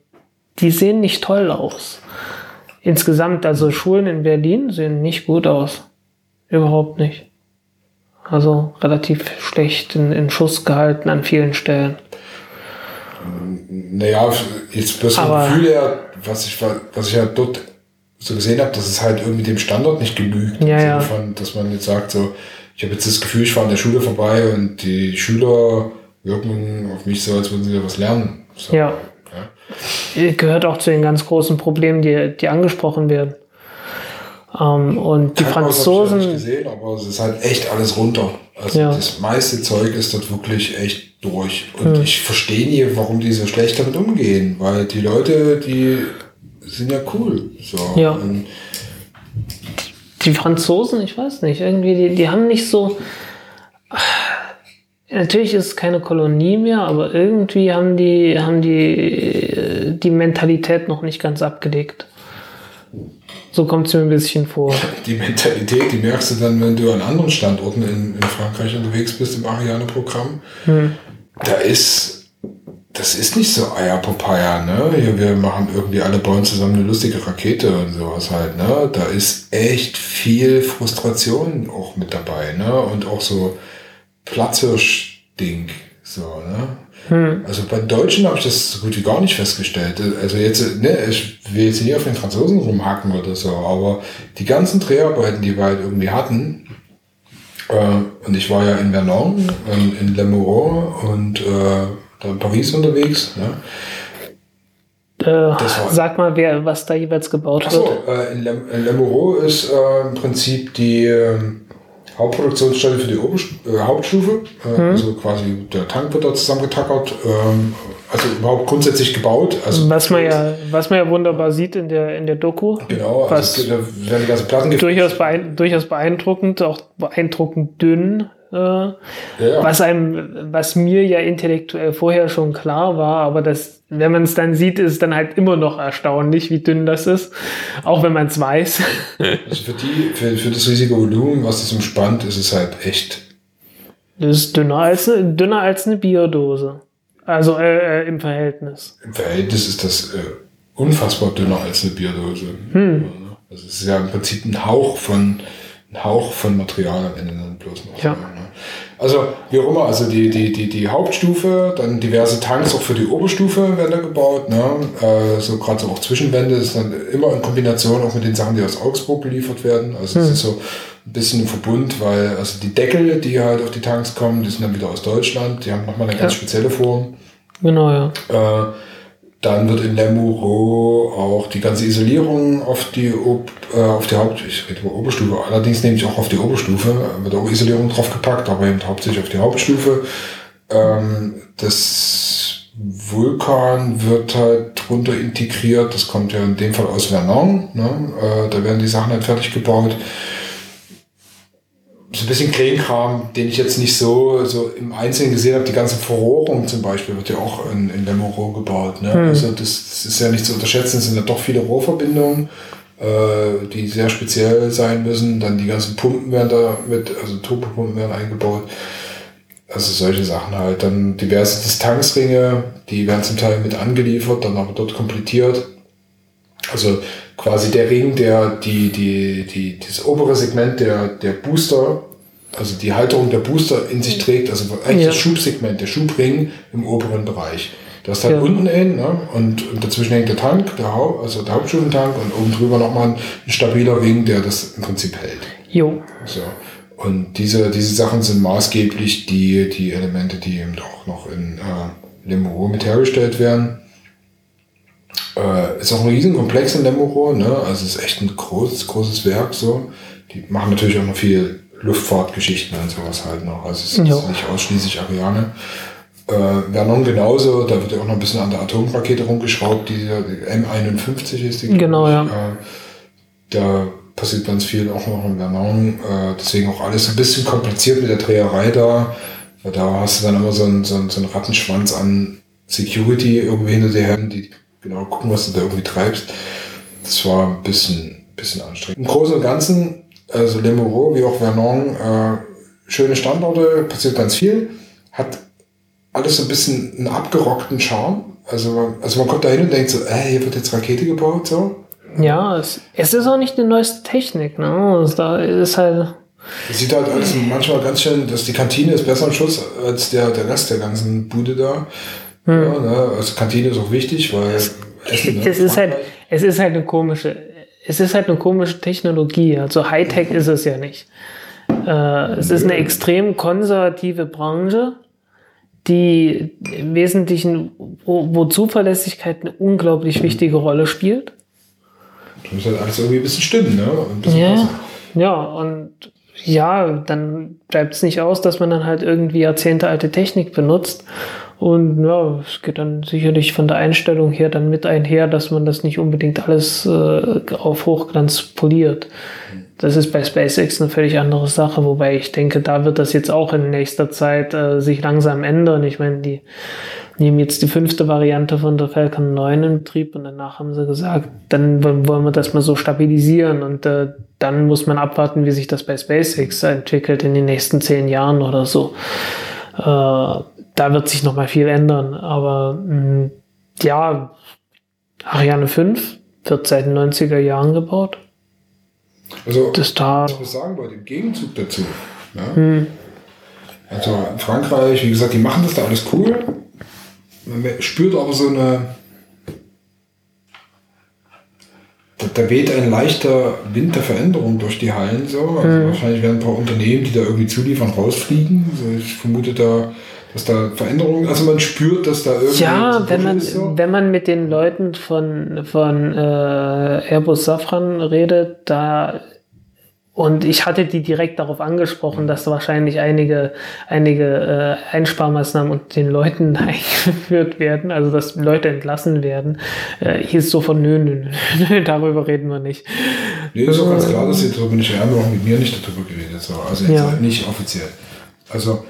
die sehen nicht toll aus. Insgesamt, also Schulen in Berlin sehen nicht gut aus. Überhaupt nicht. Also relativ schlecht in, in Schuss gehalten an vielen Stellen.
naja, jetzt bloß vom Gefühl her, was ich, was ich ja dort so gesehen habe, dass es halt irgendwie dem Standard nicht genügt.
Ja, ja.
Von, dass man jetzt sagt, so, ich habe jetzt das Gefühl, ich fahre an der Schule vorbei und die Schüler wirken auf mich so, als würden sie da was lernen. So.
Ja.
Ja.
gehört auch zu den ganz großen Problemen, die, die angesprochen werden. Ähm, und die Franzosen.
Ich nicht gesehen, aber es ist halt echt alles runter. Also ja. das meiste Zeug ist dort wirklich echt durch. Und hm. ich verstehe nie, warum die so schlecht damit umgehen, weil die Leute, die sind ja cool. So.
Ja. Und die Franzosen, ich weiß nicht, irgendwie, die, die haben nicht so. Natürlich ist es keine Kolonie mehr, aber irgendwie haben die, haben die die Mentalität noch nicht ganz abgelegt. So kommt es mir ein bisschen vor. <laughs>
Die Mentalität, die merkst du dann, wenn du an anderen Standorten in, in Frankreich unterwegs bist im Ariane-Programm. Hm. Da ist, das ist nicht so Eierpapaya, ne? Hier, wir machen irgendwie alle bauen zusammen eine lustige Rakete und sowas halt, ne? Da ist echt viel Frustration auch mit dabei, ne? Und auch so Platzhirsch-Ding, so, ne? Hm. Also bei Deutschen habe ich das so gut wie gar nicht festgestellt. Also jetzt, ne, ich will jetzt nicht auf den Franzosen rumhacken oder so, aber die ganzen Dreharbeiten, die wir halt irgendwie hatten, äh, und ich war ja in Vernon, in, in Le Mans und äh, da in Paris unterwegs, ne?
Äh, sag mal, wer, was da jeweils gebaut
Achso, wird. Äh, in, Le, in Le Mans ist äh, im Prinzip die, Hauptproduktionsstelle für die Oberst äh, Hauptstufe. Äh, hm. Also quasi der Tank wird da zusammengetackert. Ähm, also überhaupt grundsätzlich gebaut. Also
was man ja, was man ja wunderbar sieht in der in der Doku.
Genau,
also was
da werden die ganzen Platten
durchaus, beein durchaus beeindruckend, auch beeindruckend dünn. Äh, ja, ja. Was einem, was mir ja intellektuell vorher schon klar war, aber das, wenn man es dann sieht, ist es dann halt immer noch erstaunlich, wie dünn das ist, auch wenn man es weiß. <laughs>
Also für die, für, für das riesige Volumen, was das umspannt, ist es halt echt.
Das ist dünner als, dünner als eine Bierdose. Also äh, äh, im Verhältnis.
Im Verhältnis ist das äh, unfassbar dünner als eine Bierdose. Hm. Also es ist ja im Prinzip ein Hauch von ein Hauch von Material am Ende dann bloß noch. Ja. Ne? Also wie auch immer, also die, die, die, die Hauptstufe, dann diverse Tanks auch für die Oberstufe werden da gebaut. Ne? Äh, so gerade so auch Zwischenwände, ist dann immer in Kombination auch mit den Sachen, die aus Augsburg geliefert werden. Also es hm. ist so ein bisschen im Verbund, weil also die Deckel, die halt auf die Tanks kommen, die sind dann wieder aus Deutschland, die haben nochmal eine ganz ja. spezielle Form.
Genau, ja.
Äh, dann wird in Lemuro auch die ganze Isolierung auf die, Ob, äh, auf die Haupt, ich rede über Oberstufe, allerdings nehme ich auch auf die Oberstufe, wird auch Isolierung draufgepackt, aber eben hauptsächlich auf die Hauptstufe. Ähm, das Vulkan wird halt drunter integriert, das kommt ja in dem Fall aus Vernon, ne? äh, da werden die Sachen halt fertig gebaut so ein bisschen Kleinkram, den ich jetzt nicht so, so im Einzelnen gesehen habe. Die ganze Verrohrung zum Beispiel wird ja auch in, in Lemoro gebaut. Ne? Hm. Also das, das, ist ja nicht zu unterschätzen. Es sind ja doch viele Rohrverbindungen, äh, die sehr speziell sein müssen. Dann die ganzen Pumpen werden da mit, also Turbopumpen werden eingebaut. Also solche Sachen halt. Dann diverse Distanzringe, die werden zum Teil mit angeliefert, dann aber dort komplettiert. Also quasi der Ring, der die, die, die, das obere Segment der, der Booster, also die Halterung der Booster in sich trägt, also eigentlich ja. das Schubsegment, der Schubring im oberen Bereich. Das ist halt ja. unten hin, ne? und, und dazwischen hängt der Tank, der Haupt, also der Hauptstufentank und oben drüber nochmal ein, ein stabiler Ring, der das im Prinzip hält.
Jo.
So. Und diese, diese Sachen sind maßgeblich die, die Elemente, die eben auch noch in äh, Limo mit hergestellt werden. Äh, ist auch ein Riesenkomplex in Lemuro, ne? Also es ist echt ein großes, großes Werk so. Die machen natürlich auch noch viel Luftfahrtgeschichten und sowas halt noch. Also es ist jo. nicht ausschließlich Ariane. Äh, Vernon genauso, da wird ja auch noch ein bisschen an der Atomrakete rumgeschraubt, die, die M51 ist die.
Genau, ja. Äh,
da passiert ganz viel auch noch in Vernon. Äh, deswegen auch alles ein bisschen kompliziert mit der Dreherei da. Da hast du dann immer so einen, so einen, so einen Rattenschwanz an Security irgendwie hinter dir her, die genau gucken, was du da irgendwie treibst. Das war ein bisschen, bisschen anstrengend. Im Großen und Ganzen, also Le Moreau wie auch Vernon, äh, schöne Standorte, passiert ganz viel, hat alles so ein bisschen einen abgerockten Charme. Also, also man kommt da hin und denkt so, äh, hier wird jetzt Rakete gebaut, so.
Ja, es, es ist auch nicht die neueste Technik, ne? Also da ist halt.
Es sieht halt alles manchmal ganz schön, dass die Kantine ist besser im Schuss als der, der Rest der ganzen Bude da. Hm. Ja, ne? Also Kantine ist auch wichtig, weil
Essen, ne? es, ist halt, es ist halt eine komische, es ist halt eine komische Technologie. Also Hightech ist es ja nicht. Äh, es ist eine extrem konservative Branche, die im Wesentlichen, wo, wo Zuverlässigkeit eine unglaublich wichtige Rolle spielt.
Das muss halt alles irgendwie ein bisschen stimmen, ne? Bisschen
Ja,
passen.
ja, und ja, dann bleibt es nicht aus, dass man dann halt irgendwie jahrzehntealte Technik benutzt. Und ja, es geht dann sicherlich von der Einstellung her dann mit einher, dass man das nicht unbedingt alles äh, auf Hochglanz poliert. Das ist bei SpaceX eine völlig andere Sache, wobei ich denke, da wird das jetzt auch in nächster Zeit äh, sich langsam ändern. Ich meine, die nehmen jetzt die fünfte Variante von der Falcon 9 in Betrieb und danach haben sie gesagt, dann wollen wir das mal so stabilisieren und äh, dann muss man abwarten, wie sich das bei SpaceX entwickelt in den nächsten zehn Jahren oder so. Äh, da wird sich noch mal viel ändern, aber mh, ja, Ariane 5 wird seit den 90er Jahren gebaut.
Also,
Das da,
was ich sagen wollte, im Gegenzug dazu. Ja?
hm,
Also in Frankreich, wie gesagt, die machen das da alles cool. Man spürt aber so eine. Da, da weht ein leichter Wind der Veränderung durch die Hallen so. Also Wahrscheinlich werden ein paar Unternehmen, die da irgendwie zuliefern, rausfliegen. Also ich vermute da, dass da Veränderungen, also man spürt, dass da irgendwie.
Ja, wenn man,
ist so.
wenn man mit den Leuten von, von äh, Airbus Safran redet, da und ich hatte die direkt darauf angesprochen, dass wahrscheinlich einige, einige äh, Einsparmaßnahmen und den Leuten <laughs> eingeführt werden, also dass Leute entlassen werden. Äh, hieß so von nö, nö, nö, darüber reden wir nicht.
Nee, ist auch ganz klar, dass sie darüber nicht, wir haben auch mit mir nicht darüber geredet. So. Also jetzt
Ja.
nicht offiziell. Also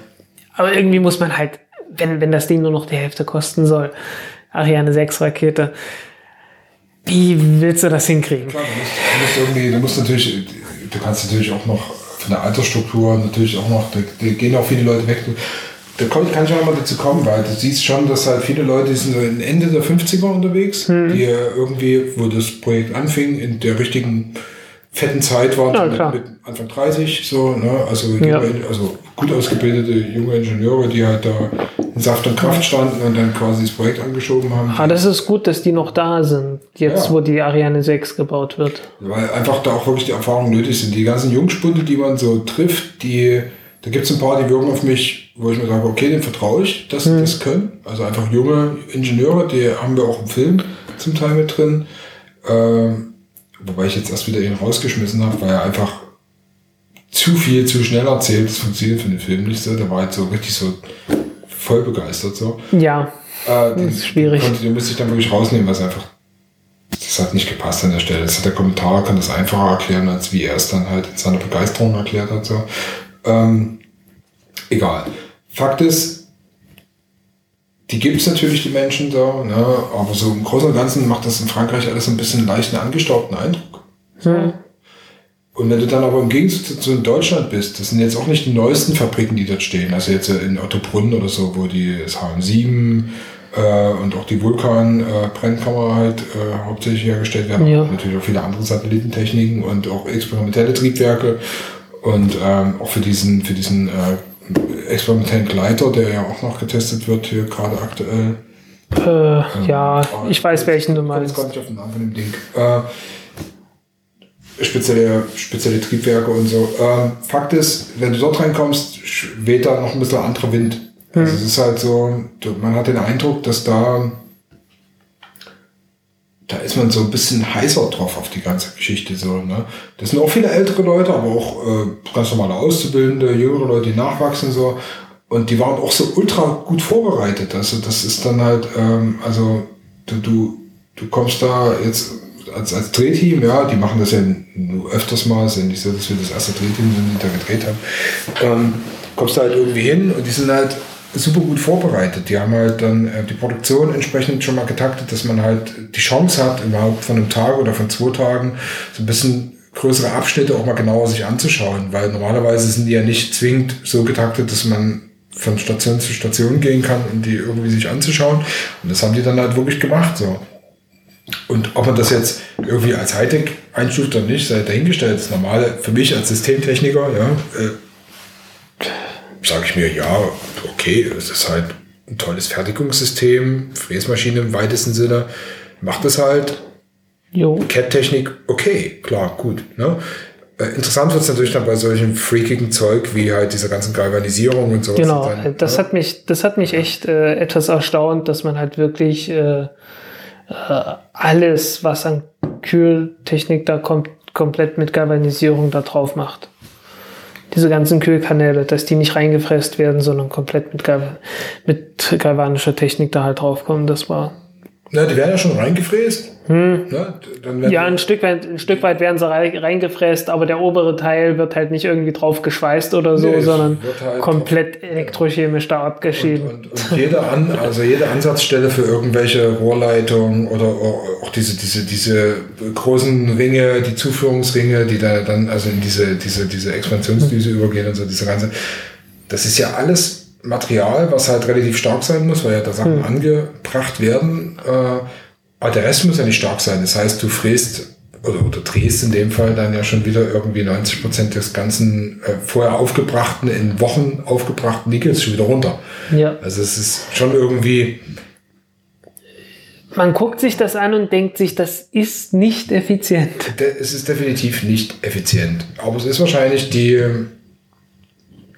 Aber irgendwie muss man halt, wenn, wenn das Ding nur noch die Hälfte kosten soll, Ariane 6 Rakete, wie willst du das hinkriegen?
Klar, du musst, du musst irgendwie, du musst natürlich, du kannst natürlich auch noch von der Altersstruktur natürlich auch noch, da, da gehen auch viele Leute weg. Da komm- kann ich auch mal dazu kommen, weil du siehst schon, dass halt viele Leute die sind so Ende der 50er unterwegs, die äh, irgendwie, wo das Projekt anfing, in der richtigen fetten Zeit waren,
Ja,
mit, mit Anfang 30, so, ne? also, junge,
Ja.
also gut ausgebildete junge Ingenieure, die halt da in Saft und Kraft standen und dann quasi das Projekt angeschoben haben.
Ah, das ist gut, dass die noch da sind, jetzt
Ja.
wo die Ariane 6 gebaut wird.
Weil einfach da auch wirklich die Erfahrungen nötig sind. Die ganzen Jungspunde, die man so trifft, die, da gibt es ein paar, die wirken auf mich, wo ich mir sage, okay, dem vertraue ich, dass sie das können. Also einfach junge Ingenieure, die haben wir auch im Film zum Teil mit drin. Ähm, wobei ich jetzt erst wieder ihn rausgeschmissen habe, weil er einfach zu viel, zu schnell erzählt. Das funktioniert für den Film nicht so. Der war halt so richtig so voll begeistert so.
Ja,
Äh, den,
ist schwierig.
Den, konnte- den musste ich dann wirklich rausnehmen, weil es einfach. Das hat nicht gepasst an der Stelle. Das hat der Kommentar, kann das einfacher erklären, als wie er es dann halt in seiner Begeisterung erklärt hat. So. Ähm, egal. Fakt ist, die gibt es natürlich, die Menschen so, ne? aber so im Großen und Ganzen macht das in Frankreich alles ein bisschen leicht einen angestaubten Eindruck.
Hm.
Und wenn du dann aber im Gegensatz dazu in Deutschland bist, das sind jetzt auch nicht die neuesten Fabriken, die dort stehen. Also jetzt in Ottobrunn oder so, wo die das HM7 äh, und auch die Vulkan-Brennkammer halt äh, hauptsächlich hergestellt werden.
Ja.
Natürlich auch viele andere Satellitentechniken und auch experimentelle Triebwerke. Und ähm, auch für diesen, für diesen äh, experimentellen Gleiter, der ja auch noch getestet wird hier gerade aktuell.
äh, ja, ich weiß, welchen du
Ich komme
meinst.
jetzt gar nicht auf den Namen von dem Ding. Äh, spezielle, spezielle Triebwerke und so. Ähm, Fakt ist, wenn du dort reinkommst, weht da noch ein bisschen anderer Wind. Also es ist halt so, man hat den Eindruck, dass da da ist man so ein bisschen heißer drauf auf die ganze Geschichte. So, ne? Das sind auch viele ältere Leute, aber auch äh, ganz normale Auszubildende, jüngere Leute, die nachwachsen. So. Und die waren auch so ultra gut vorbereitet. Also das ist dann halt, ähm, also du, du, du kommst da jetzt als, als Drehteam, ja, die machen das ja öfters mal, ja nicht so, dass wir das erste Drehteam sind, die da gedreht haben. Ähm, kommst da halt irgendwie hin und die sind halt super gut vorbereitet. Die haben halt dann äh, die Produktion entsprechend schon mal getaktet, dass man halt die Chance hat, überhaupt von einem Tag oder von zwei Tagen so ein bisschen größere Abschnitte auch mal genauer sich anzuschauen, weil normalerweise sind die ja nicht zwingend so getaktet, dass man von Station zu Station gehen kann, um die irgendwie sich anzuschauen. Und das haben die dann halt wirklich gemacht, so. Und ob man das jetzt irgendwie als Hightech einstuft oder nicht, sei dahingestellt. Das Normale für mich als Systemtechniker, ja, äh, sage ich mir, ja, okay, es ist halt ein tolles Fertigungssystem, Fräsmaschine im weitesten Sinne, macht es halt. CAD-Technik, okay, klar, gut. Ne? Äh, interessant wird es natürlich dann bei solchen freakigen Zeug wie halt dieser ganzen Galvanisierung und sowas.
Genau,
dann,
das
ja.
hat mich, das hat mich echt äh, etwas erstaunt, dass man halt wirklich äh, äh, alles, was an Kühltechnik da kommt, komplett mit Galvanisierung da drauf macht. Diese ganzen Kühlkanäle, dass die nicht reingefräst werden, sondern komplett mit, Gal mit galvanischer Technik da halt draufkommen, das war
Na, die werden ja schon reingefräst.
Hm. Ja, ein Stück weit, ein Stück weit werden sie rei- reingefräst, aber der obere Teil wird halt nicht irgendwie drauf geschweißt oder so,
Nee,
sondern
halt
komplett elektrochemisch da abgeschieden.
Und, und jede, An, also jede Ansatzstelle für irgendwelche Rohrleitungen oder auch diese, diese, diese großen Ringe, die Zuführungsringe, die da dann also in diese, diese, diese Expansionsdüse übergehen und so, diese ganze, das ist ja alles Material, was halt relativ stark sein muss, weil ja da Sachen angebracht werden. Äh, aber der Rest muss ja nicht stark sein. Das heißt, du fräst oder, oder drehst in dem Fall dann ja schon wieder irgendwie 90 Prozent des ganzen äh, vorher aufgebrachten, in Wochen aufgebrachten Nickels schon wieder runter.
Ja.
Also es ist schon irgendwie,
Man guckt sich das an und denkt sich, das ist nicht effizient.
es ist definitiv nicht effizient. Aber es ist wahrscheinlich die,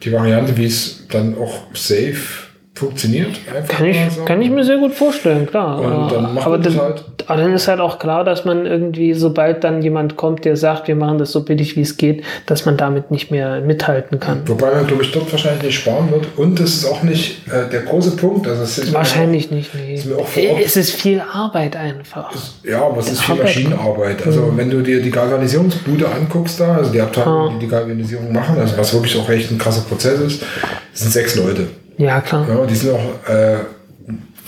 die Variante, wie es dann auch safe funktioniert.
Kann ich,
so.
kann ich mir sehr gut vorstellen, klar.
Und dann macht
aber, dann,
halt.
aber dann ist halt auch klar, dass man irgendwie, sobald dann jemand kommt, der sagt, wir machen das so billig wie es geht, dass man damit nicht mehr mithalten kann.
Wobei man, glaube ich, dort wahrscheinlich nicht sparen wird. Und das ist auch nicht äh, der große Punkt. Also es ist
Wahrscheinlich nicht, nee.
ist mir auch vor Ort-
Es ist viel Arbeit einfach.
Ja, aber es ist viel
Arbeit.
Maschinenarbeit. Also wenn du dir die Galvanisierungsbude anguckst da, also die Abteilung, die die Galvanisierung machen, also was wirklich auch echt ein krasser Prozess ist, sind sechs Leute.
Ja, klar.
Ja, die sind auch äh,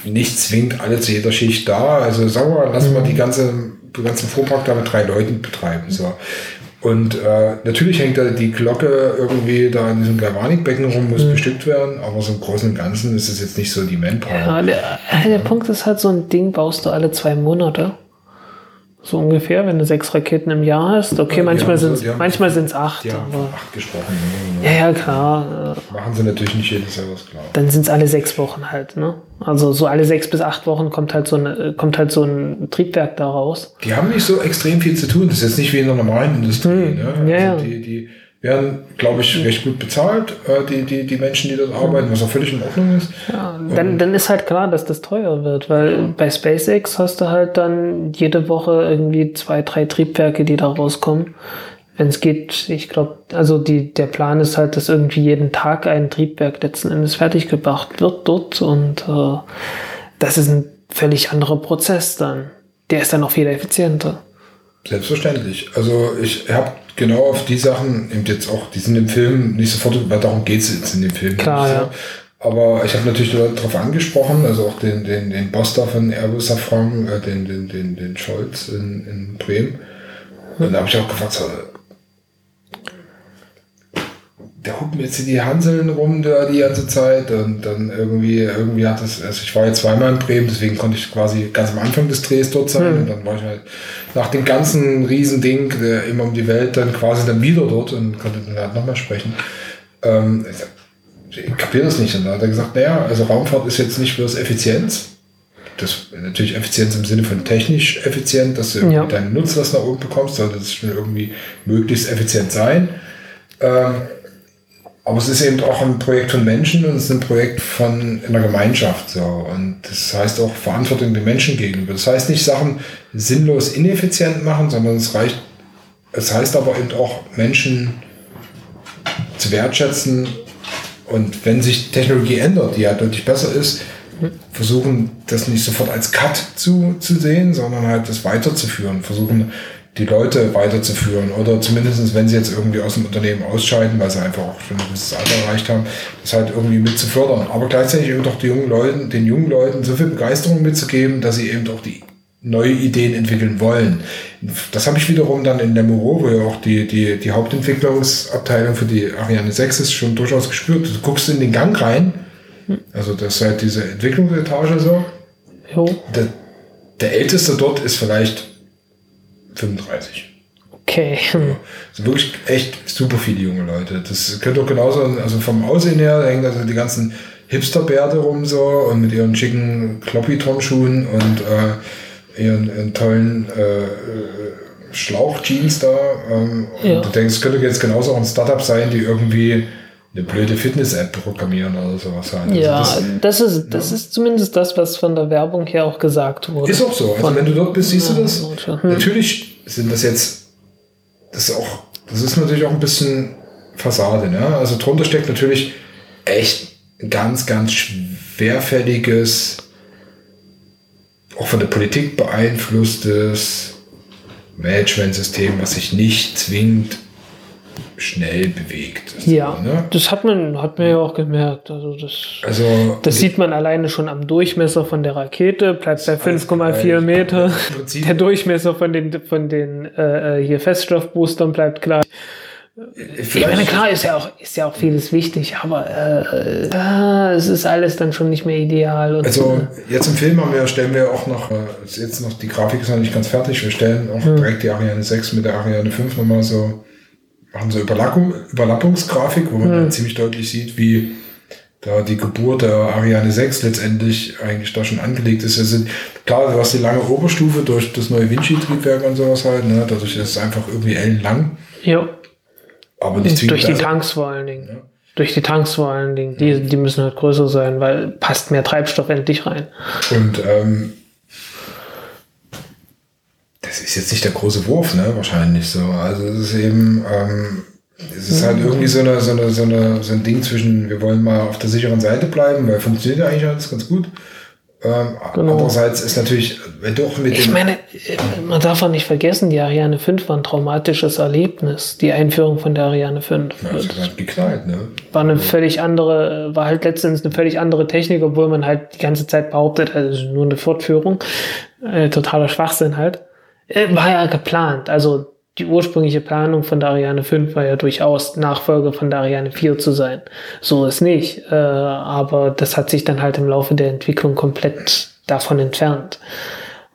nicht zwingend alle zu jeder Schicht da. Also sagen wir mal, lassen wir die ganze, die ganzen Fuhrpark da mit drei Leuten betreiben. So. Und äh, natürlich hängt da die Glocke irgendwie da in diesem Galvanikbecken rum, muss bestückt werden, aber so im Großen und Ganzen ist es jetzt nicht so die Manpower.
Ja, der, der Punkt ist halt so ein Ding, baust du alle zwei Monate. So ungefähr, wenn du sechs Raketen im Jahr hast. Okay, manchmal
haben so-
sind es manchmal sind's acht.
Von acht gesprochen.
ja,
Ne?
ja, klar. äh,
Machen sie natürlich nicht jedes Jahr was klar.
Dann sind es alle sechs Wochen halt. Ne? Also so alle sechs bis acht Wochen kommt halt so, eine, kommt halt so ein Triebwerk da raus.
Die haben nicht so extrem viel zu tun. Das ist jetzt nicht wie in der normalen Industrie. Ne?
Hm. ja, ja.
Also die, die werden, glaube ich, recht gut bezahlt, äh, die, die, die Menschen, die dort arbeiten, was auch völlig in Ordnung ist.
Ja, dann, dann ist halt klar, dass das teuer wird, weil bei SpaceX hast du halt dann jede Woche irgendwie zwei, drei Triebwerke, die da rauskommen. Wenn es geht, ich glaube, also die, der Plan ist halt, dass irgendwie jeden Tag ein Triebwerk letzten Endes fertig gebracht wird dort und äh, das ist ein völlig anderer Prozess dann. Der ist dann auch viel effizienter.
Selbstverständlich. Also ich habe genau auf die Sachen, eben jetzt auch, die sind im Film nicht sofort, weil darum geht es jetzt in dem Film.
Klar, ja.
Aber ich habe natürlich darauf angesprochen, also auch den, den, den Boss da von Airbus Safran, äh, den, den, den, den Scholz in, in Bremen. Und da habe ich auch gefragt, so, der huckt mir jetzt in die Hanseln rum da die ganze Zeit und dann irgendwie, irgendwie hat das, also ich war jetzt zweimal in Bremen, deswegen konnte ich quasi ganz am Anfang des Drehs dort sein und dann war ich halt nach dem ganzen Riesending, der immer um die Welt, dann quasi dann wieder dort und konnte dann halt nochmal sprechen. Ähm, ich kapiere das nicht. Und da hat er gesagt, naja, also Raumfahrt ist jetzt nicht bloß Effizienz. Das natürlich Effizienz im Sinne von technisch effizient, dass du
Ja.
deinen Nutzlast nach oben bekommst, sollte das schon irgendwie möglichst effizient sein. Ähm, aber es ist eben auch ein Projekt von Menschen und es ist ein Projekt von einer Gemeinschaft. So. Und das heißt auch Verantwortung den Menschen gegenüber. Das heißt nicht Sachen sinnlos ineffizient machen, sondern es reicht, es heißt aber eben auch Menschen zu wertschätzen. Und wenn sich Technologie ändert, die ja deutlich besser ist, versuchen das nicht sofort als Cut zu, zu sehen, sondern halt das weiterzuführen, versuchen die Leute weiterzuführen. Oder zumindest wenn sie jetzt irgendwie aus dem Unternehmen ausscheiden, weil sie einfach auch schon ein gewisses Alter erreicht haben, das halt irgendwie mit zu fördern. Aber gleichzeitig eben doch die jungen Leuten, den jungen Leuten so viel Begeisterung mitzugeben, dass sie eben auch die neue Ideen entwickeln wollen. Das habe ich wiederum dann in Lemuro, wo ja auch die, die, die Hauptentwicklungsabteilung für die Ariane 6 ist, schon durchaus gespürt. Du guckst in den Gang rein, also das ist halt diese Entwicklungsetage so.
Jo,
Der, der älteste dort ist vielleicht 35.
okay.
Also wirklich echt super viele junge Leute. Das könnte auch genauso, also vom Aussehen her, hängen also die ganzen Hipsterbärte rum so und mit ihren schicken Kloppy-Turnschuhen und äh, ihren, ihren tollen äh, äh, Schlauchjeans da. Ähm,
Ja.
Und du denkst, es könnte jetzt genauso auch ein Startup sein, die irgendwie eine blöde Fitness-App programmieren oder sowas halt. Also
Ja,
das
das, ist, das ist zumindest das, was von der Werbung her auch gesagt wurde.
ist auch so. Also
Von-
wenn du dort bist, siehst du das.
hm.
Natürlich sind das jetzt, das ist auch, das ist natürlich auch ein bisschen Fassade, ne? Also drunter steckt natürlich echt ein ganz, ganz schwerfälliges, auch von der Politik beeinflusstes Managementsystem, was sich nicht zwingend schnell bewegt.
Ja,
Ne?
das hat man, hat man ja auch gemerkt. Also das,
Also
das sieht man alleine schon am Durchmesser von der Rakete, bleibt bei
alles
5,4
gleich.
Meter. Der Durchmesser von den, von den äh, äh, hier Feststoffboostern bleibt gleich. Ich meine, klar ist ja auch, ist ja auch vieles wichtig, aber äh, äh, es ist alles dann schon nicht mehr ideal.
Also jetzt im Film haben wir, stellen wir auch noch, äh, jetzt noch, die Grafik ist noch nicht ganz fertig, wir stellen auch direkt die Ariane 6 mit der Ariane 5 nochmal so, machen so Überlappung, Überlappungsgrafik, wo man dann ziemlich deutlich sieht, wie da die Geburt der Ariane 6 letztendlich eigentlich da schon angelegt ist. Also klar, du hast die lange Oberstufe durch das neue Vinci-Triebwerk und sowas halt, ne? dadurch ist es einfach irgendwie ellenlang,
ja,
aber nicht zwingend
durch die. Tanks vor allen Dingen. Durch die Tanks vor allen Dingen. Die, die müssen halt größer sein, weil passt mehr Treibstoff endlich rein.
Und ähm, das ist jetzt nicht der große Wurf, ne? Wahrscheinlich so. Also es ist eben, ähm, es ist halt irgendwie so, eine, so, eine, so, eine, so ein Ding zwischen, wir wollen mal auf der sicheren Seite bleiben, weil funktioniert ja eigentlich alles ganz gut. Ähm,
Genau.
Andererseits ist natürlich, wenn du auch mit
Ich
dem
meine, man darf auch nicht vergessen, die Ariane 5 war ein traumatisches Erlebnis. Die Einführung von der Ariane 5.
Ja, es hat geknallt, ne?
war eine völlig andere, war halt letztens eine völlig andere Technik, obwohl man halt die ganze Zeit behauptet, also es ist nur eine Fortführung. Äh, totaler Schwachsinn halt. Äh, war ja geplant. Also die ursprüngliche Planung von der Ariane 5 war ja durchaus Nachfolger von der Ariane 4 zu sein. So ist nicht. Äh, aber das hat sich dann halt im Laufe der Entwicklung komplett davon entfernt.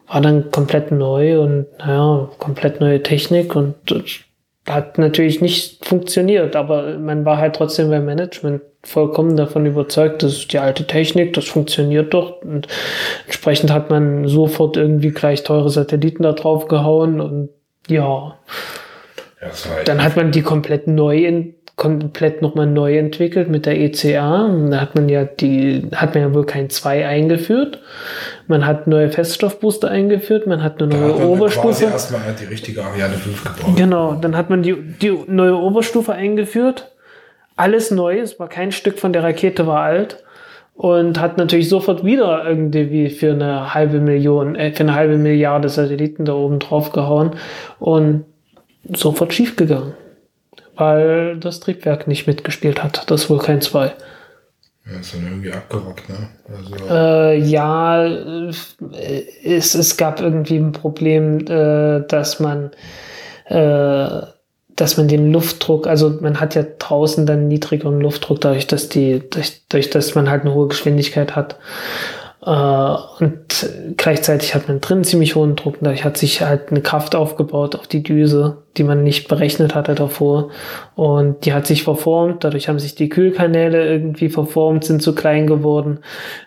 War dann komplett neu und naja, komplett neue Technik und hat natürlich nicht funktioniert, aber man war halt trotzdem beim Management vollkommen davon überzeugt, das ist die alte Technik, das funktioniert doch und entsprechend hat man sofort irgendwie gleich teure Satelliten da drauf gehauen und ja,
Ja, halt
dann hat man die komplett neu in, komplett nochmal neu entwickelt mit der ECA. Da hat man ja die, hat man ja wohl kein 2 eingeführt. Man hat neue Feststoffbooster eingeführt, man hat eine
da
neue
hat man quasi
Oberstufe.
erstmal die richtige Ariane 5 gebaut.
Genau, dann hat man die, die neue Oberstufe eingeführt. Alles neu, es war kein Stück von der Rakete war alt. Und hat natürlich sofort wieder irgendwie für eine halbe Million, äh, für eine halbe Milliarde Satelliten da oben drauf gehauen. Und sofort schief gegangen. Weil das Triebwerk nicht mitgespielt hat, das Vulkan 2.
Ja, ist dann irgendwie abgerockt, ne? Also,
Äh, ja, äh, es, es gab irgendwie ein Problem, äh, dass man, äh, dass man den Luftdruck, also man hat ja draußen dann niedrigeren Luftdruck, dadurch, dass die, durch, durch dass man halt eine hohe Geschwindigkeit hat. Äh, und gleichzeitig hat man drin ziemlich hohen Druck. Dadurch hat sich halt eine Kraft aufgebaut auf die Düse, die man nicht berechnet hatte davor. Und die hat sich verformt. Dadurch haben sich die Kühlkanäle irgendwie verformt, sind zu klein geworden.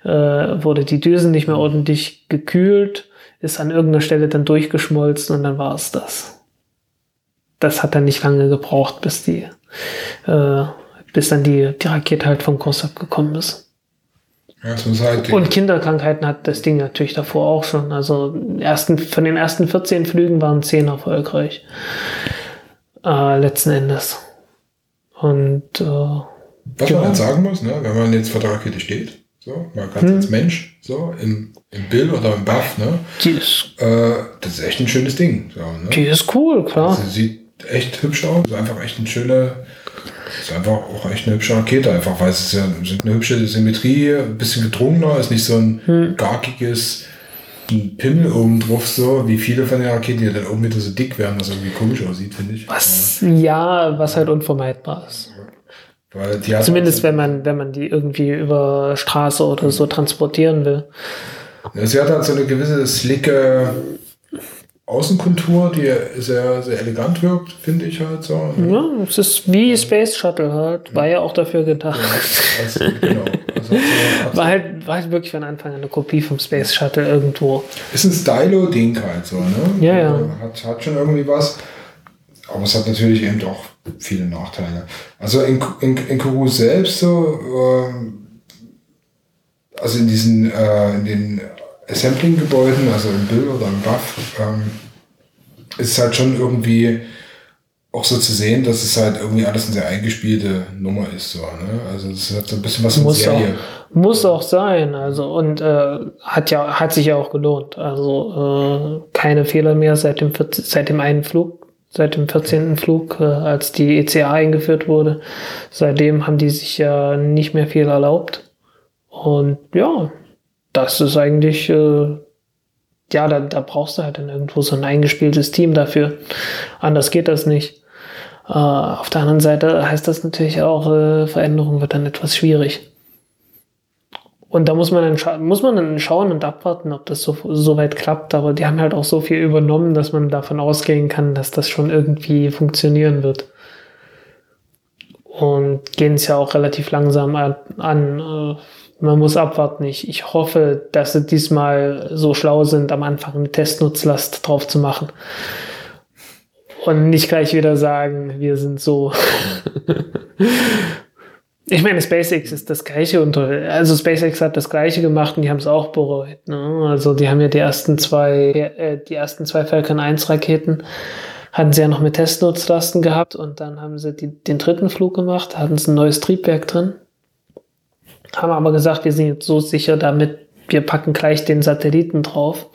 Äh, wurde die Düsen nicht mehr ordentlich gekühlt, ist an irgendeiner Stelle dann durchgeschmolzen und dann war es das. Das hat dann nicht lange gebraucht, bis die, äh, bis dann die, die Rakete halt vom Kurs abgekommen ist.
ja, halt
Und Kinderkrankheiten hat das Ding natürlich davor auch schon. Also ersten, von den ersten 14 Flügen waren 10 erfolgreich. Äh, letzten Endes. Und äh,
Was
Ja.
man jetzt sagen muss, ne, wenn man jetzt vor der Rakete steht, so, man kann
Hm.
als Mensch, so, im, im Bill oder im Buff, ne,
die ist,
äh, das ist echt ein schönes Ding. So, ne?
die ist cool, klar.
Also, sieht echt hübsch aus. Ist einfach echt eine schöne, ist einfach auch echt eine hübsche Rakete, einfach weil es ist ja eine hübsche Symmetrie, ein bisschen gedrungener, ist nicht so ein
Hm.
garkiges ein Pimmel oben drauf, so wie viele von den Raketen, die dann oben wieder so dick werden, was irgendwie komisch aussieht, finde ich.
Was, ja, was halt unvermeidbar ist.
Aber, weil die
Zumindest wenn man, wenn man die irgendwie über Straße oder so transportieren will.
Sie hat halt so eine gewisse slicke Außenkontur, die sehr, sehr elegant wirkt, finde ich halt so.
Ja, es ist wie Space Shuttle halt. War ja auch dafür gedacht.
Also, genau. Also, <laughs> also,
War halt, war halt wirklich von Anfang an eine Kopie vom Space Shuttle irgendwo.
ist ein Stylo-Ding halt so, ne?
Ja, ja.
Hat, hat schon irgendwie was. Aber es hat natürlich eben auch viele Nachteile. Also in, in, in Kourou selbst so, ähm, also in diesen, äh, in den Assembling-Gebäuden, also im Bill oder im Buff, ähm, ist es halt schon irgendwie auch so zu sehen, dass es halt irgendwie alles eine sehr eingespielte Nummer ist, so, ne? Also es hat so ein bisschen was
Muss auch,
Serie.
muss auch sein. Also, und äh, hat ja, hat sich ja auch gelohnt. Also äh, keine Fehler mehr seit dem, 14, seit dem einen Flug, seit dem 14. Flug, äh, als die ECA eingeführt wurde. Seitdem haben die sich ja nicht mehr viel erlaubt. Und ja, das ist eigentlich, äh, ja, da, da brauchst du halt dann irgendwo so ein eingespieltes Team dafür. Anders geht das nicht. Äh, auf der anderen Seite heißt das natürlich auch, äh, Veränderung wird dann etwas schwierig. Und da muss man dann, muss man dann schauen und abwarten, ob das so, so weit klappt. Aber die haben halt auch so viel übernommen, dass man davon ausgehen kann, dass das schon irgendwie funktionieren wird. Und gehen es ja auch relativ langsam an. an. Äh, Man muss abwarten. Ich, ich hoffe, dass sie diesmal so schlau sind, am Anfang eine Testnutzlast drauf zu machen. Und nicht gleich wieder sagen, wir sind so. <laughs> Ich meine, SpaceX ist das gleiche unter, also SpaceX hat das gleiche gemacht und die haben es auch bereut. Ne? Also die haben ja die ersten zwei, äh, die ersten zwei Falcon 1 Raketen hatten sie ja noch mit Testnutzlasten gehabt und dann haben sie die, den dritten Flug gemacht, hatten sie ein neues Triebwerk drin, haben aber gesagt, wir sind jetzt so sicher damit, wir packen gleich den Satelliten drauf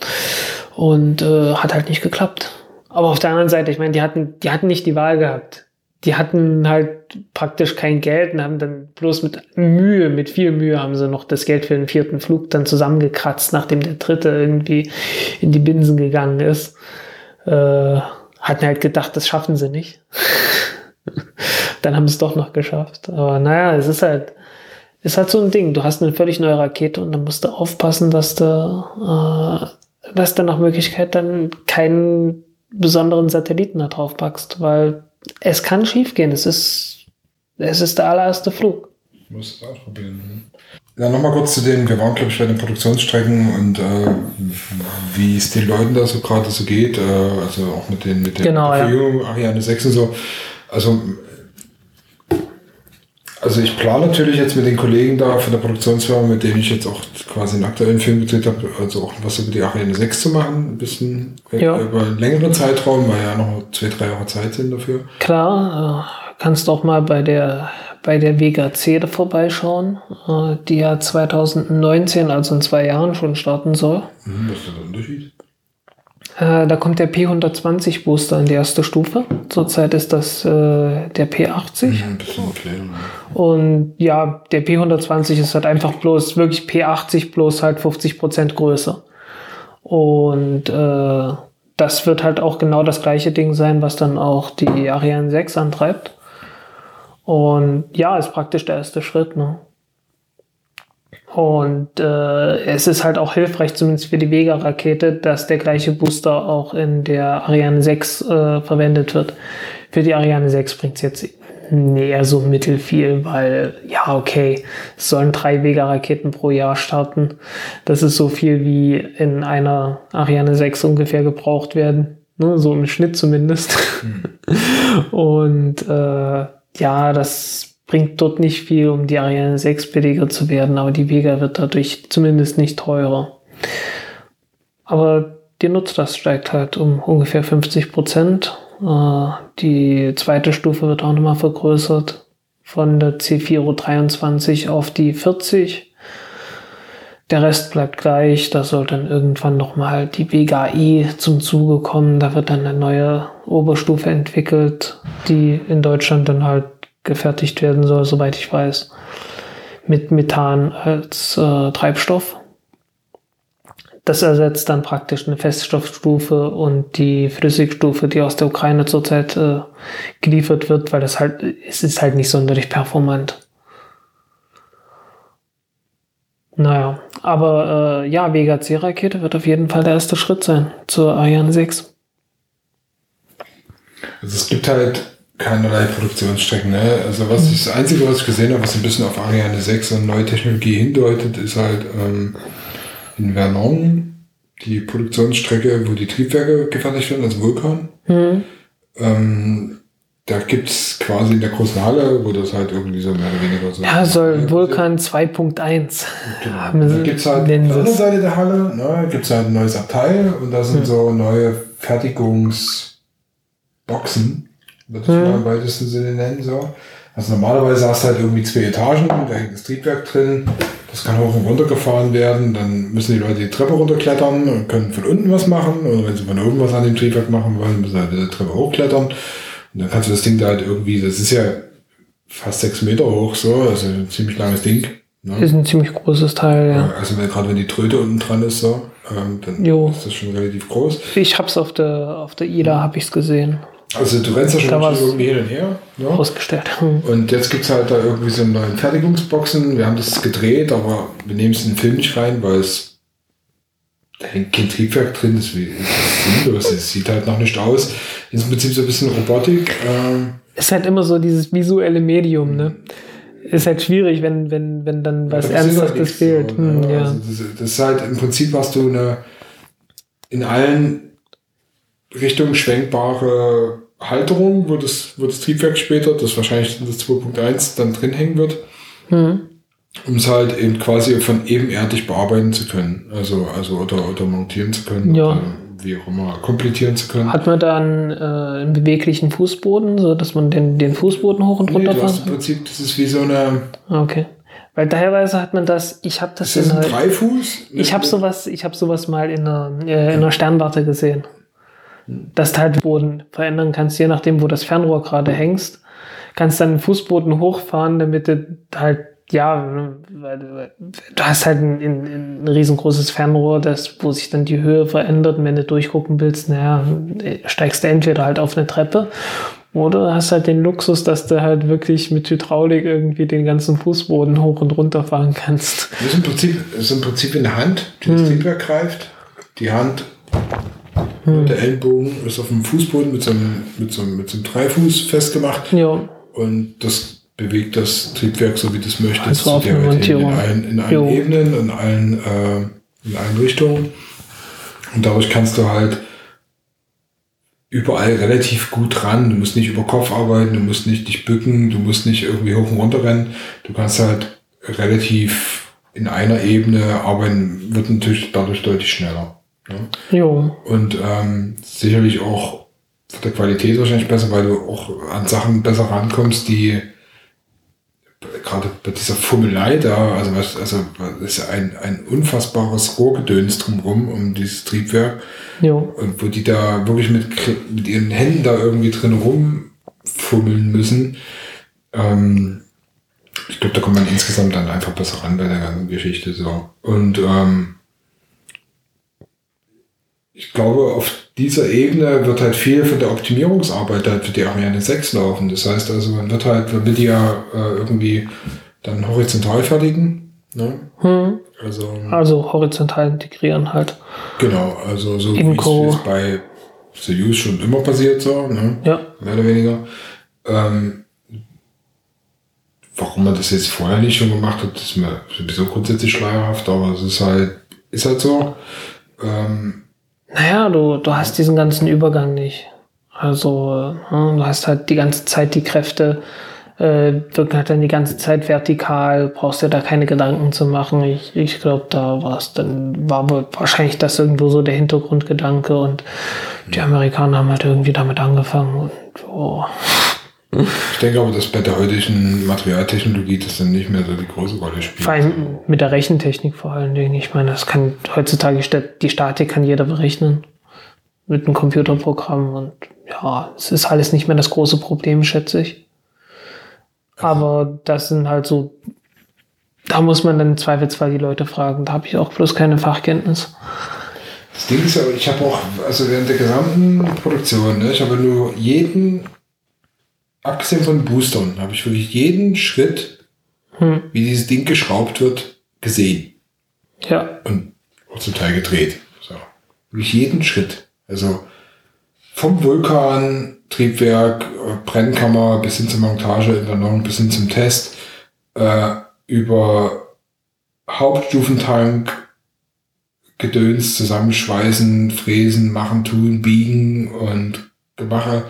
und äh, hat halt nicht geklappt. Aber auf der anderen Seite, ich meine, die hatten, die hatten nicht die Wahl gehabt die hatten halt praktisch kein Geld und haben dann bloß mit Mühe, mit viel Mühe haben sie noch das Geld für den vierten Flug dann zusammengekratzt, nachdem der dritte irgendwie in die Binsen gegangen ist. Äh, hatten halt gedacht, das schaffen sie nicht. <laughs> dann haben sie es doch noch geschafft. Aber naja, es ist halt, ist halt so ein Ding. Du hast eine völlig neue Rakete und dann musst du aufpassen, dass du, äh, dass du nach Möglichkeit dann keinen besonderen Satelliten da drauf packst, weil es kann schiefgehen. Es ist, es ist der allererste Flug.
Muss es ausprobieren. Ja, nochmal kurz zu dem, wir waren, glaube ich, bei den Produktionsstrecken und äh, wie es den Leuten da so gerade so geht, äh, also auch mit den mit der
Genau, ja.
Ariane 6 und so. Also, also ich plane natürlich jetzt mit den Kollegen da von der Produktionsfirma, mit denen ich jetzt auch quasi einen aktuellen Film gedreht habe, also auch was über die Ariane 6 zu machen, ein bisschen
Ja.
über einen längeren Zeitraum, weil ja noch zwei, drei Jahre Zeit sind dafür.
Klar, äh, kannst auch mal bei der, bei der Vega C da vorbeischauen, äh, die ja 2019, also in zwei Jahren schon starten soll.
Hm, was ist der Unterschied?
Äh, da kommt der P120 Booster in die erste Stufe. Zurzeit ist das äh, der P80.
Ein bisschen kleiner.
Und ja, der P120 ist halt einfach bloß wirklich P80 bloß halt 50% größer. Und äh, das wird halt auch genau das gleiche Ding sein, was dann auch die Ariane 6 antreibt. Und ja, ist praktisch der erste Schritt. Ne? Und äh, es ist halt auch hilfreich, zumindest für die Vega-Rakete, dass der gleiche Booster auch in der Ariane 6 äh, verwendet wird. Für die Ariane 6 bringt es jetzt eher so mittelfiel, weil ja, okay, es sollen drei Vega-Raketen pro Jahr starten. Das ist so viel wie in einer Ariane 6 ungefähr gebraucht werden. Ne? So im Schnitt zumindest. <laughs> Und äh, ja, das bringt dort nicht viel, um die Ariane 6 billiger zu werden, aber die Vega wird dadurch zumindest nicht teurer. Aber die Nutzlast steigt halt um ungefähr 50 Prozent. Äh, die zweite Stufe wird auch nochmal vergrößert von der C423 auf die 40. Der Rest bleibt gleich. Da soll dann irgendwann nochmal die Vega E zum Zuge kommen. Da wird dann eine neue Oberstufe entwickelt, die in Deutschland dann halt gefertigt werden soll, soweit ich weiß, mit Methan als äh, Treibstoff. Das ersetzt dann praktisch eine Feststoffstufe und die Flüssigstufe, die aus der Ukraine zurzeit äh, geliefert wird, weil das halt, es ist halt nicht sonderlich performant. Naja, aber äh, ja, Vega C-Rakete wird auf jeden Fall der erste Schritt sein zur Ariane 6.
Also es gibt halt keinerlei Produktionsstrecken. Ne? Also was ich, das Einzige, was ich gesehen habe, was ein bisschen auf Ariane 6 und neue Technologie hindeutet, ist halt ähm, in Vernon die Produktionsstrecke, wo die Triebwerke gefertigt werden, also Vulkan.
Hm.
Ähm, da gibt's quasi in der großen Halle, wo das halt irgendwie so mehr oder weniger so.
Ja, soll Vulkan 2.1.
Genau. <laughs>
haben
Da
sie-
gibt's halt auf der anderen
es.
Seite der Halle, ne, gibt's halt ein neues Abteil und da sind
Hm.
so neue Fertigungsboxen, würde ich
Hm.
mal im weitesten Sinne nennen. So. Also normalerweise hast du halt irgendwie zwei Etagen, da hängt das Triebwerk drin, das kann hoch und runter gefahren werden, dann müssen die Leute die Treppe runterklettern und können von unten was machen und wenn sie von oben was an dem Triebwerk machen wollen, müssen sie halt die Treppe hochklettern und dann kannst du das Ding da halt irgendwie, das ist ja fast sechs Meter hoch so, also ein ziemlich langes Ding. Ne?
Ist ein ziemlich großes Teil, ja.
Also gerade wenn die Tröte unten dran ist, so, ähm, dann
Jo.
ist das schon relativ groß.
Ich hab's auf der, auf der IDA, hab ich's gesehen,
Also du rennst ja schon irgendwie hin und her. Ne?
ausgestellt. Hm. <laughs>
Und jetzt gibt's halt da irgendwie so neue Fertigungsboxen. Wir haben das gedreht, aber wir nehmen es in den Film nicht rein, weil es da hängt kein Triebwerk drin, das ist sinnlos. Es sieht halt noch nicht aus. Ist im Prinzip so ein bisschen Robotik. Ähm,
Ist halt immer so dieses visuelle Medium, ne? Ist halt schwierig, wenn, wenn, wenn dann was
halt
Ernsthaftes fehlt.
so,
Hm,
ne?
ja.
also das, das ist halt im Prinzip hast du eine in allen Richtungen schwenkbare Halterung, wo das, wo das Triebwerk später, das wahrscheinlich in das 2.1 dann drin hängen wird,
Hm.
um es halt eben quasi von ebenerdig bearbeiten zu können. Also, also oder, oder montieren zu können.
Ja.
Oder wie auch immer, komplettieren zu können.
Hat man dann äh, einen beweglichen Fußboden, so dass man den, den Fußboden hoch und runter
hast
fahren
im Prinzip, das ist wie so eine,
Okay. Weil teilweise hat man das, ich habe das,
das
in
ein
der,
Dreifuß.
ich habe sowas, ich habe sowas mal in einer, äh, in einer Sternwarte gesehen. Dass du halt den Boden verändern kannst, je nachdem, wo das Fernrohr gerade hängst. Kannst dann den Fußboden hochfahren, damit du halt, ja, weil du, hast halt ein, ein, ein riesengroßes Fernrohr, das, wo sich dann die Höhe verändert. Und wenn du durchgucken willst, naja, steigst du entweder halt auf eine Treppe oder hast halt den Luxus, dass du halt wirklich mit Hydraulik irgendwie den ganzen Fußboden hoch und runter fahren kannst.
Das ist im Prinzip, das ist im Prinzip eine Hand, die das
Hm.
Triebwerk greift. Die Hand, der Ellenbogen ist auf dem Fußboden mit so einem, mit so einem, mit so einem Dreifuß festgemacht
Ja,
und das bewegt das Triebwerk so, wie das möchte.
Also auf
Zu der hin, in allen, in allen
Jo.
Ebenen, in allen, äh, in allen Richtungen. Und dadurch kannst du halt überall relativ gut ran. Du musst nicht über Kopf arbeiten, du musst nicht dich bücken, du musst nicht irgendwie hoch und runter rennen. Du kannst halt relativ in einer Ebene arbeiten, wird natürlich dadurch deutlich schneller. Ne?
jo,
Und ähm, sicherlich auch von der Qualität wahrscheinlich besser, weil du auch an Sachen besser rankommst, die gerade bei dieser Fummelei da, also was, also ist ja ein, ein unfassbares Rohrgedöns drumherum um dieses Triebwerk.
jo.
Und wo die da wirklich mit, mit ihren Händen da irgendwie drin rumfummeln müssen. Ähm, ich glaube, da kommt man insgesamt dann einfach besser ran bei der ganzen Geschichte. So. Und ähm, ich glaube, auf dieser Ebene wird halt viel von der Optimierungsarbeit halt für die Ariane 6 laufen. Das heißt also, man wird halt, man will die ja äh, irgendwie dann horizontal fertigen. Ne?
Hm.
Also,
Also horizontal integrieren halt.
Genau, also so wie es bei Soyuz schon immer passiert, so, ne?
Ja.
mehr oder weniger. Ähm, warum man das jetzt vorher nicht schon gemacht hat, ist mir sowieso grundsätzlich schleierhaft, aber es ist halt, ist halt so. Ähm,
Naja, du, du hast diesen ganzen Übergang nicht. Also, äh, du hast halt die ganze Zeit die Kräfte, äh, wirken halt dann die ganze Zeit vertikal, brauchst dir da keine Gedanken zu machen. Ich, ich glaube, da war es dann, war wahrscheinlich das irgendwo so der Hintergrundgedanke und die Amerikaner haben halt irgendwie damit angefangen und oh,
ich denke aber, dass bei der heutigen Materialtechnologie das dann nicht mehr so die große Rolle spielt.
vor allem mit der Rechentechnik vor allen Dingen. Ich meine, das kann heutzutage die Statik kann jeder berechnen mit einem Computerprogramm und ja, es ist alles nicht mehr das große Problem, schätze ich. Aber das sind halt so, da muss man dann im Zweifelsfall die Leute fragen. Da habe ich auch bloß keine Fachkenntnis.
Das Ding ist aber, ich habe auch, also während der gesamten Produktion, ne, ich habe nur jeden, abgesehen von Boostern, habe ich wirklich jeden Schritt,
Hm.
wie dieses Ding geschraubt wird, gesehen.
Ja,
und auch zum Teil gedreht. So. Wirklich jeden Schritt. Also vom Vulkan Triebwerk, äh, Brennkammer bis hin zur Montage in der Long, bis hin zum Test, äh, über Hauptstufentank, Gedöns zusammenschweißen, fräsen, machen, tun, biegen und Gemache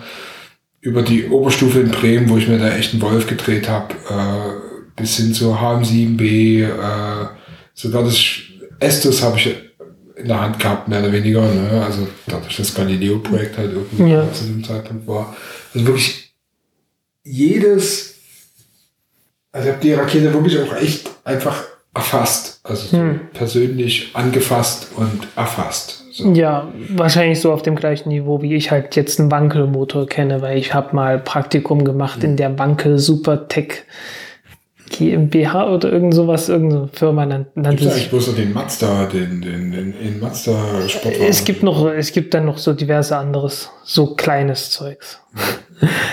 über die Oberstufe in Bremen, wo ich mir da echt einen Wolf gedreht habe, äh, bis hin zur HM7B, äh, sogar das Estus habe ich in der Hand gehabt, mehr oder weniger, ne? also dadurch das Galileo-Projekt halt irgendwie ja. zu dem Zeitpunkt war. Also wirklich jedes, also ich habe die Rakete wirklich auch echt einfach erfasst, also hm. persönlich angefasst und erfasst.
So. Ja, wahrscheinlich so auf dem gleichen Niveau, wie ich halt jetzt einen Wankelmotor kenne, weil ich habe mal Praktikum gemacht hm. in der Wankel Supertech GmbH oder irgend sowas, irgendeine Firma nannte
Gibt es eigentlich bloß noch den Mazda, den, den, den, den Mazda Sportwagen?
Es gibt noch, es gibt dann noch so diverse anderes, so kleines Zeugs.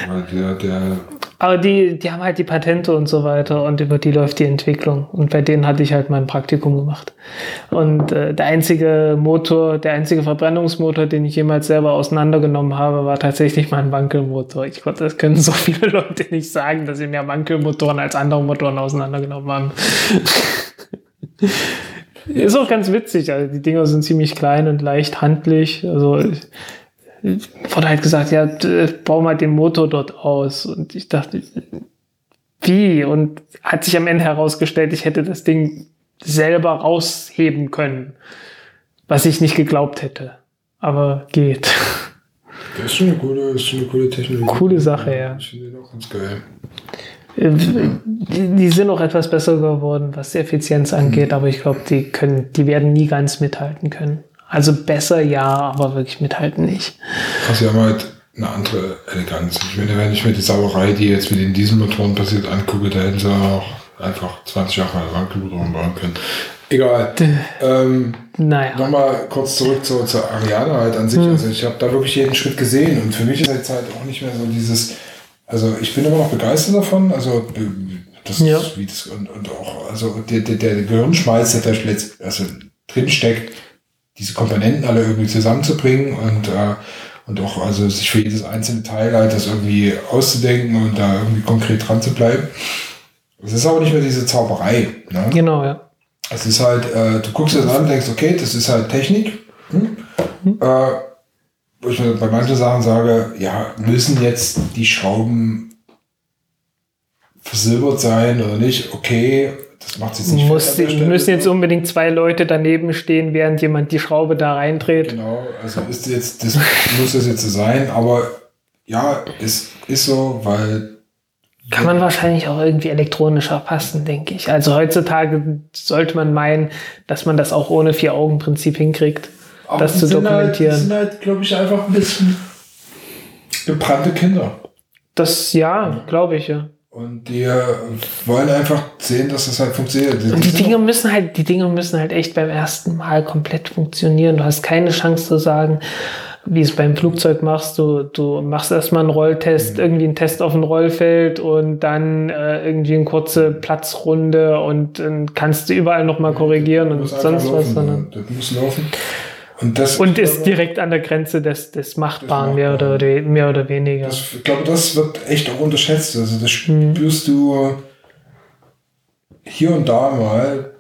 Weil der, der
aber die, die haben halt die Patente und so weiter und über die läuft die Entwicklung. Und bei denen hatte ich halt mein Praktikum gemacht. Und äh, der einzige Motor, der einzige Verbrennungsmotor, den ich jemals selber auseinandergenommen habe, war tatsächlich mein Wankelmotor. Ich konnte, das können so viele Leute nicht sagen, dass sie mehr Wankelmotoren als andere Motoren auseinandergenommen haben. <laughs> Ist auch ganz witzig. Also die Dinger sind ziemlich klein und leicht handlich. Also ich, wurde halt gesagt, ja, bau mal den Motor dort aus. Und ich dachte, wie? Und hat sich am Ende herausgestellt, ich hätte das Ding selber rausheben können, was ich nicht geglaubt hätte. Aber geht.
Das ist schon eine coole, ist schon eine coole Technologie.
Coole Sache, ja. Ich finde den auch ganz geil. Die, die sind auch etwas besser geworden, was die Effizienz angeht, aber ich glaube, die können, die werden nie ganz mithalten können. Also besser ja, aber wirklich mithalten nicht.
Krass, sie haben halt eine andere Eleganz. Ich meine, wenn ich mir die Sauerei, die jetzt mit den Dieselmotoren passiert, angucke, da hätten sie auch einfach 20 Jahre eine Wankelmotoren bauen können. Egal. Ähm, naja. Nochmal kurz zurück zu, zur Ariane halt an sich. Hm. Also ich habe da wirklich jeden Schritt gesehen und für mich ist jetzt halt auch nicht mehr so dieses, also ich bin immer noch begeistert davon, also das ja. ist wie das und, und auch, also der, der, der Gehirnschmalz, der da also drin steckt, diese Komponenten alle irgendwie zusammenzubringen und, äh, und auch also sich für jedes einzelne Teil halt das irgendwie auszudenken und da irgendwie konkret dran zu bleiben. Es ist aber nicht mehr diese Zauberei. Ne?
Genau, ja.
Es ist halt, äh, du guckst das an und denkst, okay, das ist halt Technik. Hm? Hm. Äh, wo ich bei manchen Sachen sage, ja, müssen jetzt die Schrauben versilbert sein oder nicht? Okay, das macht jetzt nicht
Muss, müssen jetzt unbedingt zwei Leute daneben stehen, während jemand die Schraube da reindreht.
Genau, also ist jetzt, das <laughs> muss das jetzt so sein, aber ja, es ist so, weil.
Kann man wahrscheinlich auch irgendwie elektronisch erfassen, denke ich. Also heutzutage sollte man meinen, dass man das auch ohne Vier-Augen-Prinzip hinkriegt, aber das zu halt- dokumentieren. Halt,
sind halt, glaube ich, einfach ein bisschen gebrannte Kinder.
Das, ja, glaube ich, ja.
Und die äh, wollen einfach sehen, dass das halt funktioniert.
Die, und die Dinge müssen halt, die Dinge müssen halt echt beim ersten Mal komplett funktionieren. Du hast keine Chance zu sagen, wie es beim Flugzeug machst, du, du machst erstmal einen Rolltest, mhm. irgendwie einen Test auf ein Rollfeld und dann äh, irgendwie eine kurze Platzrunde und äh, kannst du überall nochmal korrigieren und sonst
laufen,
was. Sondern
das muss laufen.
Und, das und ist direkt an der Grenze des, des Machbaren, mehr, oder, mehr oder weniger.
Das, ich glaube, das wird echt auch unterschätzt. Also das mhm. spürst mhm. du hier und da mal,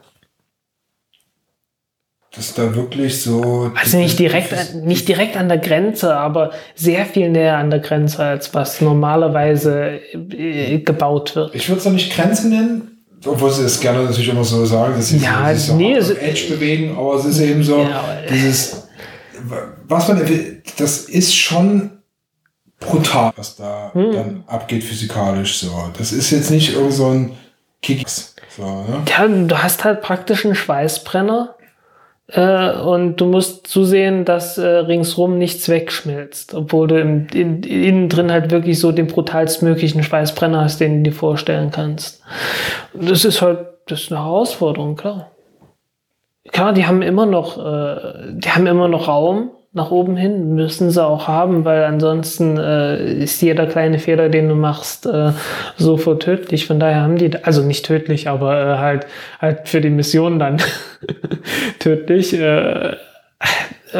dass da wirklich so.
Also nicht direkt, nicht direkt an der Grenze, aber sehr viel näher an der Grenze, als was normalerweise äh, gebaut wird.
Ich würde es doch nicht Grenze nennen, obwohl sie es gerne natürlich immer so sagen, dass sie
ja,
sich so
nee,
so Edge bewegen, aber es ist eben so, ja, dieses, was man, das ist schon brutal, was da hm. dann abgeht physikalisch, so. Das ist jetzt nicht irgend so ein Kicks, so, ne?
Ja, du hast halt praktisch einen Schweißbrenner, äh, und du musst zusehen, dass äh, ringsrum nichts wegschmilzt, obwohl du im, in, innen drin halt wirklich so den brutalstmöglichen Schweißbrenner hast, den du dir vorstellen kannst. Das ist halt, das ist eine Herausforderung, klar. Klar, die haben immer noch, äh, die haben immer noch Raum, nach oben hin müssen sie auch haben, weil ansonsten äh, ist jeder kleine Fehler, den du machst, äh, sofort tödlich. Von daher haben die, also nicht tödlich, aber äh, halt halt für die Mission dann <laughs> tödlich. Äh,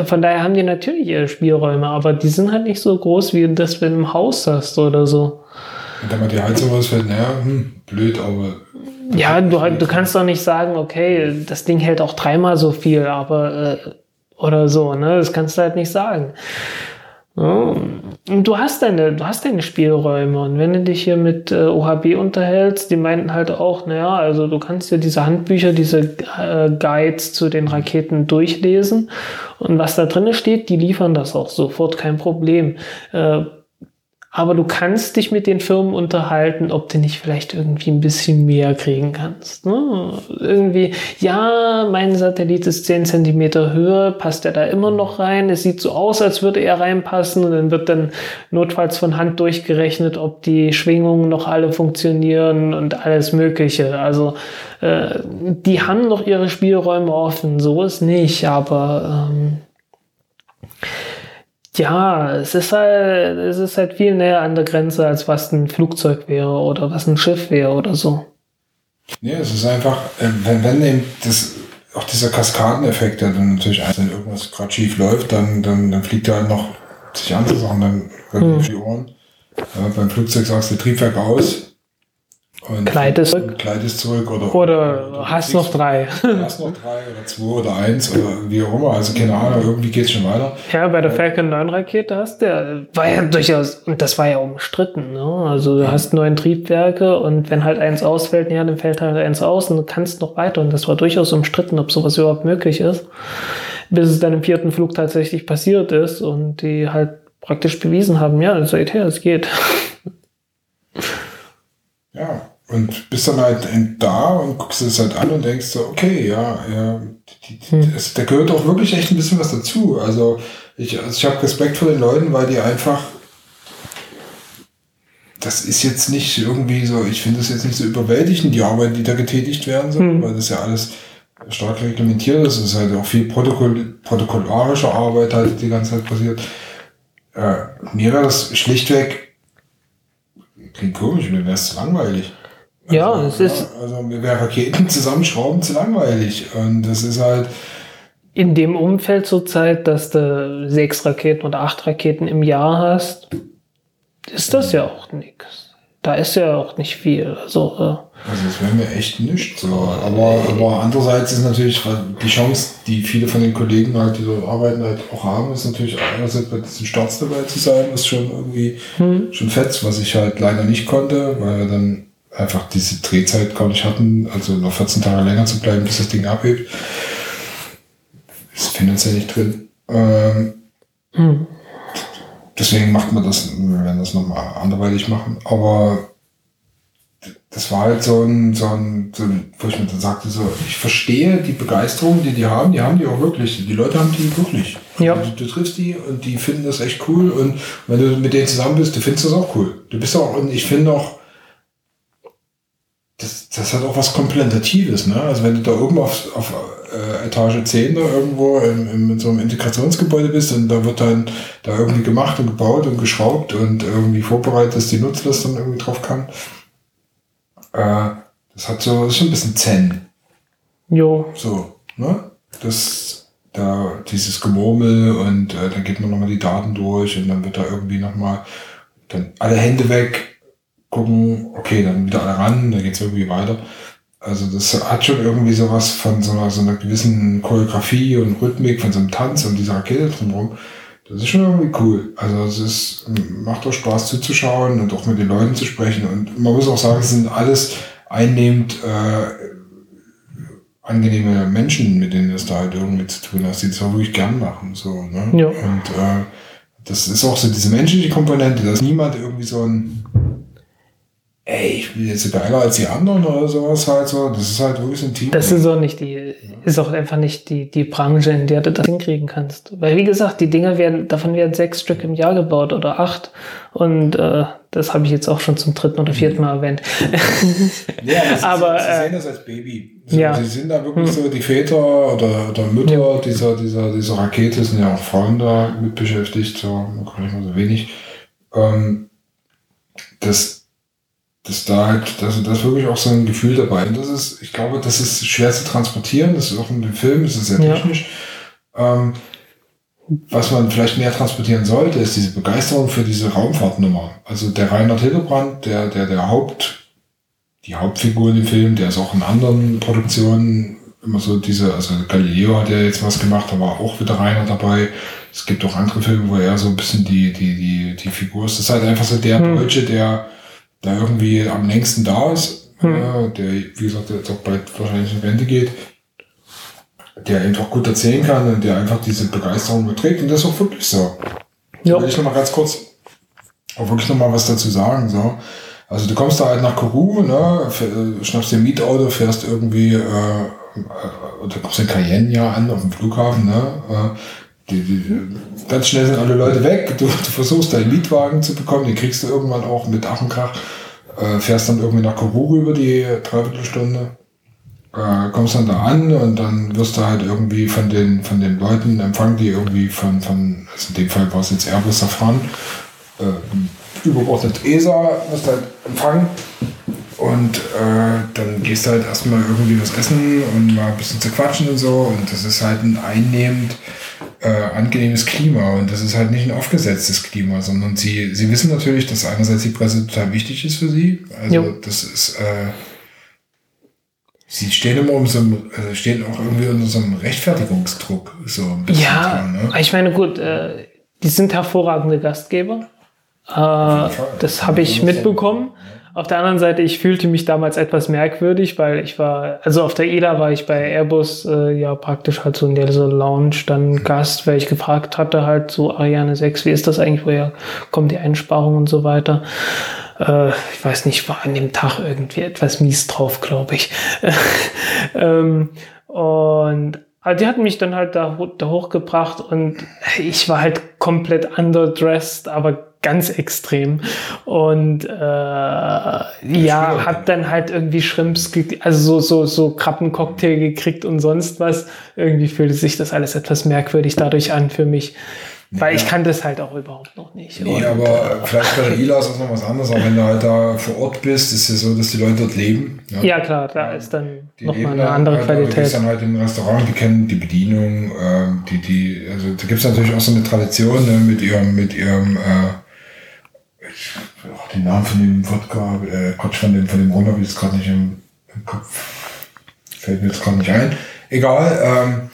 von daher haben die natürlich ihre Spielräume, aber die sind halt nicht so groß, wie das, wenn du im Haus hast oder so.
Und wenn man die Heizung ausfällt, naja, hm, blöd, aber.
Ja, du, du kannst doch nicht sagen, okay, das Ding hält auch dreimal so viel, aber äh, oder so, ne? Das kannst du halt nicht sagen. Ja. Du hast deine, du hast deine Spielräume. Und wenn du dich hier mit äh, OHB unterhältst, die meinten halt auch, naja, also du kannst ja diese Handbücher, diese äh, Guides zu den Raketen durchlesen. Und was da drin steht, die liefern das auch sofort, kein Problem. Äh, aber du kannst dich mit den Firmen unterhalten, ob du nicht vielleicht irgendwie ein bisschen mehr kriegen kannst. Ne? Irgendwie, ja, mein Satellit ist 10 Zentimeter Höhe, passt er da immer noch rein? Es sieht so aus, als würde er reinpassen und dann wird dann notfalls von Hand durchgerechnet, ob die Schwingungen noch alle funktionieren und alles Mögliche. Also äh, die haben noch ihre Spielräume offen, so ist nicht, aber ähm, ja, es ist halt, es ist halt viel näher an der Grenze, als was ein Flugzeug wäre oder was ein Schiff wäre oder so.
Ja, es ist einfach, äh, wenn, wenn eben das, auch dieser Kaskadeneffekt, der dann natürlich, wenn irgendwas gerade schief läuft, dann, dann, dann fliegt ja halt noch sich andere Sachen dann hm. die Ohren. Ja, beim Flugzeug sagst du Triebwerk aus,
und Kleidest zurück.
Kleidest zurück oder,
oder, oder hast noch drei.
Hast noch drei oder zwei oder eins oder wie auch immer. Also keine Ahnung, irgendwie geht es schon weiter.
Ja, bei der Falcon 9 Rakete hast du, war ja durchaus, und das war ja umstritten. Ne? Also du hast neun Triebwerke und wenn halt eins ausfällt, ja, dann fällt halt eins aus und du kannst noch weiter. Und das war durchaus umstritten, ob sowas überhaupt möglich ist. Bis es dann im vierten Flug tatsächlich passiert ist und die halt praktisch bewiesen haben, ja, seither, es geht.
Ja, und bist dann halt da und guckst es halt an und denkst so, okay, ja, ja, die, die, hm. das, da gehört auch wirklich echt ein bisschen was dazu. Also ich, also ich habe Respekt vor den Leuten, weil die einfach, das ist jetzt nicht irgendwie so, ich finde das jetzt nicht so überwältigend, die Arbeit, die da getätigt werden soll, hm. weil das ja alles stark reglementiert ist. Es ist halt auch viel Protokoll, protokollarische Arbeit halt die ganze Zeit passiert. Äh, mir wäre das schlichtweg, klingt komisch, mir wäre es langweilig.
Also, ja, es ist.
Also mir wäre Raketen zusammenschrauben zu langweilig. Und das ist halt.
In dem Umfeld zurzeit, dass du sechs Raketen oder acht Raketen im Jahr hast, ist das ja auch nichts. Da ist ja auch nicht viel. Also, äh,
also das wäre mir echt nicht so. Aber, aber andererseits ist natürlich die Chance, die viele von den Kollegen halt, die dort arbeiten, halt auch haben, ist natürlich einerseits bei diesen Starts dabei zu sein, ist schon irgendwie hm. schon fett, was ich halt leider nicht konnte, weil wir dann einfach diese Drehzeit gar nicht hatten, also noch 14 Tage länger zu bleiben, bis das Ding abhebt. Ist finanziell nicht drin. Ähm, mhm. Deswegen macht man das, wir werden das nochmal anderweitig machen, aber das war halt so ein, so ein, so ein, wo ich mir dann sagte, so, ich verstehe die Begeisterung, die die haben, die haben die auch wirklich. Die Leute haben die wirklich. Ja. Du, du, triffst die und die finden das echt cool und wenn du mit denen zusammen bist, du findest das auch cool. Du bist auch, und ich finde auch, das, hat auch was Komplementatives, ne? Also wenn du da oben auf, auf äh, Etage 10 da irgendwo in, in, in so einem Integrationsgebäude bist und da wird dann da irgendwie gemacht und gebaut und geschraubt und irgendwie vorbereitet, dass die Nutzlast dann irgendwie drauf kann. Äh, das hat so, das ist schon ein bisschen Zen.
Jo.
So, ne? Das, da, dieses Gemurmel und äh, dann geht man nochmal die Daten durch und dann wird da irgendwie nochmal dann alle Hände weg gucken, okay, dann wieder alle ran, dann geht's irgendwie weiter. Also das hat schon irgendwie sowas von so einer, so einer gewissen Choreografie und Rhythmik, von so einem Tanz und dieser Rakete drumherum. Das ist schon irgendwie cool. Also es ist, macht auch Spaß zuzuschauen und auch mit den Leuten zu sprechen. Und man muss auch sagen, es sind alles einnehmend äh, angenehme Menschen, mit denen es da halt irgendwie zu tun hast, die das auch wirklich gern machen. So, ne?
Ja.
Und äh, das ist auch so diese menschliche Komponente, dass niemand irgendwie so ein ey, ich bin jetzt geiler als die anderen oder sowas halt so. Das ist halt wirklich ein Team.
Das ist auch nicht die, ist auch einfach nicht die, die Branche, in der du das hinkriegen kannst. Weil wie gesagt, die Dinger werden, davon werden sechs Stück im Jahr gebaut oder acht. Und äh, das habe ich jetzt auch schon zum dritten oder vierten Mal erwähnt. <laughs>
ja, das aber ist, sie sehen das als Baby. So, ja. Sie sind da wirklich hm. so die Väter oder, oder Mütter ja. dieser, dieser, dieser Rakete sind ja auch Frauen da mit beschäftigt, so gar nicht mal so wenig. Ähm, das dass da halt, dass das wirklich auch so ein Gefühl dabei. Und das ist, ich glaube, das ist schwer zu transportieren. Das ist auch in dem Film, das ist sehr technisch. Ja. Ähm, was man vielleicht mehr transportieren sollte, ist diese Begeisterung für diese Raumfahrtnummer. Also der Reinhard Hildebrand, der, der, der Haupt, die Hauptfigur in dem Film, der ist auch in anderen Produktionen immer so diese, also Galileo hat ja jetzt was gemacht, da war auch wieder Rainer dabei. Es gibt auch andere Filme, wo er so ein bisschen die, die, die, die Figur ist. Das ist halt einfach so der hm. Deutsche, der da irgendwie am längsten da ist, hm. äh, der, wie gesagt, jetzt auch bald wahrscheinlich in Rente geht, der einfach gut erzählen kann und der einfach diese Begeisterung beträgt. Und das ist auch wirklich so. Ja. Will ich noch mal ganz kurz auch wirklich noch mal was dazu sagen. So. Also du kommst da halt nach Kourou, ne, äh, schnappst dir ein Mietauto, fährst irgendwie, äh, äh, oder kommst in Cayenne ja an auf dem Flughafen, ne, die, die, ganz schnell sind alle Leute weg. Du, du versuchst deinen Mietwagen zu bekommen, den kriegst du irgendwann auch mit Ach und Krach. Äh, fährst dann irgendwie nach Kourou über die Dreiviertelstunde. Äh, kommst dann da an und dann wirst du halt irgendwie von den, von den Leuten empfangen, die irgendwie von, von also in dem Fall war es jetzt Airbus Safran, äh, übergeordnet ESA, wirst halt empfangen. Und äh, dann gehst du halt erstmal irgendwie was essen und mal ein bisschen zu quatschen und so. Und das ist halt ein einnehmend äh, angenehmes Klima. Und das ist halt nicht ein aufgesetztes Klima, sondern sie, sie wissen natürlich, dass einerseits die Presse total wichtig ist für sie. Also jo. das ist, äh, sie stehen immer um so äh, stehen auch irgendwie unter so einem Rechtfertigungsdruck. So ein
bisschen ja, dran, ne? ich meine, gut, äh, die sind hervorragende Gastgeber. Äh, das habe ich mitbekommen. Auf der anderen Seite, ich fühlte mich damals etwas merkwürdig, weil ich war, also auf der ELA war ich bei Airbus äh, ja praktisch halt so in der so Lounge dann Gast, weil ich gefragt hatte halt so Ariane 6, wie ist das eigentlich, woher kommt die Einsparung und so weiter. Äh, ich weiß nicht, war an dem Tag irgendwie etwas mies drauf, glaube ich. <laughs> ähm, und aber die hatten mich dann halt da, da hochgebracht und ich war halt komplett underdressed, aber ganz extrem. Und äh, ja, hab dann halt irgendwie Shrimps, also so, so, so Krabbencocktail gekriegt und sonst was. Irgendwie fühlte sich das alles etwas merkwürdig dadurch an für mich. Weil ja. ich kann das halt auch überhaupt noch nicht.
Nee, und, aber vielleicht bei der ILA ist das noch was anderes. Aber wenn du halt da vor Ort bist, ist es ja so, dass die Leute dort leben.
Ja, ja klar, da ist dann nochmal eine andere halt, Qualität. Du gehst
dann halt ein Restaurant, die kennen die Bedienung, äh, die, die, also da gibt es natürlich auch so eine Tradition ne, mit ihrem, mit ihrem äh, ich, oh, den Namen von dem Wodka, äh, Quatsch, von dem, von dem Rum habe ich jetzt gerade nicht im, im, Kopf. Fällt mir jetzt gerade nicht ein. Egal, ähm,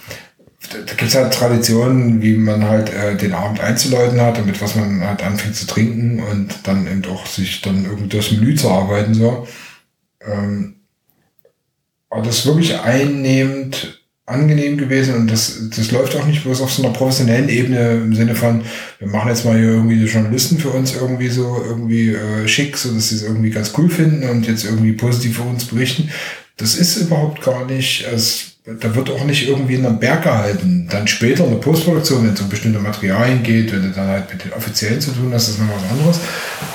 da, da gibt es halt Traditionen, wie man halt äh, den Abend einzuläuten hat, damit was man halt anfängt zu trinken und dann eben auch sich dann irgendwie das Menü zu arbeiten, so. Ähm, aber das ist wirklich einnehmend angenehm gewesen und das, das läuft auch nicht bloß auf so einer professionellen Ebene im Sinne von, wir machen jetzt mal hier irgendwie die Journalisten für uns irgendwie so irgendwie äh, schick, so dass sie es irgendwie ganz cool finden und jetzt irgendwie positiv für uns berichten. Das ist überhaupt gar nicht, es, da wird auch nicht irgendwie in einem Berg gehalten. Dann später in der Postproduktion, wenn es um bestimmte Materialien geht, wenn du dann halt mit den Offiziellen zu tun hast, ist noch was anderes.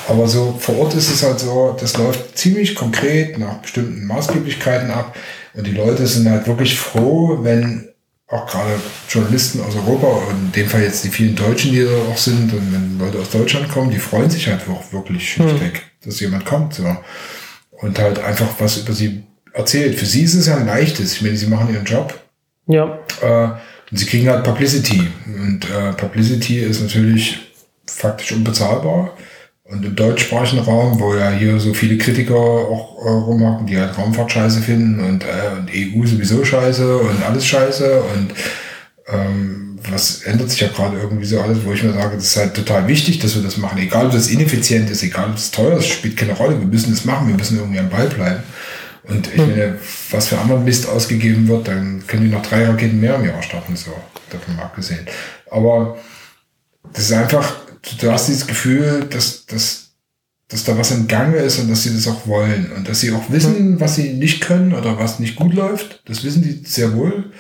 Aber so vor Ort ist es halt so, das läuft ziemlich konkret nach bestimmten Maßgeblichkeiten ab und die Leute sind halt wirklich froh, wenn auch gerade Journalisten aus Europa und in dem Fall jetzt die vielen Deutschen, die da auch sind und wenn Leute aus Deutschland kommen, die freuen sich halt auch wirklich schlichtweg, hm. dass jemand kommt. So. Und halt einfach was über sie erzählt. Für sie ist es ja ein leichtes. Ich meine, sie machen ihren Job.
Ja.
Äh, und sie kriegen halt Publicity. Und äh, Publicity ist natürlich faktisch unbezahlbar. Und im deutschsprachigen Raum, wo ja hier so viele Kritiker auch äh, rummachen, die halt Raumfahrt scheiße finden und, äh, und EU sowieso scheiße und alles scheiße und ähm, was ändert sich ja gerade irgendwie so alles, wo ich mir sage, das ist halt total wichtig, dass wir das machen. Egal, ob das ineffizient ist, egal, ob das teuer ist, spielt keine Rolle. Wir müssen das machen, wir müssen irgendwie am Ball bleiben. Und ich hm. meine, was für anderen Mist ausgegeben wird, dann können die noch drei Raketen mehr im Jahr starten, so davon abgesehen. Aber das ist einfach, du hast dieses Gefühl, dass, dass, dass da was im Gange ist und dass sie das auch wollen und dass sie auch wissen, was sie nicht können oder was nicht gut läuft. Das wissen die sehr wohl.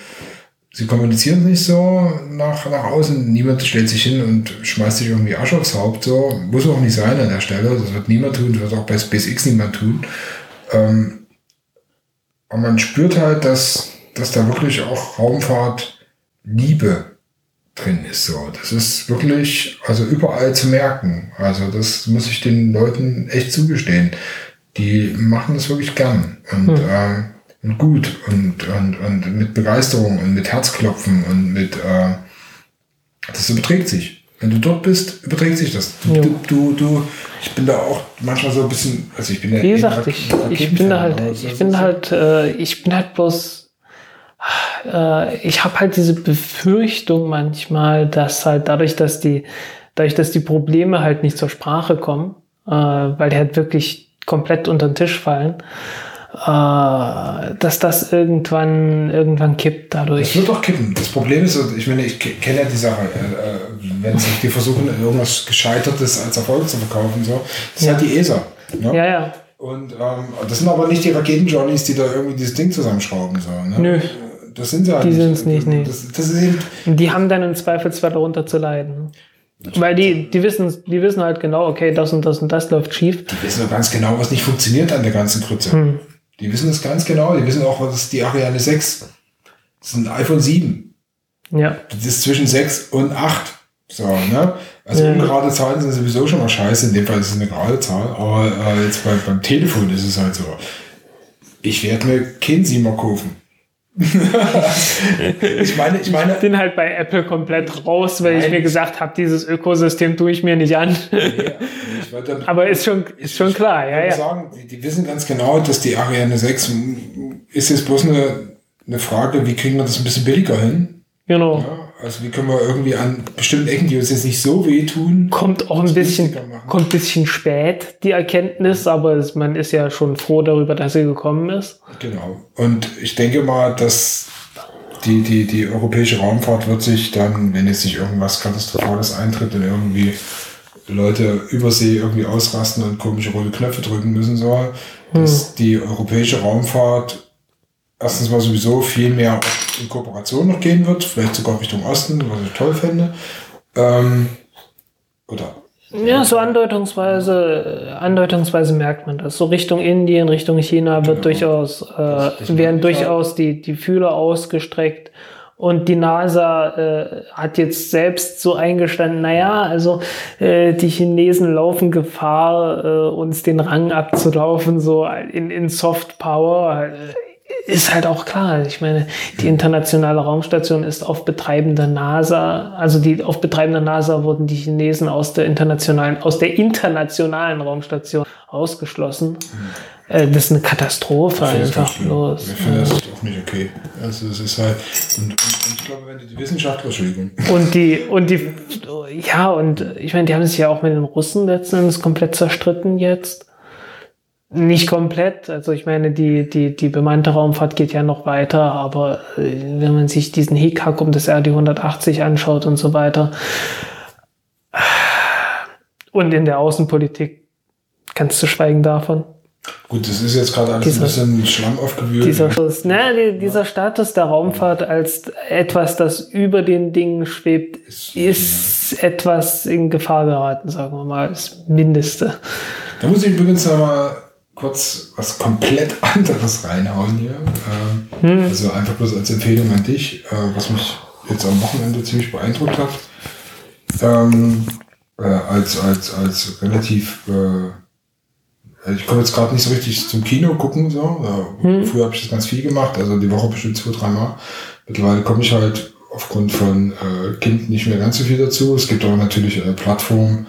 Sie kommunizieren nicht so nach, nach außen. Niemand stellt sich hin und schmeißt sich irgendwie Asche aufs Haupt. So. Muss auch nicht sein an der Stelle. Das wird niemand tun. Das wird auch bei SpaceX niemand tun. Ähm, aber man spürt halt, dass, dass da wirklich auch Raumfahrt Liebe drin ist. So, das ist wirklich, also überall zu merken. Also das muss ich den Leuten echt zugestehen. Die machen das wirklich gern und, hm. äh, und gut und, und, und mit Begeisterung und mit Herzklopfen und mit, äh, Das überträgt sich. Wenn du dort bist, überträgt sich das.
Jo.
Du, du, du, ich bin da auch manchmal so ein bisschen, also ich bin ja
Wie gesagt, ich, ich bin da halt, ich bin halt, äh, ich bin halt bloß, äh, ich habe halt diese Befürchtung manchmal, dass halt dadurch, dass die, dadurch, dass die Probleme halt nicht zur Sprache kommen, äh, weil die halt wirklich komplett unter den Tisch fallen, äh, dass das irgendwann, irgendwann kippt
Es
dadurch.
wird doch kippen. Das Problem ist, ich meine, ich ke- kenne ja die Sache, äh, äh, wenn sie die versuchen, irgendwas Gescheitertes als Erfolg zu verkaufen, so, das
Ja.
halt die ESA. Ne?
Ja, ja.
Und ähm, das sind aber nicht die Raketen-Johnnies, die da irgendwie dieses Ding zusammenschrauben. So, ne?
Nö.
Das sind sie halt
Die nicht, nee.
Das, das ist eben,
die haben dann im Zweifelsfall darunter zu leiden. Weil die, die wissen, die wissen halt genau, okay, das und das und das läuft schief.
die wissen doch ganz genau, was nicht funktioniert an der ganzen Krütze.
Hm.
Die wissen es ganz genau. Die wissen auch, was ist die Ariane 6. Das ist ein iPhone 7.
Ja.
Das ist zwischen 6 und 8. So, ne? Also
Ja.
ungerade Zahlen sind sowieso schon mal scheiße. In dem Fall ist es eine gerade Zahl. Aber äh, jetzt bei, beim Telefon ist es halt so. Ich werde mir kein Siemer kaufen. Ich meine, ich meine,
Ich bin halt bei Apple komplett raus, weil ich mir gesagt habe, dieses Ökosystem tue ich mir nicht an.
wollte <laughs> damit
Aber ist schon, ist schon klar, ja, ja.
sagen, die, die wissen ganz genau, dass die Ariane 6 m, ist jetzt bloß eine, eine Frage, wie kriegen wir das ein bisschen billiger hin?
Genau.
Ja, also wie können wir irgendwie an bestimmten Ecken, die uns jetzt nicht so wehtun,
Kommt auch ein bisschen, kommt ein bisschen spät, die Erkenntnis, aber es, man ist ja schon froh darüber, dass sie gekommen ist.
Genau. Und ich denke mal, dass die, die, die europäische Raumfahrt wird sich dann, wenn jetzt nicht irgendwas Katastrophales eintritt und irgendwie Leute über See irgendwie ausrasten und komische rote Knöpfe drücken müssen soll, dass die europäische Raumfahrt erstens mal sowieso viel mehr in Kooperation noch gehen wird, vielleicht sogar Richtung Osten, was ich toll fände. Ähm, oder
Ja, so andeutungsweise, äh, andeutungsweise merkt man das. So Richtung Indien, Richtung China wird
Genau.
durchaus, äh, werden durchaus die, die Fühler ausgestreckt. Und die NASA äh, hat jetzt selbst so eingestanden, naja, also äh, die Chinesen laufen Gefahr, äh, uns den Rang abzulaufen, so in, in Soft Power. Ist halt auch klar. Ich meine, die internationale Raumstation ist auf betreibender NASA, also die auf betreibender NASA wurden die Chinesen aus der internationalen, aus der internationalen Raumstation ausgeschlossen. Äh, das ist eine Katastrophe einfach bloß.
Ich finde das auch nicht okay. Also es ist halt, und, und, und ich glaube, wenn du die Wissenschaftler, Entschuldigung,
Und die, und die, ja, und ich meine, die haben sich ja auch mit den Russen letzten Endes komplett zerstritten jetzt. Nicht komplett, also ich meine, die, die, die bemannte Raumfahrt geht ja noch weiter, aber äh, wenn man sich diesen Hickhack um das RD-180 anschaut und so weiter, und in der Außenpolitik ganz zu schweigen davon.
Gut, das ist jetzt gerade alles
Dieser-
ein bisschen Schlamm aufgewühlt.
Dieser, Status, ne, die, dieser Status der Raumfahrt als etwas, das über den Dingen schwebt, ist etwas in Gefahr geraten, sagen wir mal, das Mindeste.
Da muss ich übrigens noch mal kurz was komplett <laughs> anderes reinhauen hier. Ähm, Also einfach bloß als Empfehlung an dich, äh, was mich jetzt am Wochenende ziemlich beeindruckt hat. Ähm, äh, als, als, als relativ äh, ich komme jetzt gerade nicht so richtig zum Kino gucken. So. Äh, Früher habe ich das ganz viel gemacht, also die Woche bestimmt zwei, dreimal. Mittlerweile komme ich halt aufgrund von äh, Kind nicht mehr ganz so viel dazu. Es gibt aber natürlich äh, Plattformen,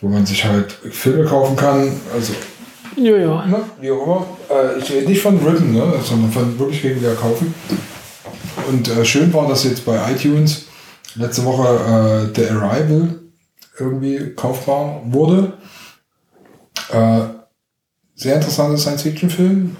wo man sich halt Filme kaufen kann. Also,
Ja, ja.
ne, wie auch immer. Äh, ich rede nicht von Rippen, ne, sondern von wirklich regulär kaufen. Und äh, schön war, dass jetzt bei iTunes letzte Woche äh, The Arrival irgendwie kaufbar wurde. Äh, sehr interessanter Science-Fiction-Film.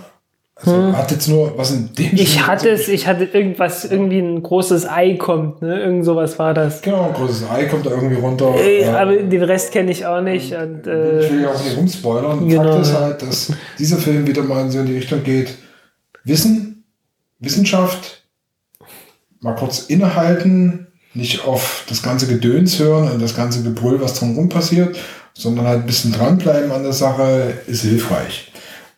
Also hat jetzt nur was in dem
Ich
Sinne-
hatte es, ich hatte irgendwas, irgendwie ein großes Ei kommt, ne? Irgend sowas war das.
Genau, ein großes Ei kommt da irgendwie runter.
Ey,
Äh,
aber den Rest kenne ich auch nicht. Und,
Ich
äh,
will ja auch nicht rumspoilern.
Genau,
Fakt ist halt, dass dieser Film wieder mal in so in die Richtung geht. Wissen, Wissenschaft, mal kurz innehalten, nicht auf das ganze Gedöns hören und das ganze Gebrüll, was drumherum passiert, sondern halt ein bisschen dranbleiben an der Sache, ist hilfreich.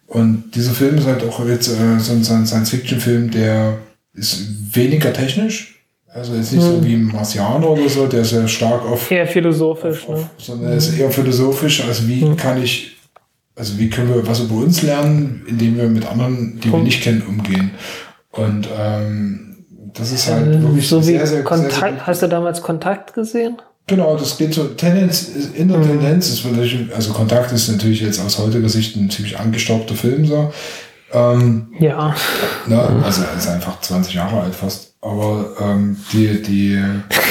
Und dieser Film ist halt auch jetzt äh, so ein Science-Fiction-Film, der ist weniger technisch. Also ist nicht
Hm.
so wie ein Marsianer oder so, der sehr stark auf
eher philosophisch, ne?
auf, sondern es ist eher philosophisch, also wie kann ich, also wie können wir was über uns lernen, indem wir mit anderen, die wir
Punkt.
nicht kennen, umgehen. Und ähm, das ist halt äh, wirklich
so sehr, sehr, Kontakt, sehr, sehr Hast du damals Kontakt gesehen?
Genau, das geht so. Tendenz, in der mhm. Tendenz ist natürlich, also Kontakt ist natürlich jetzt aus heutiger Sicht ein ziemlich angestaubter Film so. Ähm,
ja.
Ne, also er ist einfach 20 Jahre alt fast. Aber ähm, die, die.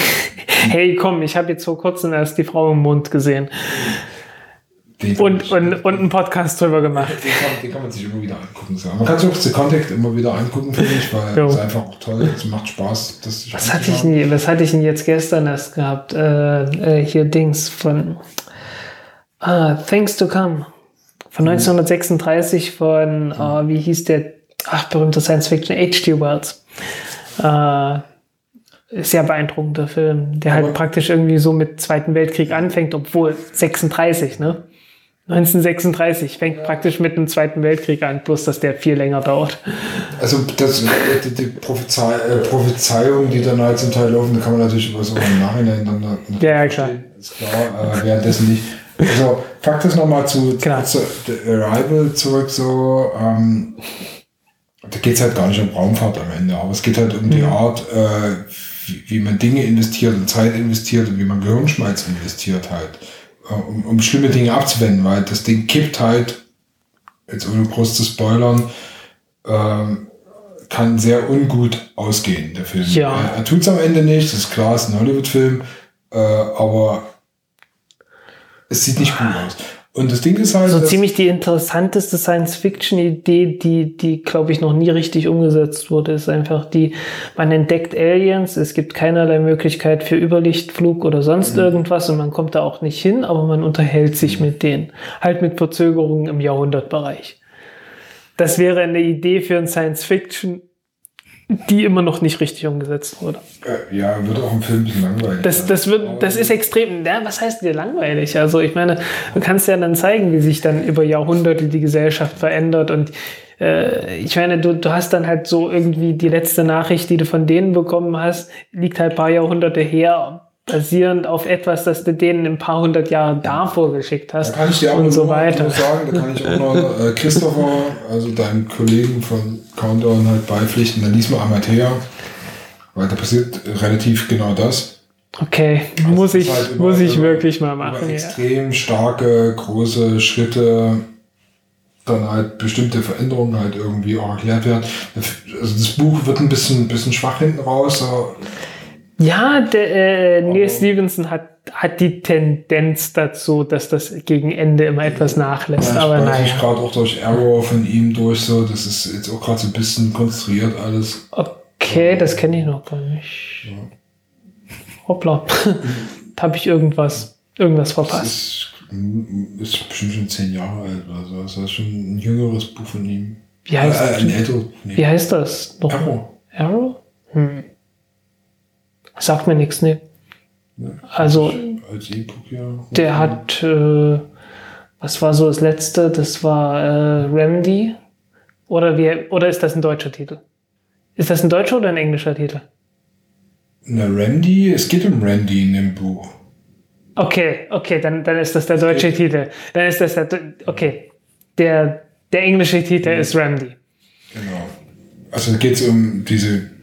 <laughs>
hey, komm, ich habe jetzt vor kurzem erst die Frau im Mond gesehen. Und, und, und einen Podcast drüber gemacht.
Den kann, den kann man sich immer wieder angucken. So. Man kann sich auch The Contact immer wieder angucken, finde ich, weil es einfach auch toll ist. Es macht Spaß. Das
was, hatte ich denn, was hatte ich denn jetzt gestern erst gehabt? Äh, äh, hier Dings von uh, Things to Come. Von 1936 mhm. von, uh, wie hieß der, ach, berühmter Science-Fiction, H.G. Wells. Uh, sehr beeindruckender Film, der halt praktisch irgendwie so mit Zweiten Weltkrieg anfängt, obwohl 36, ne? 1936 fängt praktisch mit dem Zweiten Weltkrieg an, bloß dass der viel länger dauert.
Also das, die, die Prophezei äh, Prophezeiungen, die dann halt zum Teil laufen, da kann man natürlich über so im Nachhinein dann, dann
ja, ja, klar.
Ist klar, äh, währenddessen nicht. Also Fakt ist nochmal zu,
genau.
zu The Arrival zurück so, ähm, da geht es halt gar nicht um Raumfahrt am Ende, aber es geht halt um mhm. die Art, äh, wie, wie man Dinge investiert und Zeit investiert und wie man Gehirnschmalz investiert halt um, um schlimme Dinge abzuwenden, weil das Ding kippt halt, jetzt ohne groß zu spoilern, ähm, kann sehr ungut ausgehen, der Film.
Ja.
Er, er tut es am Ende nicht, das ist klar, es ist ein Hollywood-Film, äh, aber es sieht nicht gut aus. Und das Ding ist halt.
So ziemlich die interessanteste Science-Fiction-Idee, die, die, glaube ich, noch nie richtig umgesetzt wurde, ist einfach die, man entdeckt Aliens, es gibt keinerlei Möglichkeit für Überlichtflug oder sonst mhm. irgendwas und man kommt da auch nicht hin, aber man unterhält sich mhm. mit denen. Halt mit Verzögerungen im Jahrhundertbereich. Das wäre eine Idee für ein Science-Fiction die immer noch nicht richtig umgesetzt wurde.
Äh, ja, wird auch im Film ein bisschen langweilig.
Das, das, wird, das ist extrem, ja, was heißt dir langweilig? Also ich meine, du kannst ja dann zeigen, wie sich dann über Jahrhunderte die Gesellschaft verändert und äh, ich meine, du, du hast dann halt so irgendwie die letzte Nachricht, die du von denen bekommen hast, liegt halt ein paar Jahrhunderte her, basierend auf etwas, das du denen ein paar hundert Jahre davor geschickt hast.
Da kann ich dir auch
und
noch
so weiter.
sagen, da kann ich auch noch äh, Christopher, also deinem Kollegen von Countdown halt beipflichten, dann lies mal Amateur, weil da passiert relativ genau das.
Okay, also muss ich, halt muss ich wirklich mal machen.
Extrem ja. starke, große Schritte, dann halt bestimmte Veränderungen halt irgendwie auch erklärt werden. Also das Buch wird ein bisschen, bisschen schwach hinten raus.
Ja, der, äh, Neil Stevenson hat, hat die Tendenz dazu, dass das gegen Ende immer etwas nachlässt.
Ja,
aber naja.
Ich gerade auch durch Error von ihm durch, so, das ist jetzt auch gerade so ein bisschen konstruiert alles.
Okay, ja. das kenne ich noch gar nicht. Ja. Hoppla. <laughs> da habe ich irgendwas, irgendwas verpasst.
Ist, ist, bestimmt schon zehn Jahre alt oder so. Das ist schon ein jüngeres Buch von ihm.
Wie heißt,
äh, ein älteres,
nee. Wie heißt das?
Noch Arrow.
Arrow? Hm. Sagt mir nichts, ne? Also,
als E-Book, ja.
Der hat, äh, was war so das letzte? Das war äh, Remedy. Oder, wie, oder ist das ein deutscher Titel? Ist das ein deutscher oder ein englischer Titel?
Na, Randy, es geht um Randy in dem Buch.
Okay, okay, dann, dann ist das der deutsche Titel. Dann ist das der, okay. Der, der englische Titel ja. ist Randy.
Genau. Also geht es um diese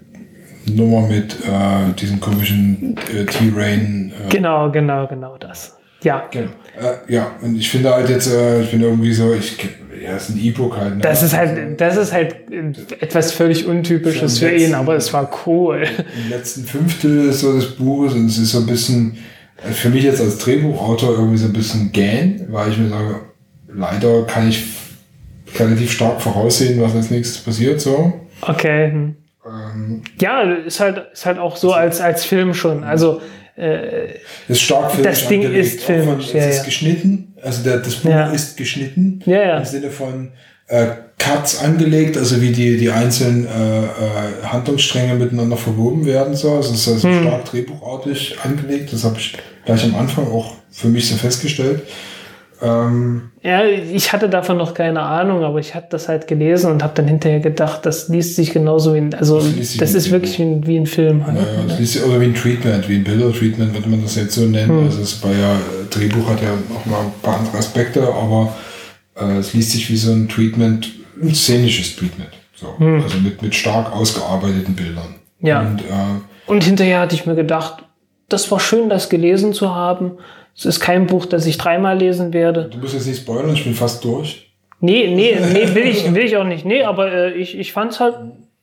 Nummer mit äh, diesem komischen äh, T-Rain.
Äh. Genau, genau, genau das. Ja.
Genau. Äh, ja, und ich finde halt jetzt, äh, ich bin irgendwie so, ich, ja, es ist ein E-Book halt. Ne?
Das ist halt, das ist halt etwas völlig Untypisches für ihn, aber es war cool.
Im letzten Fünftel so des Buches und es ist so ein bisschen, äh, für mich jetzt als Drehbuchautor irgendwie so ein bisschen gähn, weil ich mir sage, leider kann ich relativ stark voraussehen, was als nächstes passiert, so.
Okay. Hm. Ähm, ja, ist halt, ist halt auch so als, als Film schon. Also, äh,
ist stark filmisch
Das Ding angelegt. ist filmisch.
Von, ja, es ist geschnitten. Also der, das Buch ja. ist geschnitten.
Ja, ja.
Im Sinne von äh, Cuts angelegt, also wie die, die einzelnen äh, äh, Handlungsstränge miteinander verwoben werden. So. Also es ist also hm. stark drehbuchartig angelegt. Das habe ich gleich am Anfang auch für mich so festgestellt.
Ähm, ja, ich hatte davon noch keine Ahnung, aber ich habe das halt gelesen und habe dann hinterher gedacht, das liest sich genauso wie ein, also das, das ist wirklich wie ein, wie ein Film.
Halt. Naja, das liest sich, oder wie ein Treatment, wie ein Bilder-Treatment, würde man das jetzt so nennen. Hm. Also es bei ja, Drehbuch hat ja noch mal ein paar andere Aspekte, aber äh, es liest sich wie so ein Treatment, ein szenisches Treatment. So. Hm. Also mit, mit stark ausgearbeiteten Bildern.
Ja. Und, äh, und hinterher hatte ich mir gedacht, das war schön, das gelesen zu haben. Es ist kein Buch, das ich dreimal lesen werde.
Du musst jetzt nicht spoilern, ich bin fast durch.
Nee, nee, nee, will ich, will ich auch nicht. Nee, aber äh, ich, ich fand's halt,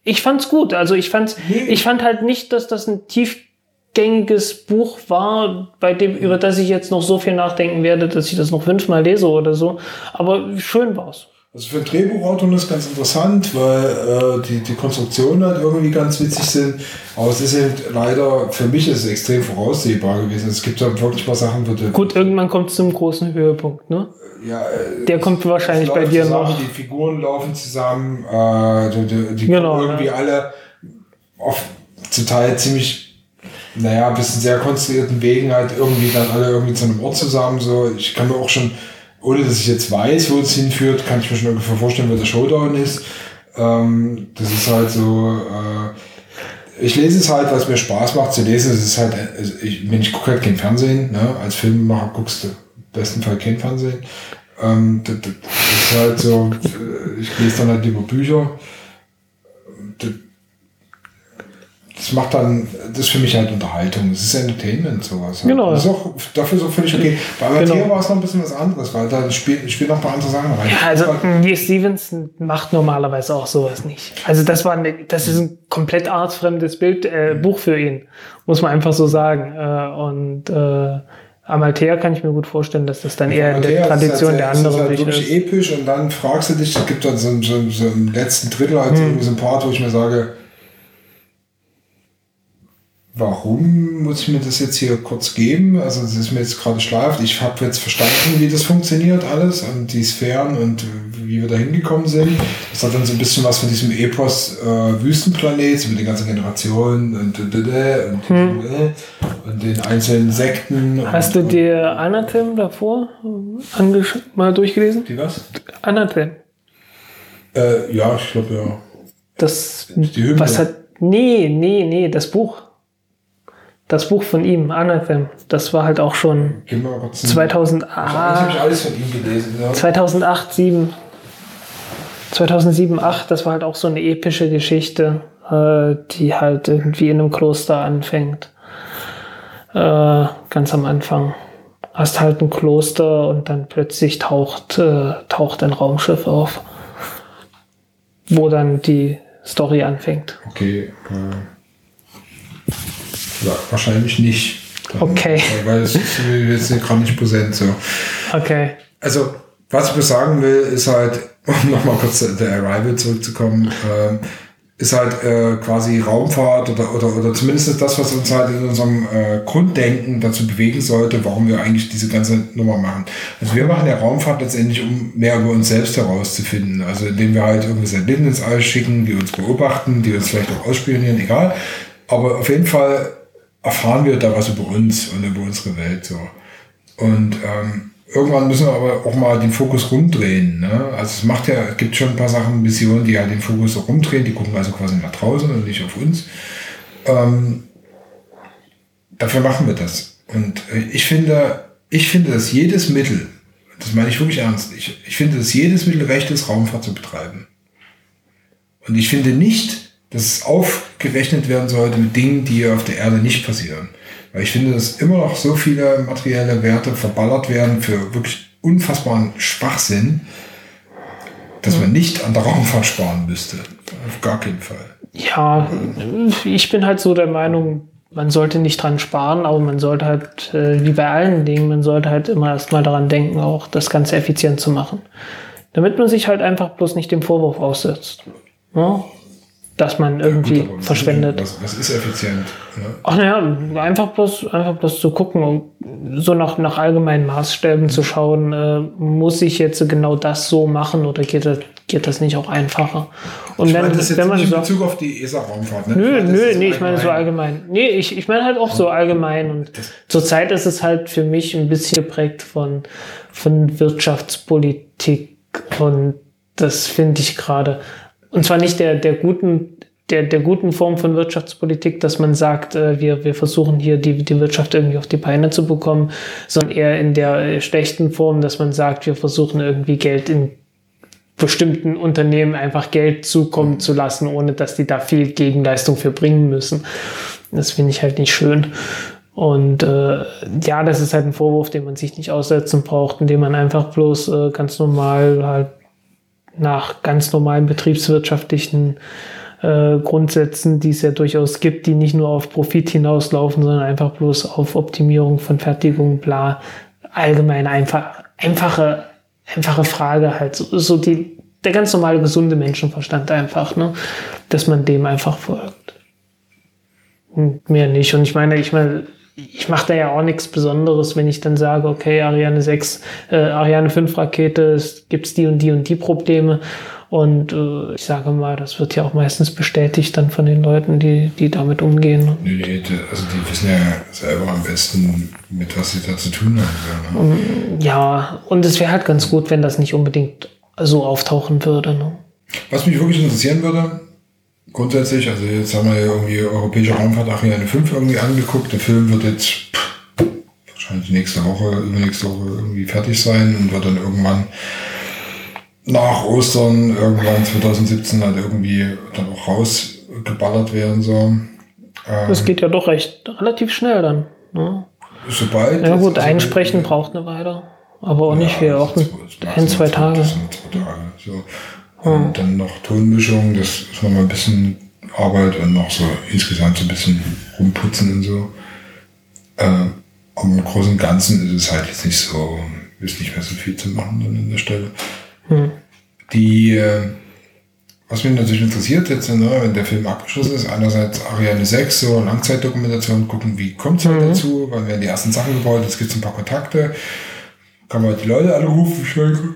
ich fand's gut. Also ich fand's, ich fand halt nicht, dass das ein tiefgängiges Buch war, bei dem, über das ich jetzt noch so viel nachdenken werde, dass ich das noch fünfmal lese oder so. Aber schön war's.
Also für einen Drehbuchautor ist ganz interessant, weil äh, die, die Konstruktionen halt irgendwie ganz witzig sind. Aber es ist eben leider, für mich ist es extrem voraussehbar gewesen. Es gibt halt wirklich mal Sachen, wo du.
Gut, irgendwann kommt es zum großen Höhepunkt, ne?
Ja,
äh, Der kommt wahrscheinlich bei dir
zusammen,
noch.
Die Figuren laufen zusammen, äh, die, die, die genau, irgendwie ja. alle auf zum Teil ziemlich, naja, ein bisschen sehr konstruierten Wegen halt irgendwie dann alle irgendwie zu einem Ort zusammen. So, ich kann mir auch schon ohne dass ich jetzt weiß, wo es hinführt, kann ich mir schon ungefähr vorstellen, wo der Showdown ist. Ähm, das ist halt so, äh, ich lese es halt, es mir Spaß macht zu lesen. Es ist halt, also ich, ich gucke halt kein Fernsehen, ne? als Filmemacher guckst du im besten Fall kein Fernsehen. Ähm, das, das, ist halt so, äh, ich lese dann halt lieber Bücher. Das, das macht dann, das ist für mich halt Unterhaltung. Das ist Entertainment, sowas. Halt.
Genau.
Das ist auch dafür so völlig okay. Bei Amateur genau. war es noch ein bisschen was anderes, weil da spielen spiel noch ein paar andere Sachen rein.
Ja, also Neil Stevenson macht normalerweise auch sowas nicht. Also das war eine, das ist ein komplett artfremdes Bild, äh, Buch für ihn, muss man einfach so sagen. Äh, und äh, Amalthea kann ich mir gut vorstellen, dass das dann eher Amalthea in der Tradition halt, der anderen ist.
Halt wirklich ist. episch und dann fragst du dich, es gibt dann so, so, so im letzten Drittel halt hm. irgendwie so ein Part, wo ich mir sage, warum muss ich mir das jetzt hier kurz geben? Also das ist mir jetzt gerade schleift. Ich habe jetzt verstanden, wie das funktioniert alles und die Sphären und wie wir da hingekommen sind. Das hat dann so ein bisschen was von diesem Epos äh, Wüstenplanet mit den ganzen Generationen und, und, und, hm. und den einzelnen Sekten.
Hast du dir Anathem davor mal durchgelesen?
Die was?
Anathem.
Äh, ja, ich glaube ja.
Das, die was hat, nee, nee, nee, das Buch das Buch von ihm, Anathem, das war halt auch schon 2008. Ich alles von ihm gelesen. Ja. 2008, 7. 2007, 8, das war halt auch so eine epische Geschichte, äh, die halt irgendwie in einem Kloster anfängt. Äh, ganz am Anfang. Hast halt ein Kloster und dann plötzlich taucht, äh, taucht ein Raumschiff auf, wo dann die Story anfängt.
Okay. Ja, wahrscheinlich nicht.
Okay.
Weil es ist mir jetzt gerade nicht präsent so.
Okay.
Also, was ich mir sagen will, ist halt, <laughs> um nochmal kurz der Arrival zurückzukommen, ähm, ist halt äh, quasi Raumfahrt oder, oder, oder zumindest das, was uns halt in unserem äh, Grunddenken dazu bewegen sollte, warum wir eigentlich diese ganze Nummer machen. Also wir machen ja Raumfahrt letztendlich, um mehr über uns selbst herauszufinden. Also indem wir halt irgendwie Satelliten ins All schicken, die uns beobachten, die uns vielleicht auch ausspionieren, egal. Aber auf jeden Fall erfahren wir da was über uns und über unsere Welt. So. Und ähm, irgendwann müssen wir aber auch mal den Fokus rumdrehen. Ne? Also es macht ja, es gibt schon ein paar Sachen, Missionen, die halt den Fokus so rumdrehen, die gucken also quasi nach draußen und nicht auf uns. Ähm, dafür machen wir das. Und äh, ich finde, ich finde, dass jedes Mittel, das meine ich wirklich ernst, ich, ich finde, dass jedes Mittel recht ist, Raumfahrt zu betreiben. Und ich finde nicht, dass es aufgerechnet werden sollte mit Dingen, die auf der Erde nicht passieren. Weil ich finde, dass immer noch so viele materielle Werte verballert werden für wirklich unfassbaren Schwachsinn, dass man nicht an der Raumfahrt sparen müsste. Auf gar keinen Fall.
Ja, ich bin halt so der Meinung, man sollte nicht dran sparen, aber man sollte halt, äh, wie bei allen Dingen, man sollte halt immer erstmal daran denken, auch das Ganze effizient zu machen. Damit man sich halt einfach bloß nicht dem Vorwurf aussetzt. Ja? Dass man irgendwie gut, verschwendet.
Was, was, ist effizient?
Ne? Ach naja, einfach bloß, einfach bloß zu gucken, um so nach, nach allgemeinen Maßstäben zu schauen, äh, muss ich jetzt genau das so machen oder geht das, geht das nicht auch einfacher?
Und ich wenn, meine das jetzt wenn man nicht in Bezug auf die ESA-Raumfahrt,
ne? Nö, meine, nö, nee, ich meine so allgemein. Nee, ich, ich meine halt auch so allgemein. Und zurzeit ist es halt für mich ein bisschen geprägt von, von Wirtschaftspolitik und das finde ich gerade und zwar nicht der, der guten, der, der guten Form von Wirtschaftspolitik, dass man sagt, äh, wir, wir versuchen hier die, die Wirtschaft irgendwie auf die Beine zu bekommen, sondern eher in der äh, schlechten Form, dass man sagt, wir versuchen irgendwie Geld in bestimmten Unternehmen einfach Geld zukommen zu lassen, ohne dass die da viel Gegenleistung für bringen müssen. Das finde ich halt nicht schön. Und äh, ja, das ist halt ein Vorwurf, den man sich nicht aussetzen braucht, indem man einfach bloß äh, ganz normal halt nach ganz normalen betriebswirtschaftlichen äh, Grundsätzen, die es ja durchaus gibt, die nicht nur auf Profit hinauslaufen, sondern einfach bloß auf Optimierung von Fertigung, bla, allgemein einfach, einfache, einfache Frage halt, so, so die, der ganz normale gesunde Menschenverstand einfach, ne, dass man dem einfach folgt. Mehr nicht. Und ich meine, ich meine, ich mache da ja auch nichts Besonderes, wenn ich dann sage, okay, Ariane 6, äh, Ariane 5 Rakete, es gibt die und die und die Probleme. Und äh, ich sage mal, das wird ja auch meistens bestätigt dann von den Leuten, die, die damit umgehen.
Nee, nee, also die wissen ja selber am besten, mit was sie da zu tun haben.
Ne? Ja, und es wäre halt ganz gut, wenn das nicht unbedingt so auftauchen würde. Ne?
Was mich wirklich interessieren würde, grundsätzlich, also jetzt haben wir ja irgendwie Europäische Raumfahrt Ariane 5 irgendwie angeguckt. Der Film wird jetzt pff, wahrscheinlich nächste Woche, übernächste Woche irgendwie fertig sein und wird dann irgendwann nach Ostern, irgendwann 2017 halt irgendwie dann auch rausgeballert werden so. Ähm,
das geht ja doch recht relativ schnell dann. Ne?
Sobald.
Ja gut, also einsprechen braucht eine Weile. Aber auch ja, nicht viel, auch ein, zwei Tage. Tage.
So. Und dann noch Tonmischung, das ist nochmal ein bisschen Arbeit und noch so insgesamt so ein bisschen rumputzen und so. Äh, aber im Großen und Ganzen ist es halt jetzt nicht so, ist nicht mehr so viel zu machen dann an der Stelle. Hm. Die, äh, was mich natürlich interessiert jetzt, ne, wenn der Film abgeschlossen ist, einerseits Ariane 6, so Langzeitdokumentation, gucken, wie kommt es halt mhm. dazu, wann werden die ersten Sachen gebaut, jetzt gibt es ein paar Kontakte, kann man die Leute alle rufen, schenken.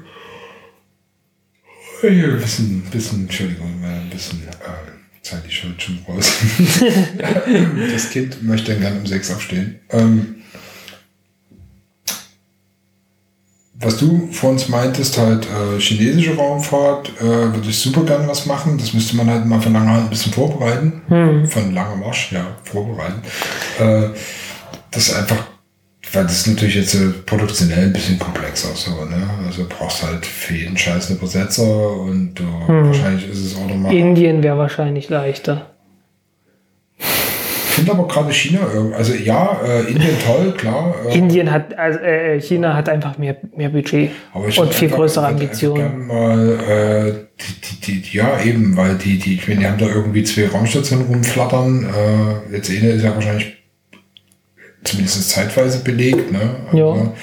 Ein bisschen, bisschen, Entschuldigung, ein bisschen äh, Zeit ich schon schon raus. <laughs> das Kind möchte dann gerne um sechs aufstehen. Ähm, was du vor uns meintest, halt äh, chinesische Raumfahrt, äh, würde ich super gerne was machen. Das müsste man halt mal von langer Hand ein bisschen vorbereiten. Hm. Von langer Marsch, ja, vorbereiten. Äh, das ist einfach weil das ist natürlich jetzt äh, produktionell ein bisschen komplexer so, ne? Also brauchst halt für jeden Scheiß eine Übersetzer und uh, hm. wahrscheinlich ist es auch nochmal.
Indien wäre wahrscheinlich leichter.
Ich finde aber gerade China, also ja, äh, Indien toll, klar. <laughs>
Äh, Indien hat, also äh, China hat einfach mehr, mehr Budget und viel einfach, größere Ambitionen.
Mal, äh, die, die, die, ja, eben, weil die, die, ich meine, die haben da irgendwie zwei Raumstationen rumflattern. Äh, jetzt eine ist ja wahrscheinlich zumindest zeitweise belegt. Ne? Aber,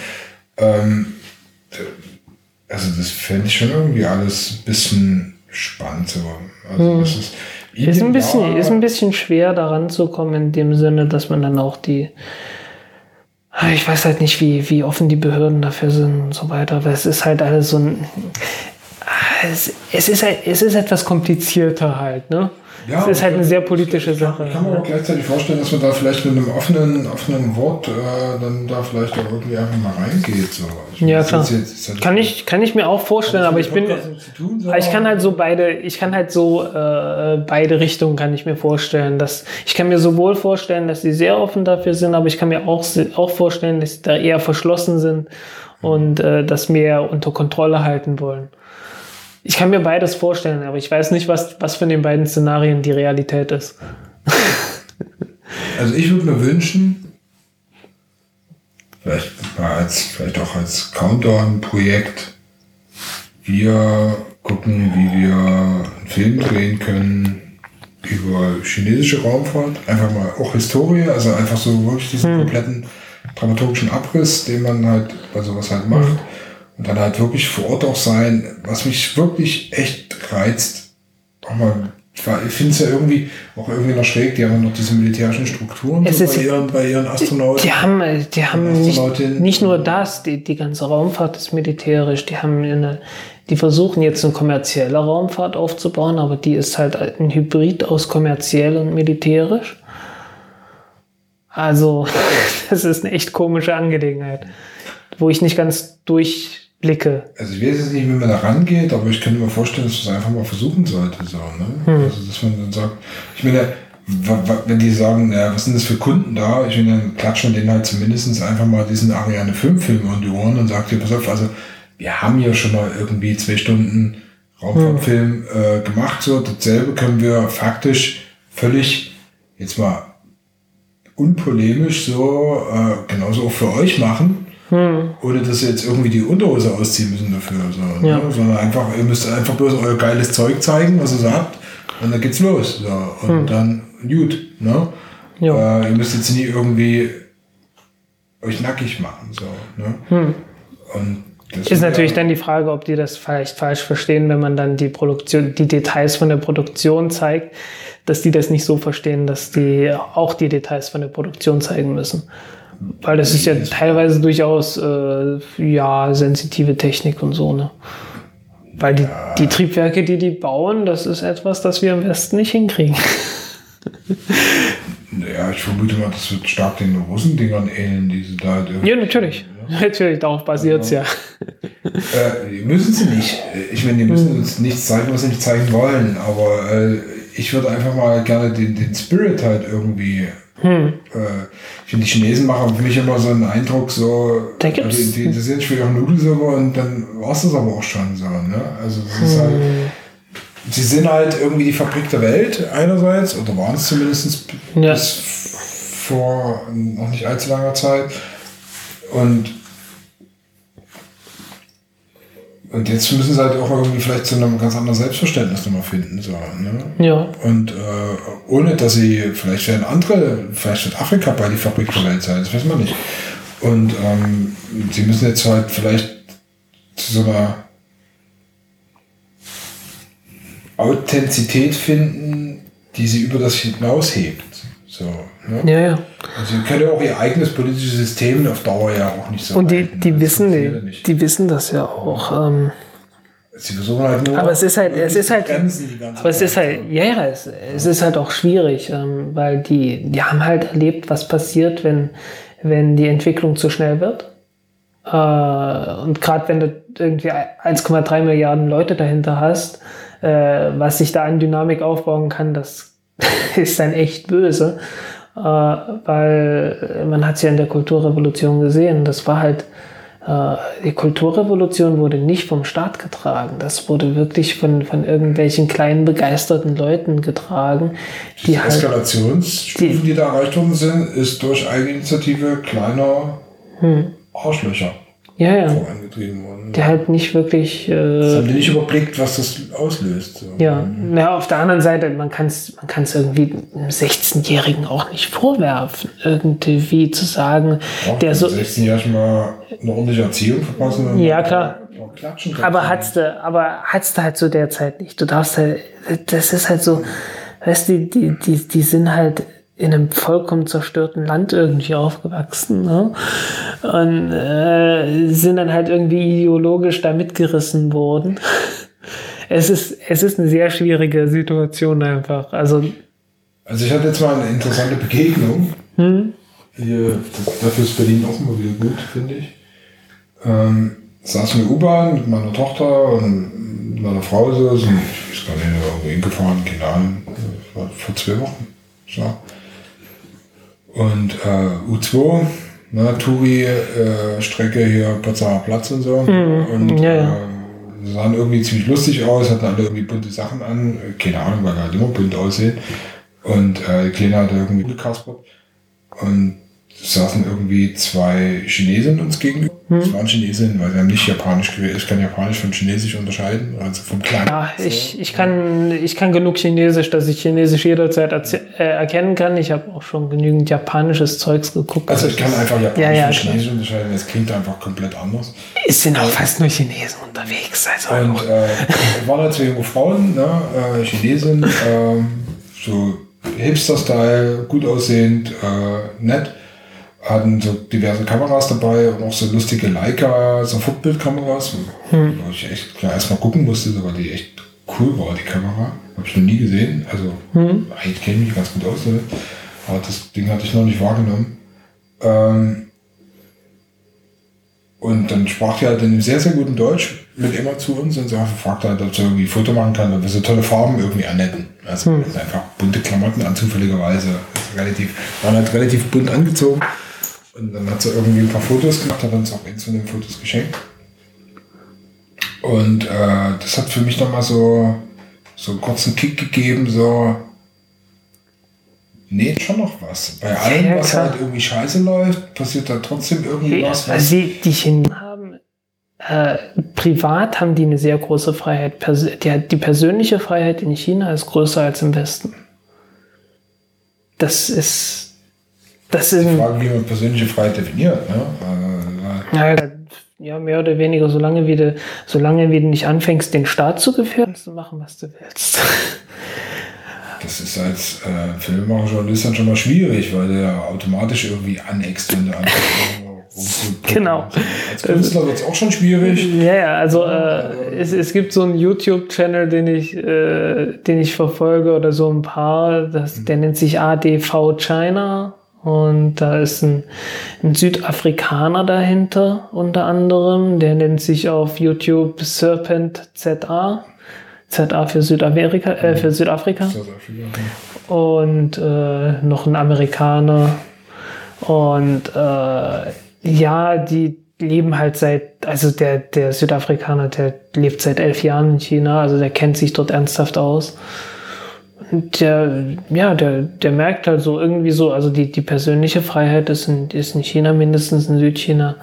ähm, also das fände ich schon irgendwie alles ein bisschen spannend. So. Also
hm. das ist, ist, ein bisschen, ist ein bisschen schwer daran zu kommen in dem Sinne, dass man dann auch die ich weiß halt nicht, wie, wie offen die Behörden dafür sind und so weiter, aber es ist halt alles so ein. Es, es, ist, halt, es ist etwas komplizierter halt, ne? Ja, das ist halt eine sehr politische Sache.
Ich kann mir auch gleichzeitig vorstellen, dass man da vielleicht mit einem offenen, offenen Wort äh, dann da vielleicht auch irgendwie einfach mal reingeht. So.
Ich ja, klar. Jetzt kann, ich, kann ich mir auch vorstellen, aber ich bin. Tun, so ich kann halt so beide, ich kann halt so äh, beide Richtungen kann ich mir vorstellen. Dass, ich kann mir sowohl vorstellen, dass sie sehr offen dafür sind, aber ich kann mir auch, auch vorstellen, dass sie da eher verschlossen sind und äh, das mehr unter Kontrolle halten wollen. Ich kann mir beides vorstellen, aber ich weiß nicht, was, was von den beiden Szenarien die Realität ist. <laughs>
also ich würde mir wünschen, vielleicht, als, vielleicht auch als Countdown-Projekt, wir gucken, wie wir einen Film drehen können über chinesische Raumfahrt. Einfach mal auch Historie, also einfach so wirklich diesen hm. kompletten dramaturgischen Abriss, den man halt bei sowas halt macht. Und dann halt wirklich vor Ort auch sein, was mich wirklich echt reizt. Auch mal, ich finde es ja irgendwie auch irgendwie noch schräg, die haben noch diese militärischen Strukturen
so bei, ihren, bei ihren Astronauten. Die haben, die haben nicht, nicht nur das, die, die ganze Raumfahrt ist militärisch, die haben eine, die versuchen jetzt eine kommerzielle Raumfahrt aufzubauen, aber die ist halt ein Hybrid aus kommerziell und militärisch. Also, <laughs> das ist eine echt komische Angelegenheit, wo ich nicht ganz durch Blicke.
Also ich weiß jetzt nicht, wie man da rangeht, aber ich könnte mir vorstellen, dass man es einfach mal versuchen sollte. So, ne? Hm. Also dass man dann sagt, ich meine, wenn die sagen, ja, was sind das für Kunden da? Ich meine, dann klatschen wir denen halt zumindest einfach mal diesen Ariane 5 Film um die Ohren und sagt, hier, pass auf, also wir haben hier schon mal irgendwie zwei Stunden Raumfahrtfilm äh, gemacht. So dasselbe können wir faktisch völlig jetzt mal unpolemisch so äh, genauso auch für euch machen. Hm. Ohne dass ihr jetzt irgendwie die Unterhose ausziehen müssen dafür. So, ja. ne? Sondern einfach, ihr müsst einfach bloß euer geiles Zeug zeigen, was ihr so habt. Und dann geht's los. So. Und hm. dann gut. Ne? Ja. Äh, ihr müsst jetzt nie irgendwie euch nackig machen. So, ne? Hm.
Und das ist natürlich ja, dann die Frage, ob die das vielleicht falsch verstehen, wenn man dann die Produktion, die Details von der Produktion zeigt, dass die das nicht so verstehen, dass die auch die Details von der Produktion zeigen müssen. Weil das ist ja teilweise durchaus äh, ja sensitive Technik und so, ne? Weil die, ja. die Triebwerke, die die bauen, das ist etwas, das wir im Westen nicht hinkriegen. <laughs>
Ja, ich vermute mal, das wird stark den Russendingern ähneln, die sie da.
Ja, natürlich. Ja. Natürlich, darauf basiert es ja. <laughs>
Äh, müssen sie nicht. Ich meine, die müssen hm. uns nichts zeigen, was sie nicht zeigen wollen. Aber äh, ich würde einfach mal gerne den, den Spirit halt irgendwie. Hm. Äh, ich finde, die Chinesen machen für mich immer so einen Eindruck, so. Da gibt's die, die, die sind für ihre Nudelsuppe und dann war es das aber auch schon so. Ne? Also, das ist halt. Hm. Sie sind halt irgendwie die Fabrik der Welt einerseits, oder waren es zumindest ja. bis vor noch nicht allzu langer Zeit. Und Und jetzt müssen sie halt auch irgendwie vielleicht zu einem ganz anderen Selbstverständnis nochmal finden. So, ne?
Ja.
Und äh, ohne dass sie, vielleicht werden andere, vielleicht wird Afrika bei die Fabrik der Welt sein, das weiß man nicht. Und ähm, sie müssen jetzt halt vielleicht zu so einer Authentizität finden, die sie über das hinaushebt. So,
ne? Ja, ja.
Also sie können ja auch ihr eigenes politisches System auf Dauer ja auch nicht so.
Und die, die wissen, die, die wissen das ja auch. Ähm,
sie versuchen halt nur.
Aber es ist halt, es ist halt, aber es ist halt, ja, ja, es, es ist halt auch schwierig, ähm, weil die, die haben halt erlebt, was passiert, wenn, wenn die Entwicklung zu schnell wird. Äh, und gerade wenn du irgendwie 1,3 Milliarden Leute dahinter hast, äh, was sich da an Dynamik aufbauen kann, das <laughs> ist dann echt böse, äh, weil man hat es ja in der Kulturrevolution gesehen. Das war halt, äh, die Kulturrevolution wurde nicht vom Staat getragen. Das wurde wirklich von, von irgendwelchen kleinen begeisterten Leuten getragen.
Die, die halt Eskalationsstufen, die, die, da erreicht worden sind, ist durch Eigeninitiative kleiner hm. Arschlöcher
ja, ja. vorangetrieben worden. Der halt nicht wirklich. Äh,
das haben die nicht überblickt, was das auslöst. So.
Ja, ja, auf der anderen Seite, man kann es man kann's irgendwie einem 16-Jährigen auch nicht vorwerfen, irgendwie zu sagen,
Auch der so. 16-Jährigen mal eine ordentliche Erziehung verpassen.
Ja, klar. Aber hattest du, aber hattest du halt zu der Zeit nicht. Du darfst halt, das ist halt so, weißt du, die, die, die, die sind halt in einem vollkommen zerstörten Land irgendwie aufgewachsen ne? und äh, sind dann halt irgendwie ideologisch da mitgerissen worden. <laughs> Es ist, es ist eine sehr schwierige Situation einfach. Also,
also ich hatte jetzt mal eine interessante Begegnung. Hm? Hier, dafür ist Berlin auch immer wieder gut, finde ich. Ähm, saß in der U-Bahn mit meiner Tochter und meiner Frau so, sind, ich weiß gar nicht, irgendwo hingefahren, keine Ahnung, vor zwei Wochen. So. Und äh, U2, ne, Touri-Strecke äh, hier, Potsdamer Platz und so. Mhm. Und ja, ja. Äh, sahen irgendwie ziemlich lustig aus, hatten alle irgendwie bunte Sachen an. Keine Ahnung, weil halt immer bunt aussehen. Und äh, die Kleine hatte irgendwie gekaspert. Und saßen irgendwie zwei Chinesen uns gegenüber. Hm. Das waren Chinesen, weil sie haben nicht Japanisch geredet. Ich kann Japanisch von Chinesisch unterscheiden, also vom Klang.
Ja, ich, ich, kann, ich kann genug Chinesisch, dass ich Chinesisch jederzeit äh, erkennen kann. Ich habe auch schon genügend japanisches Zeugs geguckt.
Also ich kann einfach Japanisch ja, ja, von Chinesisch klar. unterscheiden. Es klingt einfach komplett anders.
Es sind auch fast nur Chinesen unterwegs. Also
und äh, waren halt zwei junge Frauen, ne? äh, Chinesen, äh, so Hipster-Style, gut aussehend, äh, nett hatten so diverse Kameras dabei und auch so lustige Leica, so Footbild-Kameras, hm. wo ich echt klar erstmal gucken musste, weil die echt cool war, die Kamera. Habe ich noch nie gesehen. Also hm. eigentlich kenne ich mich ganz gut aus, ne? aber das Ding hatte ich noch nicht wahrgenommen. Ähm, und dann sprach die halt in sehr, sehr guten Deutsch mit immer zu uns und sie fragte halt, ob sie irgendwie ein Foto machen kann, weil wir so tolle Farben irgendwie annetten. Also hm. einfach bunte Klamotten an, zufälligerweise. Relativ, waren halt relativ bunt angezogen. Und dann hat sie irgendwie ein paar Fotos gemacht, hat uns auch eins von den Fotos geschenkt. Und äh, das hat für mich nochmal so, so einen kurzen Kick gegeben, so, nee, schon noch was. Bei allem,
Ja,
was halt irgendwie scheiße läuft, passiert da trotzdem irgendwie was.
Also
was
die, die Chinesen haben äh, privat haben die eine sehr große Freiheit. Pers die, die persönliche Freiheit in China ist größer als im Westen. Das ist das ist
die Frage, wie man persönliche Freiheit definiert. Ne?
Ja, ja mehr oder weniger solange wie du solange wie du nicht anfängst den Staat zu gefährden, kannst du machen was du willst. <laughs>
das ist als äh, Filmemacher, Journalist dann schon mal schwierig, weil der automatisch irgendwie aneckst, wenn du anfängst. <laughs>
Genau.
Als Künstler wird es auch schon schwierig.
Ja, ja, also äh, es, es gibt so einen YouTube-Channel, den ich, äh, den ich verfolge oder so ein paar. Das, der nennt sich ADV China und da ist ein, ein Südafrikaner dahinter unter anderem. Der nennt sich auf YouTube Serpent ZA. ZA für Südamerika, äh, für Südafrika
Südafrika.
und äh, noch ein Amerikaner. Und äh, ja, die leben halt seit, also der, der Südafrikaner, der lebt seit elf Jahren in China, also der kennt sich dort ernsthaft aus. Der, ja, der, der merkt halt so irgendwie so, also die, die persönliche Freiheit ist in, ist in China, mindestens in Südchina,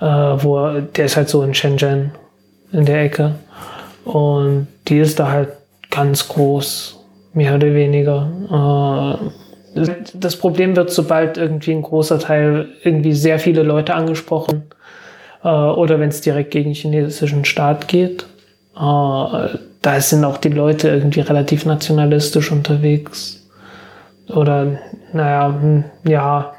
äh, wo er, der ist halt so in Shenzhen in der Ecke. Und die ist da halt ganz groß, mehr oder weniger. Äh, das Problem wird, sobald irgendwie ein großer Teil, irgendwie sehr viele Leute angesprochen, äh, oder wenn es direkt gegen chinesischen Staat geht, äh, da sind auch die Leute irgendwie relativ nationalistisch unterwegs. Oder, naja, hm, ja,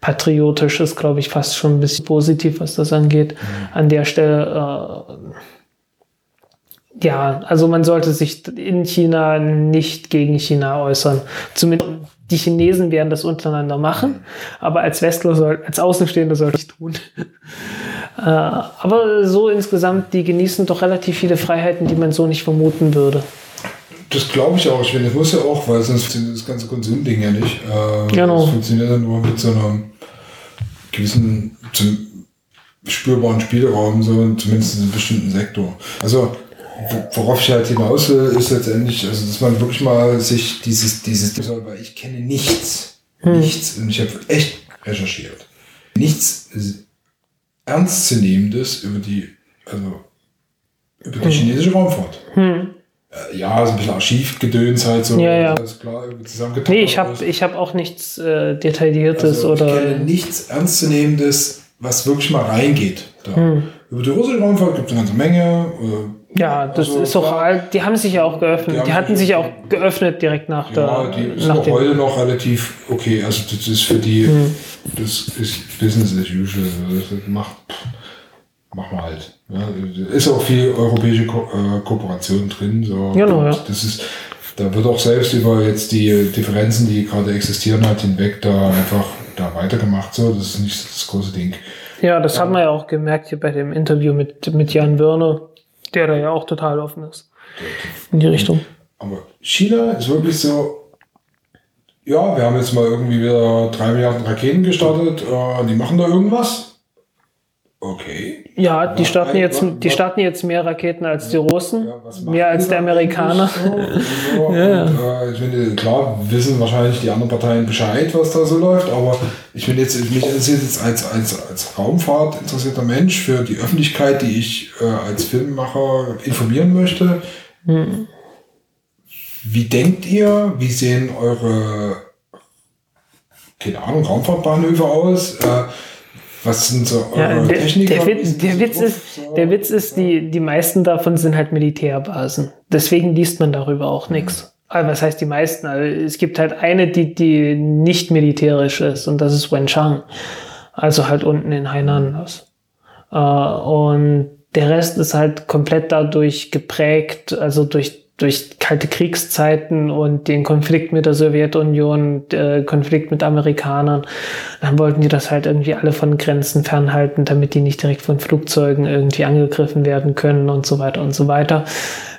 patriotisch ist, glaube ich, fast schon ein bisschen positiv, was das angeht. An der Stelle, äh, ja, also man sollte sich in China nicht gegen China äußern. Zumindest die Chinesen werden das untereinander machen, aber als Westler soll, als Außenstehender sollte ich tun. <laughs> äh, aber so insgesamt, die genießen doch relativ viele Freiheiten, die man so nicht vermuten würde.
Das glaube ich auch. Ich finde, das muss ja auch, weil sonst funktioniert das ganze Konsumding ja nicht. Äh,
Genau.
Das funktioniert ja nur mit so einem gewissen, spürbaren Spielraum, so zumindest in einem bestimmten Sektor. Also, wo- worauf ich halt hinaus will, ist letztendlich, also dass man wirklich mal sich dieses, dieses, weil ich kenne nichts, nichts, und ich habe echt recherchiert, nichts Ernstzunehmendes über die, also über die chinesische Raumfahrt. Äh, Ja, so ein bisschen Archivgedöns halt so.
Ja, ja.
Alles klar, zusammengetan.
Nee, ich habe ich hab auch nichts äh, Detailliertes
also, Ich
oder.
kenne nichts Ernstzunehmendes, was wirklich mal reingeht. Da.
Hm.
Über die russische Raumfahrt gibt es eine ganze Menge. Oder,
Ja, das
also,
ist auch alt. Die haben sich ja auch geöffnet.
Die
Die, hatten
sich-
ja auch geöffnet direkt nach der.
Ja, die sind auch heute noch relativ okay. Also das ist für die,
Hm.
das ist Business as usual. Das macht, machen wir halt. Ja, ist auch viel europäische Ko äh, Kooperation drin. So.
Genau, ja.
Das ist, da wird auch selbst über jetzt die Differenzen, die gerade existieren, halt hinweg da einfach da weitergemacht. So, das ist nicht das große Ding.
ja, das haben wir ja auch gemerkt hier bei dem Interview mit, mit Jan Wörner, der da ja auch total offen ist. In die Richtung.
Aber China ist wirklich so, ja, wir haben jetzt mal irgendwie wieder drei Milliarden Raketen gestartet, äh, die machen da irgendwas. Okay.
Ja, die starten jetzt, die starten jetzt mehr Raketen als die Russen,
Ja,
mehr als
die
der Amerikaner.
So, <laughs> so.
Ja.
Und, äh, ich finde, klar, wissen wahrscheinlich die anderen Parteien Bescheid, was da so läuft, aber ich finde jetzt, mich interessiert jetzt als, als, als Raumfahrt interessierter Mensch für die Öffentlichkeit, die ich äh, als Filmemacher informieren möchte.
Hm.
Wie denkt ihr? Wie sehen eure, keine Ahnung, Raumfahrtbahnhöfe aus? Äh, was sind so eure
Ja, der, der, Witz, der, Witz ist, der Witz ist, die, die meisten davon sind halt Militärbasen. Deswegen liest man darüber auch nichts. Aber was heißt die meisten? Also es gibt halt eine, die, die nicht militärisch ist und das ist Wenchang. Also halt unten in Hainan. Äh, und der Rest ist halt komplett dadurch geprägt, also durch, durch kalte Kriegszeiten und den Konflikt mit der Sowjetunion, der Konflikt mit Amerikanern. Dann wollten die das halt irgendwie alle von Grenzen fernhalten, damit die nicht direkt von Flugzeugen irgendwie angegriffen werden können und so weiter und so weiter.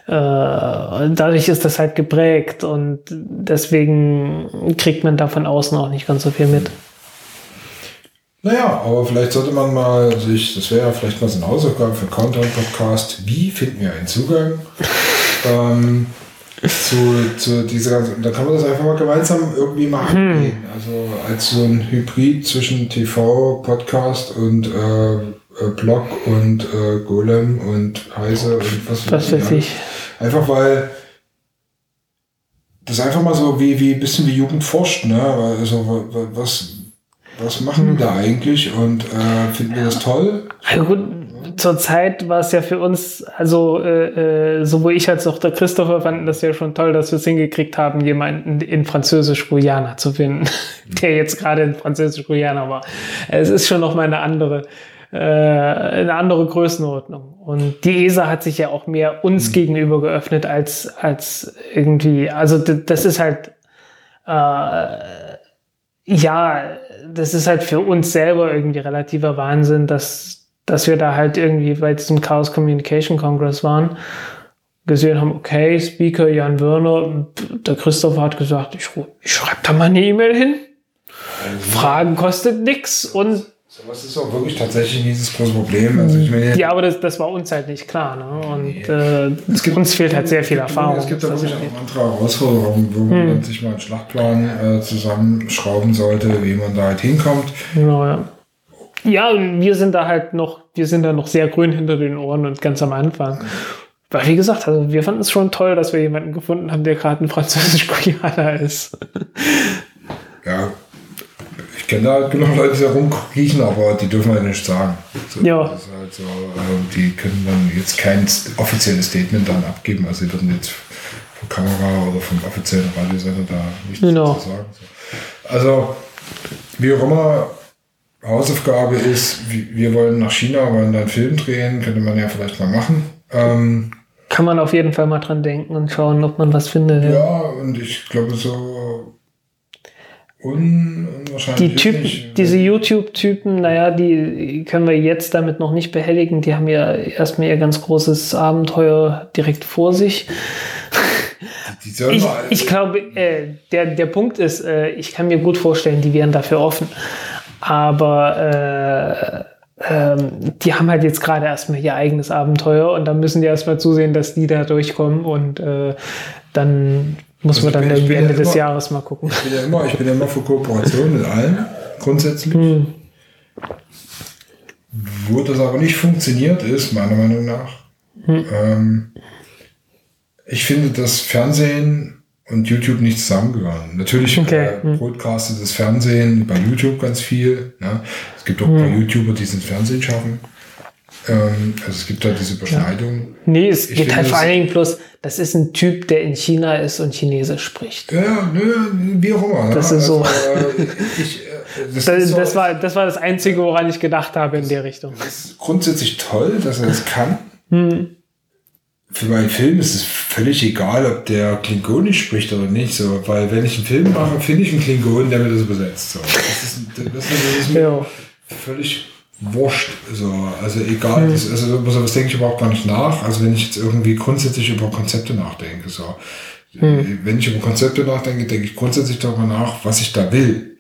Äh, dadurch ist das halt geprägt und deswegen kriegt man da von außen auch nicht ganz so viel mit.
Naja, aber vielleicht sollte man mal sich, das wäre ja vielleicht mal so eine Hausaufgabe für Countdown Podcast, wie finden wir einen Zugang ähm, zu, zu dieser ganzen, da kann man das einfach mal gemeinsam irgendwie mal
Hm.
angehen. Also als so ein Hybrid zwischen TV, Podcast und äh, äh, Blog und äh, Golem und Heise und was,
Was weiß ich.
Einfach weil das einfach mal so wie, wie ein bisschen wie Jugend forscht, ne? Also wa- wa- was, was machen die da eigentlich und äh, finden wir das toll?
Also gut, zur Zeit war es ja für uns, also äh, äh, sowohl ich als auch der Christopher fanden das ja schon toll, dass wir es hingekriegt haben, jemanden in Französisch-Guyana zu finden, <laughs> der jetzt gerade in Französisch-Guyana war. Es ist schon noch mal eine andere, äh, eine andere Größenordnung. Und die ESA hat sich ja auch mehr uns gegenüber geöffnet als, als irgendwie, also das ist halt, äh, ja, das ist halt für uns selber irgendwie relativer Wahnsinn, dass, dass wir da halt irgendwie bei diesem Chaos Communication Congress waren, gesehen haben, okay, Speaker Jan Wörner, der Christoph hat gesagt, ich, ich schreibe da mal eine E-Mail hin. Fragen kostet nix und
Sowas ist auch wirklich tatsächlich dieses große Problem. Also ich meine,
ja, aber das, das war uns halt nicht klar. Ne? Und äh, uns fehlt halt sehr viel
es gibt-
Erfahrung.
Es gibt da
was
wirklich auch
angeht.
andere Herausforderungen, wo man dann sich mal einen Schlachtplan äh, zusammenschrauben sollte, wie man da halt hinkommt.
Genau, ja. Ja, wir sind da halt noch, wir sind da noch sehr grün hinter den Ohren und ganz am Anfang. Weil, wie gesagt, also wir fanden es schon toll, dass wir jemanden gefunden haben, der gerade ein französisch-Koreaner ist. <laughs>
Ja, ich kenne da genug Leute, die da rumkriechen, aber die dürfen halt nicht sagen. So,
Ja.
Halt so, äh, die können dann jetzt kein offizielles Statement dann abgeben. Also die würden jetzt von Kamera oder vom offiziellen Radiosender da nichts
Genau.
zu sagen. So. Also, wie auch immer, Hausaufgabe ist, wir wollen nach China, wollen da einen Film drehen, könnte man ja vielleicht mal machen. Ähm,
Kann man auf jeden Fall mal dran denken und schauen, ob man was findet. ja.
und ich glaube so un unwahrscheinlich.
Die Typen,
nicht,
diese YouTube-Typen, naja, die können wir jetzt damit noch nicht behelligen. Die haben ja erstmal ihr ganz großes Abenteuer direkt vor sich.
die
Ich, ich glaube, äh, der, der Punkt ist, äh, ich kann mir gut vorstellen, die wären dafür offen. Aber äh, ähm, die haben halt jetzt gerade erstmal ihr eigenes Abenteuer und dann müssen die erstmal zusehen, dass die da durchkommen und äh, dann muss
Also
man dann
bin-
irgendwie
bin ja
Ende des
immer-
Jahres mal gucken.
Ich bin ja immer, ich bin ja immer für Kooperation mit allen, grundsätzlich.
Hm.
Wo das aber nicht funktioniert ist, meiner Meinung nach,
Hm.
ähm, ich finde, dass Fernsehen und YouTube nicht zusammengehören. Natürlich
Okay,
äh,
hm.
broadcastet das Fernsehen bei YouTube ganz viel. Ne? Es gibt auch ein paar
Hm.
YouTuber, die es ins Fernsehen schaffen. Ähm, also es gibt da diese Überschneidung.
Nee, es
Ich
geht halt vor allen Dingen bloß, das ist ein Typ, der in China ist und Chinesisch spricht.
Ja, nö, wie auch immer.
Das
ne?
ist so.
Also, äh, ich, äh, <laughs> das,
Das,
so-
das, war, das war das Einzige, woran ich gedacht habe in der Richtung.
Das ist grundsätzlich toll, dass er das kann.
Hm.
Für meinen Film ist es völlig egal, ob der Klingonisch spricht oder nicht. So, weil wenn ich einen Film mache, finde ich einen Klingon, der mir das übersetzt. So. Das, ist, das, ist, das
Ja.
völlig wurscht. So. Also egal,
Hm.
das, also sowas denke ich überhaupt gar nicht nach. Also wenn ich jetzt irgendwie grundsätzlich über Konzepte nachdenke. So.
Hm.
Wenn ich über Konzepte nachdenke, denke ich grundsätzlich darüber nach, was ich da will.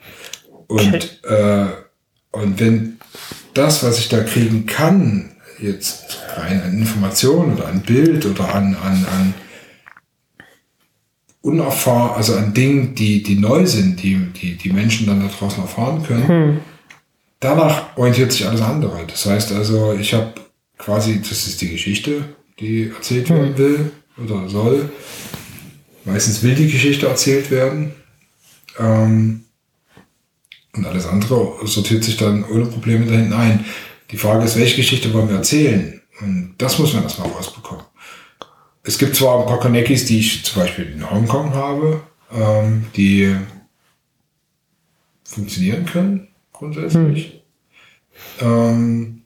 Und, äh, und wenn das, was ich da kriegen kann, jetzt rein an Information oder an Bild oder an, an, an unerfahren, also an Dingen, die, die neu sind, die, die die Menschen dann da draußen erfahren können, danach orientiert sich alles andere. Das heißt also, ich habe quasi, das ist die Geschichte, die erzählt werden will oder soll. Meistens will die Geschichte erzählt werden. Ähm, und alles andere sortiert sich dann ohne Probleme da hinten ein. Die Frage ist, welche Geschichte wollen wir erzählen? Und das muss man erstmal rausbekommen. Es gibt zwar ein paar Konekis, die ich zum Beispiel in Hongkong habe, ähm, die funktionieren können, grundsätzlich. Ähm,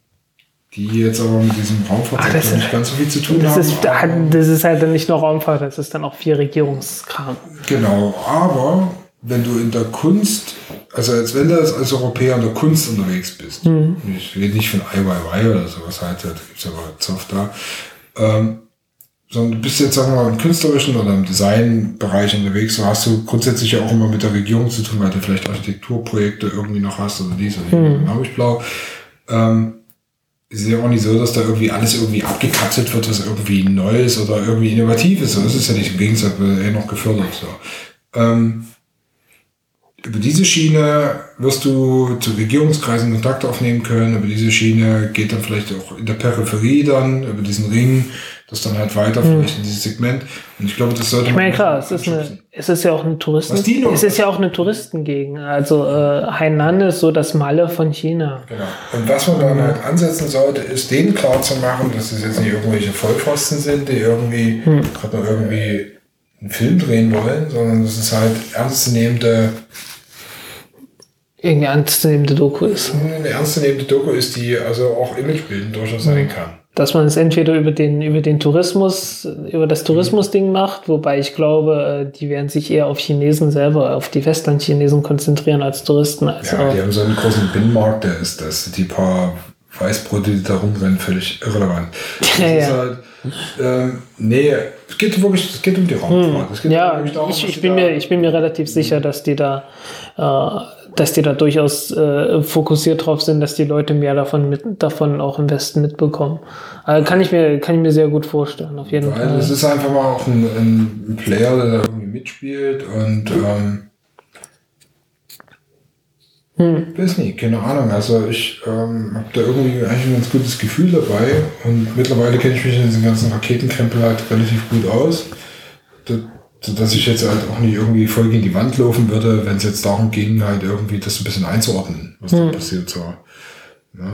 die jetzt aber mit diesem
Ach,
Raumfahrtsektor
ist-
nicht ganz so viel zu tun
Das
haben.
ist,
aber-
das ist halt dann nicht nur Raumfahrt, das ist dann auch viel Regierungskram.
Genau, aber wenn du in der Kunst, also als wenn du als, Europäer in der Kunst unterwegs bist, ich rede nicht von IYY oder sowas halt, da gibt es ja aber Zoff da, ähm, sondern du bist jetzt, sagen wir mal, im künstlerischen oder im Designbereich unterwegs, so hast du grundsätzlich ja auch immer mit der Regierung zu tun, weil du vielleicht Architekturprojekte irgendwie noch hast oder dies oder jenes, hm. habe ich blau. Ähm, ist ja auch nicht so, dass da irgendwie alles irgendwie abgekapselt wird, was irgendwie neu ist oder irgendwie innovativ ist. So ist es ja nicht. Im Gegensatz wird eher noch gefördert. So. Ähm, über diese Schiene wirst du zu Regierungskreisen Kontakt aufnehmen können. Über diese Schiene geht dann vielleicht auch in der Peripherie dann, über diesen Ring, das dann halt weiter hm. vielleicht in dieses Segment. Und ich glaube, das sollte
man. Ich meine, klar, es ist, eine, es ist ja auch eine Touristen. Es ist ja auch eine Touristengegend. Also äh, Hainan ist so das Malle von China.
Genau. Und was man dann halt ansetzen sollte, ist denen klar zu machen, dass es jetzt nicht irgendwelche Vollpfosten sind, die irgendwie hm. gerade noch irgendwie einen Film drehen wollen, sondern dass es halt ernstzunehmende
irgendeine ernstzunehmende Doku ist.
Eine ernstzunehmende Doku ist, die also auch imagebildend durchaus sein kann.
Dass man es entweder über den, über den Tourismus, über das Tourismusding macht, wobei ich glaube, äh, die werden sich eher auf Chinesen selber, auf die Festlandchinesen konzentrieren als Touristen. Also
ja, die haben so einen großen Binnenmarkt, der ist, dass die paar Weißbrote, die da rumrennen, völlig irrelevant. <laughs> Ja, ja. halt, ähm, nee, es geht wirklich, es geht um die Raumfahrt.
Hm. ja, darum, ich, ich bin mir, ich bin mir relativ sicher, dass die da äh, dass die da durchaus äh, fokussiert drauf sind, dass die Leute mehr davon mit, davon auch im Westen mitbekommen. Also kann ich mir, kann ich mir sehr gut vorstellen, auf jeden
Weil Fall. Es ist einfach mal auch ein, ein Player, der da irgendwie mitspielt und ähm, hm. Weiß nicht, keine Ahnung. Also ich ähm, habe da irgendwie eigentlich ein ganz gutes Gefühl dabei und mittlerweile kenne ich mich in diesen ganzen Raketenkrempel halt relativ gut aus. Das dass ich jetzt halt auch nicht irgendwie voll gegen die Wand laufen würde, wenn es jetzt darum ging, halt irgendwie das ein bisschen einzuordnen, was hm. da passiert. So. Ja.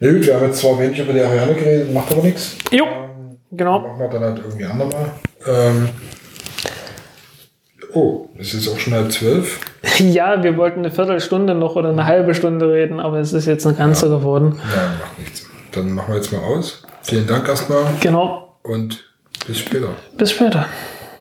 ja. gut, wir haben jetzt zwar wenig über die Ariane geredet, macht aber nichts.
Jo, ähm, genau.
Machen wir dann halt irgendwie andermal. Ähm, oh, es ist auch schon halb zwölf. <laughs>
Ja, wir wollten eine Viertelstunde noch oder eine halbe Stunde reden, aber es ist jetzt eine ganze ja. geworden.
Ja, macht nichts. Dann machen wir jetzt mal aus. Vielen Dank erstmal.
Genau.
Und bis später.
Bis später.